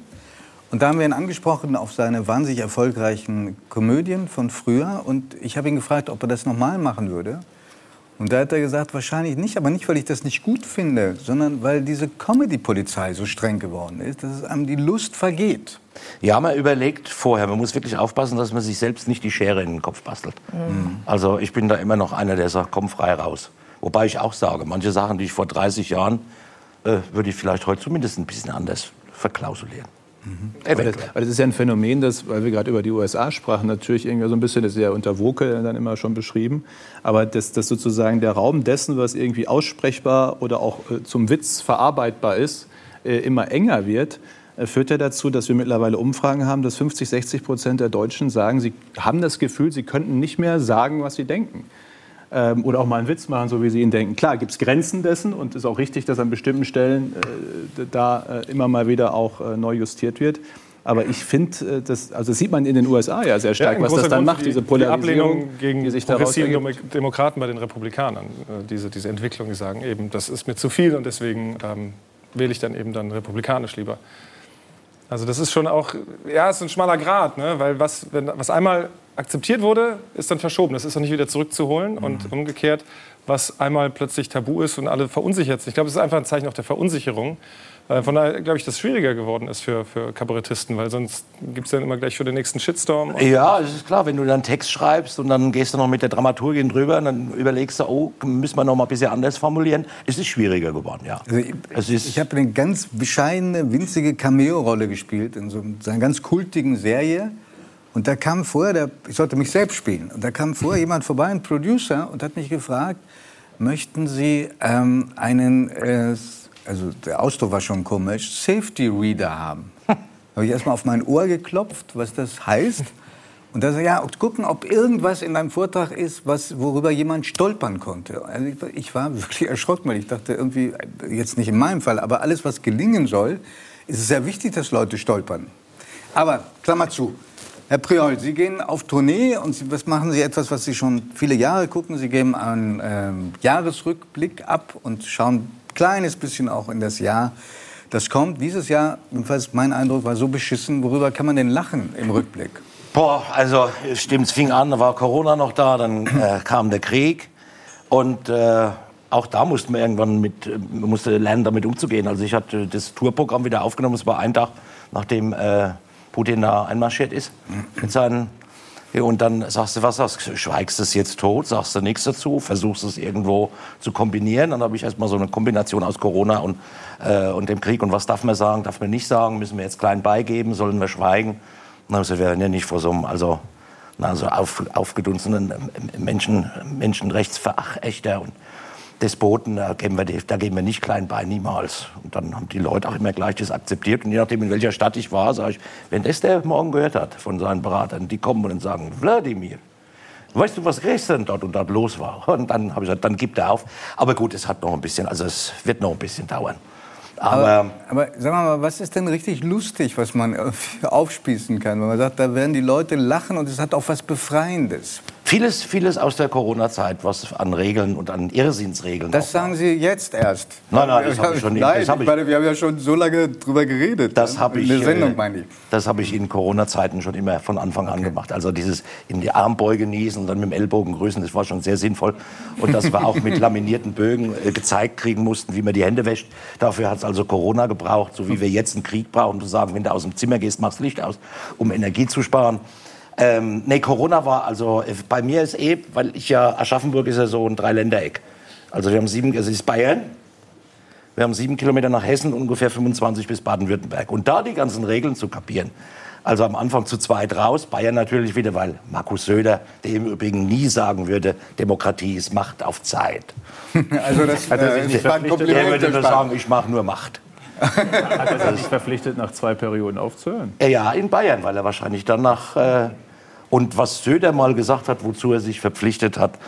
Und da haben wir ihn angesprochen auf seine wahnsinnig erfolgreichen Komödien von früher. Und ich habe ihn gefragt, ob er das nochmal machen würde. Und da hat er gesagt, wahrscheinlich nicht, aber nicht, weil ich das nicht gut finde, sondern weil diese Comedy-Polizei so streng geworden ist, dass es einem die Lust vergeht. Ja, man überlegt vorher. Man muss wirklich aufpassen, dass man sich selbst nicht die Schere in den Kopf bastelt. Also ich bin da immer noch einer, der sagt, komm frei raus. Wobei ich auch sage, manche Sachen, die ich vor 30 Jahren, äh, würde ich vielleicht heute zumindest ein bisschen anders verklausulieren. Aber das, aber das ist ja ein Phänomen, das, weil wir gerade über die USA sprachen, natürlich irgendwie so ein bisschen, das ist ja unter Woke dann immer schon beschrieben, aber dass das sozusagen der Raum dessen, was irgendwie aussprechbar oder auch äh, zum Witz verarbeitbar ist, äh, immer enger wird, äh, führt ja dazu, dass wir mittlerweile Umfragen haben, dass 50, 60 Prozent der Deutschen sagen, sie haben das Gefühl, sie könnten nicht mehr sagen, was sie denken. Ähm, oder auch mal einen Witz machen, so wie sie ihn denken. Klar, gibt es Grenzen dessen und es ist auch richtig, dass an bestimmten Stellen äh, da äh, immer mal wieder auch äh, neu justiert wird. Aber ich finde, äh, das, also das sieht man in den USA ja sehr stark, ein was das dann Grund macht, für diese die Polarisierung, Ablehnung gegen die sich daraus progressiven. Demokraten bei den Republikanern. Äh, Diese, diese Entwicklung, die sagen eben, das ist mir zu viel und deswegen ähm, wähle ich dann eben dann republikanisch lieber. Also das ist schon auch, ja, es ist ein schmaler Grad, ne? weil was, wenn, was einmal akzeptiert wurde, ist dann verschoben. Das ist auch nicht wieder zurückzuholen und umgekehrt, was einmal plötzlich tabu ist und alle verunsichert sind. Ich glaube, es ist einfach ein Zeichen auch der Verunsicherung. Von daher glaube ich, dass es schwieriger geworden ist für, für Kabarettisten, weil sonst gibt es dann immer gleich für den nächsten Shitstorm. Ja, es ist klar, wenn du dann einen Text schreibst und dann gehst du noch mit der Dramaturgin drüber und dann überlegst du, oh, müssen wir noch mal ein bisschen anders formulieren. Es ist schwieriger geworden, ja. Also ich, ich habe eine ganz bescheidene, winzige Cameo-Rolle gespielt in so einer ganz kultigen Serie. Und da kam vorher, der, ich sollte mich selbst spielen, und da kam vorher jemand vorbei, ein Producer, und hat mich gefragt, möchten Sie ähm, einen, äh, also der Ausdruck war schon komisch, Safety Reader haben? habe ich erstmal auf mein Ohr geklopft, was das heißt. Und da sagte ja, gucken, ob irgendwas in deinem Vortrag ist, was, worüber jemand stolpern konnte. Also ich, ich war wirklich erschrocken, weil ich dachte irgendwie, jetzt nicht in meinem Fall, aber alles, was gelingen soll, ist es sehr wichtig, dass Leute stolpern. Aber, Klammer zu, Herr Priol, Sie gehen auf Tournee und Sie, was machen Sie etwas, was Sie schon viele Jahre gucken? Sie geben einen ähm, Jahresrückblick ab und schauen ein kleines bisschen auch in das Jahr, das kommt. Dieses Jahr, jedenfalls mein Eindruck, war so beschissen. Worüber kann man denn lachen im Rückblick? Boah, also stimmt, es fing an, da war Corona noch da, dann äh, kam der Krieg und äh, auch da musste man irgendwann mit, musste lernen, damit umzugehen. Also ich hatte das Tourprogramm wieder aufgenommen, es war ein Tag nachdem äh, Putin da einmarschiert ist mit seinen und dann sagst du, was sagst du? Schweigst es jetzt tot? Sagst du nichts dazu? Versuchst es irgendwo zu kombinieren? Dann habe ich erstmal so eine Kombination aus Corona und, äh, und dem Krieg. Und was darf man sagen, darf man nicht sagen? Müssen wir jetzt klein beigeben? Sollen wir schweigen? Dann habe ich wir werden ja nicht vor so einem also, na, auf, aufgedunsenen Menschen, Menschenrechtsverächter und Despoten, da geben, wir, da geben wir nicht klein bei, niemals. Und dann haben die Leute auch immer gleich das akzeptiert. Und je nachdem, in welcher Stadt ich war, sage ich, wenn das der morgen gehört hat von seinen Beratern, die kommen und sagen, Wladimir, weißt du, was gestern dort und dort los war? Und dann habe ich gesagt, dann gibt er auf. Aber gut, es hat noch ein bisschen, also es wird noch ein bisschen dauern. Aber, aber, aber sagen mal, was ist denn richtig lustig, was man aufspießen kann? Wenn man sagt, da werden die Leute lachen und es hat auch was Befreiendes. Vieles, vieles aus der Corona-Zeit, was an Regeln und an Irrsinnsregeln. Das sagen Sie jetzt erst. Nein, nein, das habe ich schon. Nein, hab ich, meine, wir haben ja schon so lange drüber geredet. Das habe ich. In der Sendung meine ich. Das habe ich in Corona-Zeiten schon immer von Anfang an gemacht. Also dieses in die Armbeuge niesen und dann mit dem Ellbogen grüßen, das war schon sehr sinnvoll. Und dass wir auch mit laminierten Bögen äh, gezeigt kriegen mussten, wie man die Hände wäscht. Dafür hat es also Corona gebraucht, so wie wir jetzt einen Krieg brauchen, um zu sagen, wenn du aus dem Zimmer gehst, machst Licht aus, um Energie zu sparen. Ähm, nee, Corona war also äh, bei mir ist eh, weil ich ja Aschaffenburg ist ja so ein Dreiländereck. Also wir haben sieben, also es ist Bayern, wir haben sieben Kilometer nach Hessen, ungefähr 25 bis Baden-Württemberg. Und da die ganzen Regeln zu kapieren. Also am Anfang zu zweit raus, Bayern natürlich wieder, weil Markus Söder, der im Übrigen nie sagen würde, Demokratie ist Macht auf Zeit. Also das, äh, nicht das war ein verpflichtet? Kompliment, Er würde nur sagen, ich mache nur Macht. Hat er sich verpflichtet, nach zwei Perioden aufzuhören? Ja, in Bayern, weil er wahrscheinlich danach. Äh, und was Söder mal gesagt hat, wozu er sich verpflichtet hat,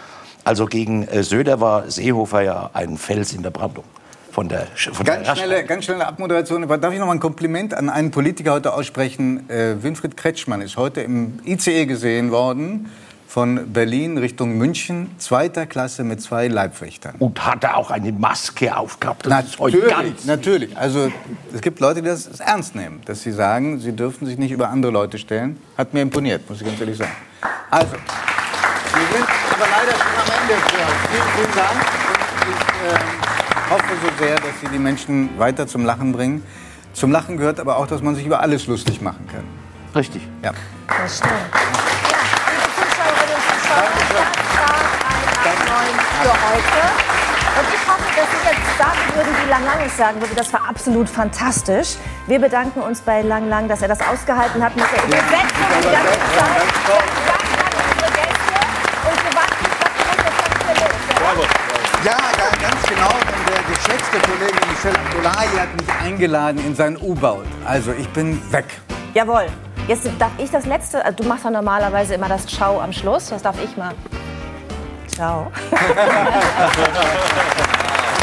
also gegen äh, Söder war Seehofer ja ein Fels in der Brandung. Von der, von Ganz der schnelle, ganz schnelle Abmoderation. Aber Darf ich noch mal ein Kompliment an einen Politiker heute aussprechen? Äh, Winfried Kretschmann ist heute im ICE gesehen worden von Berlin Richtung München, zweiter Klasse mit zwei Leibwächtern. Und hat er auch eine Maske aufgehabt? Das Natürlich, ganz. natürlich. Also es gibt Leute, die das ernst nehmen, dass sie sagen, sie dürfen sich nicht über andere Leute stellen. Hat mir imponiert, muss ich ganz ehrlich sagen. Also, wir sind aber leider schon am Ende. Vielen, vielen Dank. Und ich ähm, hoffe so sehr, dass Sie die Menschen weiter zum Lachen bringen. Zum Lachen gehört aber auch, dass man sich über alles lustig machen kann. Richtig. Ja. Das stimmt. Ja, liebe Zuschauerinnen und Zuschauer, das war ein Neuen für heute. Und ich hoffe, dass Sie jetzt sagen würden, wie Lang Lang es sagen würde. Das war absolut fantastisch. Wir bedanken uns bei Lang Lang, dass er das ausgehalten hat mit der Übersetzung die ganze Zeit. Und. Ja, ja, ganz genau. Denn der geschätzte Kollege Michel Abdullahi hat mich eingeladen in sein U-Boot. Also ich bin weg. Jawohl. Jetzt darf ich das letzte. also Du machst ja normalerweise immer das Ciao am Schluss. Das darf ich mal. Ciao.